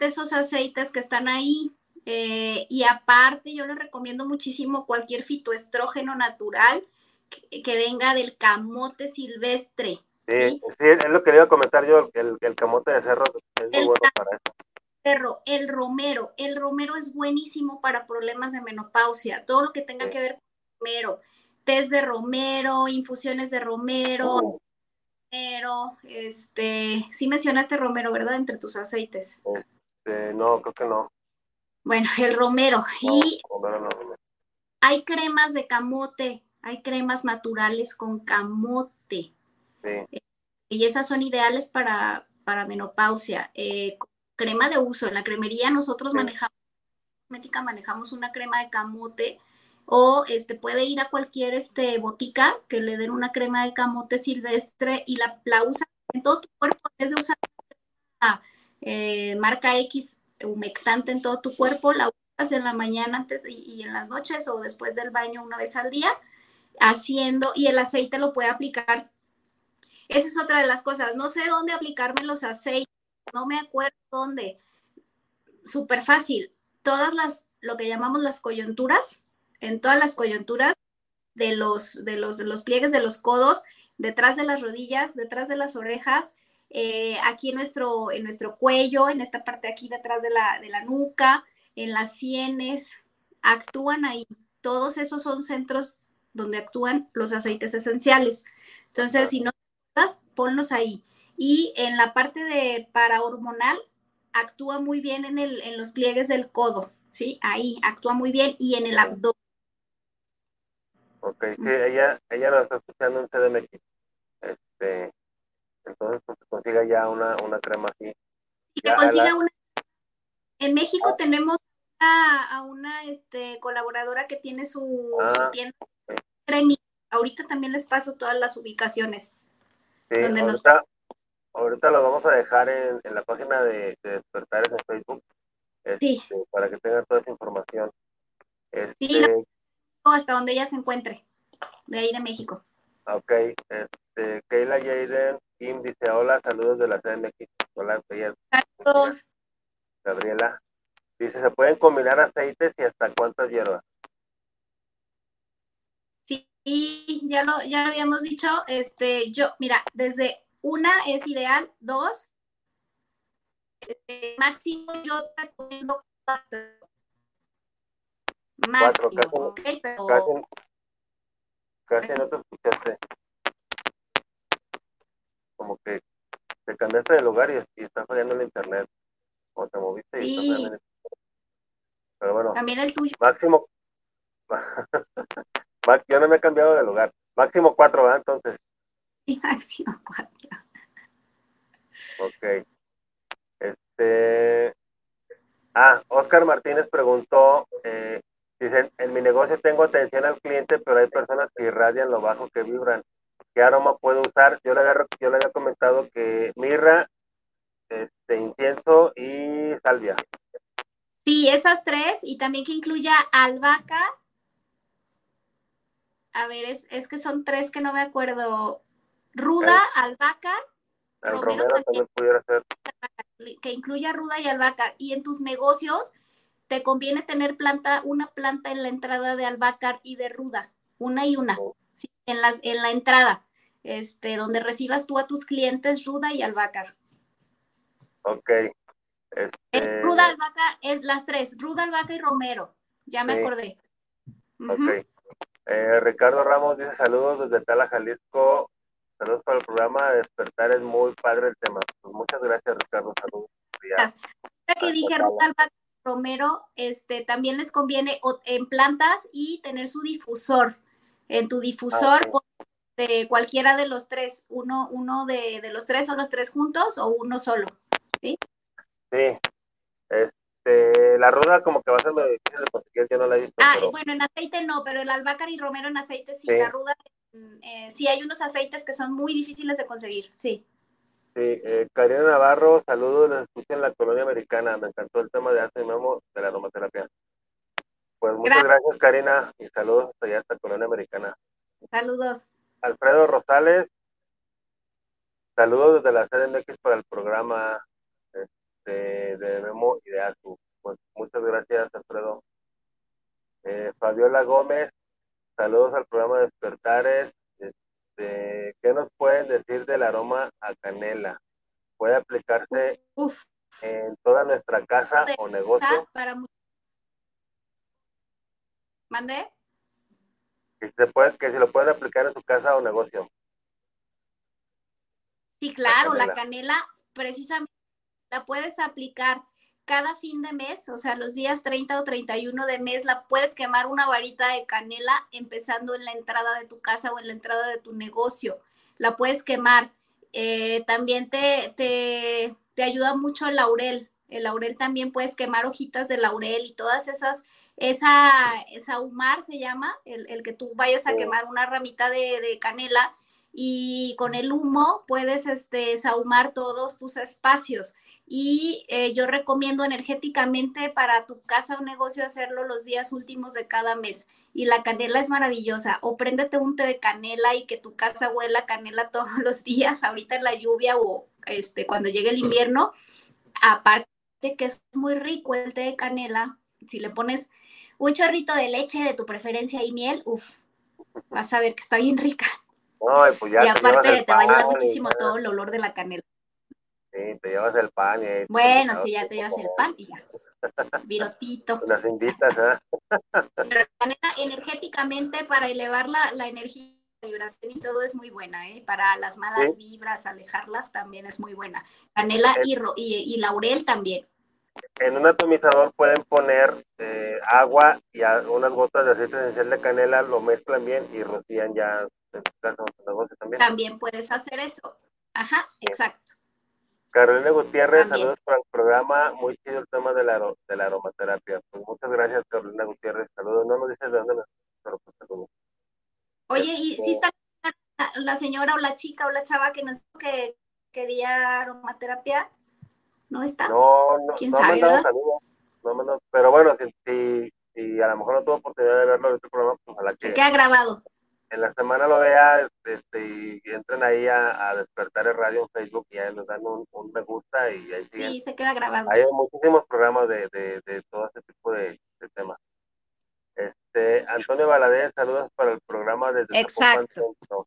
B: esos aceites que están ahí. Eh, y aparte, yo les recomiendo muchísimo cualquier fitoestrógeno natural que, que venga del camote silvestre.
A: Sí, es lo que le iba a comentar yo, el, el camote de cerro es muy bueno para eso.
B: Cerro, el romero, el romero es buenísimo para problemas de menopausia, todo lo que tenga que ver con romero, test de romero, infusiones de romero, uh. Romero, este, sí mencionaste romero, ¿verdad? Entre tus aceites.
A: Este, no, creo que no.
B: Bueno, el romero. y hay cremas de camote, hay cremas naturales con camote. Y esas son ideales para, para menopausia, eh, crema de uso. En la cremería nosotros manejamos, manejamos una crema de camote o este, puede ir a cualquier este, botica que le den una crema de camote silvestre y la, la usa en todo tu cuerpo, en de usar eh, marca X humectante en todo tu cuerpo, la usas en la mañana antes y, en las noches o después del baño una vez al día, haciendo, y el aceite lo puede aplicar. Esa es otra de las cosas. No sé dónde aplicarme los aceites, no me acuerdo dónde. Súper fácil. Todas las, lo que llamamos las coyunturas, en todas las coyunturas de los, de los, los pliegues de los codos, detrás de las rodillas, detrás de las orejas, eh, aquí en nuestro, en nuestro cuello, en esta parte aquí detrás de la, de la nuca, en las sienes, actúan ahí. Todos esos son centros donde actúan los aceites esenciales. Entonces, si no ponlos ahí. Y en la parte de parahormonal, actúa muy bien en, el, en los pliegues del codo, ¿sí? Ahí actúa muy bien y en el abdomen.
A: Ok, sí, ella, ella lo está escuchando en CDMX. Este, entonces, pues consiga ya una, una crema así.
B: Y que consiga una. En México ah. tenemos a, una este, colaboradora que tiene su, ah, tienda Ahorita también les paso todas las ubicaciones.
A: Sí, ahorita, ahorita lo vamos a dejar en, en la página de, de Despertares en Facebook. sí. Este, para que tengan toda esa información.
B: sí, este, hasta donde ella se encuentre, de ahí de México.
A: Ok, este, Keila Jaden Kim dice, hola, saludos de la CNX. Hola,
B: Saludos.
A: Gabriela. Dice, ¿se pueden combinar aceites y hasta cuántas hierbas?
B: Sí, ya lo, ya lo habíamos dicho. Este, yo, mira, desde una es ideal, dos, este, máximo yo recomiendo cuatro. Máximo, cuatro, casi, pero...
A: casi, casi no te escuchaste como que te cambiaste de lugar y, estás fallando el internet. O te moviste y estás el Pero bueno.
B: También el tuyo.
A: Máximo. Yo no me he cambiado de lugar. Máximo cuatro, ¿verdad? Entonces.
B: Sí, máximo cuatro.
A: Ok. Este. Ah, Oscar Martínez preguntó, eh, dicen, en mi negocio tengo atención al cliente, pero hay personas que irradian lo bajo que vibran. ¿Qué aroma puedo usar? Yo le había, yo le había comentado que mirra, este, incienso y salvia.
B: Sí, esas tres, y también que incluya albahaca. A ver, es, es que son tres que no me acuerdo. Ruda, albahaca.
A: El romero, también, pudiera ser.
B: Que incluya ruda y albahaca. Y en tus negocios te conviene tener planta, una planta en la entrada de albahaca y de ruda, una y una. Oh en, las, en la entrada, este, donde recibas tú a tus clientes ruda y albahaca.
A: Ok.
B: Este... ruda, albahaca, es las tres, ruda, albahaca y romero. Ya me acordé.
A: Ok. Eh, Ricardo Ramos dice saludos desde Tala, Jalisco. Saludos para el programa. Despertar es muy padre el tema. Pues muchas gracias, Ricardo. Saludos.
B: que dije ruda, albahaca romero, este, también les conviene en plantas y tener su difusor en tu difusor de cualquiera de los tres, uno, uno de, los tres o los tres juntos o uno solo, ¿sí?
A: Sí. Este, la ruda como que va a ser muy difícil de conseguir, yo no la he visto.
B: Ah, bueno, en aceite no, pero el albácar y romero en aceite sí, la ruda, eh, sí hay unos aceites que son muy difíciles de conseguir, sí.
A: Sí, eh, Karina Navarro, saludos, les escuché en la colonia americana, me encantó el tema de hace memo de la aromaterapia. Pues muchas gracias, Karina, y saludos hasta allá, hasta Colonia Americana.
B: Saludos.
A: Alfredo Rosales, saludos desde la CDMX para el programa este, de Memo y de ASU. Pues muchas gracias, Alfredo. Eh, Fabiola Gómez, saludos al programa Despertares. Este, ¿Qué nos pueden decir del aroma a canela? ¿Puede aplicarse en toda nuestra casa o negocio?
B: Para ¿Mande?
A: Que se, puede, que se lo pueden aplicar en su casa o negocio.
B: Sí, claro, la canela. precisamente la puedes aplicar cada fin de mes, o sea, los días 30 o 31 de mes, la puedes quemar una varita de canela empezando en la entrada de tu casa o en la entrada de tu negocio. La puedes quemar Eh, también te, te, te ayuda mucho el laurel. El laurel también puedes quemar hojitas de laurel y todas esas esa, esa humar se llama, el, el, que tú vayas a quemar una ramita de, de, canela y con el humo puedes este, sahumar todos tus espacios. Y eh, yo recomiendo energéticamente para tu casa o negocio hacerlo los días últimos de cada mes. Y la canela es maravillosa. O préndete un té de canela y que tu casa huela canela todos los días, ahorita en la lluvia o este, cuando llegue el invierno. Aparte que es muy rico el té de canela, si le pones un chorrito de leche de tu preferencia y miel, uff, vas a ver que está bien rica.
A: Ay, pues ya
B: y aparte te, va a ayudar muchísimo todo el olor de la canela.
A: Sí, te llevas el pan. Y
B: bueno, sí, ya te llevas el pan y ya. Virotito.
A: Las invitas, ¿eh?
B: La canela energéticamente para elevar la, la energía vibración y todo es muy buena, ¿eh? Para las malas ¿Sí? vibras, alejarlas también es muy buena. Canela y, y, y laurel también
A: en un atomizador pueden poner eh, agua y a, unas gotas de aceite esencial de canela, lo mezclan bien y rocían ya en su casa o negocio también.
B: También puedes hacer eso. Ajá, exacto.
A: Carolina Gutiérrez, también. saludos para el programa. Muy chido el tema de la, de la aromaterapia. Pues muchas gracias, Carolina Gutiérrez. Saludos. No nos dices de dónde nos pero pues saludos.
B: Oye, ¿y si está la señora o la chica o la chava que nos que quería aromaterapia? ¿No está?
A: No, no,
B: ¿Quién
A: no
B: sabe,
A: mandado saludos. No mandado, pero bueno, si, si, si, a lo mejor no tuvo oportunidad de verlo en este programa, pues ojalá que...
B: Se queda grabado.
A: En la semana lo vea este, este, y entren ahí a, a, Despertar el Radio en Facebook y ahí nos dan un, un me gusta y ahí siguen.
B: Sí, se queda grabado.
A: Hay muchísimos programas de, de, de todo este tipo de, de temas. Este, Antonio Valadez, saludos para el programa desde
B: Exacto.
A: Zapopan Centro.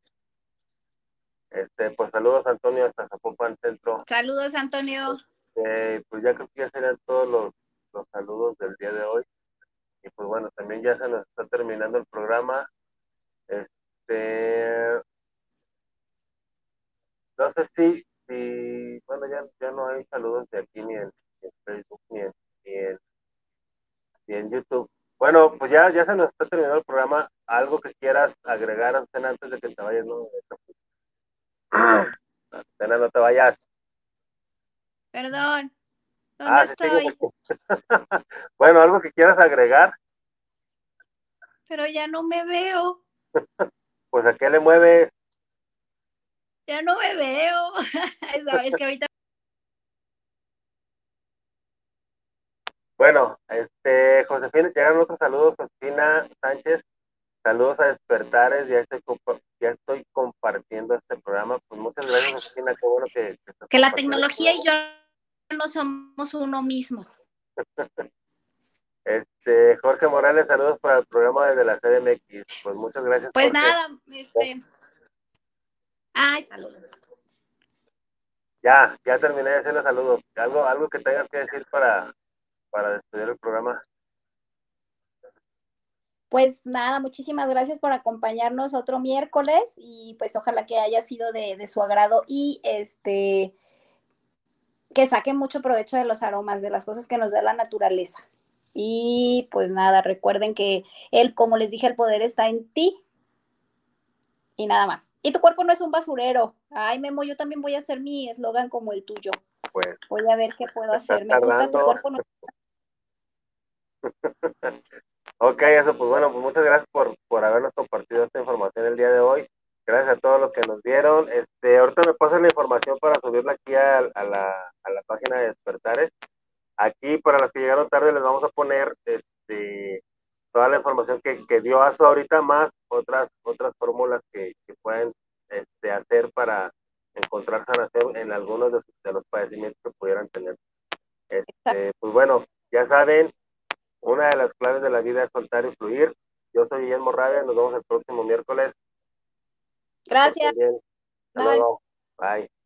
A: Este, pues saludos Antonio hasta Zapopan Centro.
B: Saludos Antonio.
A: Eh, pues ya creo que ya serían todos los, los, saludos del día de hoy. Y pues bueno, también ya se nos está terminando el programa. Este, no sé si, si bueno, ya, ya no hay saludos de aquí ni en, ni en Facebook ni en, ni en, ni en YouTube. Bueno, pues ya, ya se nos está terminando el programa. Algo que quieras agregar, Antena, antes de que te vayas, ¿no? Antena, no te vayas.
B: Perdón. ¿Dónde ah, estoy?
A: Sí, bueno, algo que quieras agregar.
B: Pero ya no me veo.
A: pues a qué le mueves.
B: Ya no me veo. es que ahorita.
A: Bueno, este, Josefina, llegaron otros saludos, Josefina Sánchez. Saludos a Despertares, ya estoy, ya estoy compartiendo este programa. Pues muchas gracias, Josefina, qué bueno que...
B: Que, que la tecnología y yo no somos uno mismo.
A: Este, Jorge Morales, saludos para el programa desde la CDMX. Pues muchas gracias.
B: Pues Jorge. nada, este. Ay, saludos.
A: Ya, ya terminé de hacer los saludos. ¿Algo, algo que tengas que decir para, para despedir el programa?
B: Pues nada, muchísimas gracias por acompañarnos otro miércoles y pues ojalá que haya sido de, de su agrado y este que saquen mucho provecho de los aromas, de las cosas que nos da la naturaleza. Y pues nada, recuerden que él, como les dije, el poder está en ti y nada más. Y tu cuerpo no es un basurero. Ay, Memo, yo también voy a hacer mi eslogan como el tuyo.
A: Pues,
B: voy a ver qué puedo hacer. Me gusta tu cuerpo. No...
A: ok, eso, pues bueno, pues muchas gracias por, por habernos compartido esta información el día de hoy. Gracias a todos los que nos vieron. Este, ahorita me pasan la información para subirla aquí a, a, la, a la página de Despertares. Aquí, para los que llegaron tarde, les vamos a poner este, toda la información que, que dio ASO ahorita, más otras, otras fórmulas que, que pueden este, hacer para encontrar sanación en algunos de, de los padecimientos que pudieran tener. Este, pues bueno, ya saben, una de las claves de la vida es soltar y fluir. Yo soy Guillermo Rabia, nos vemos el próximo miércoles.
B: Gracias.
A: Hasta luego. Bye.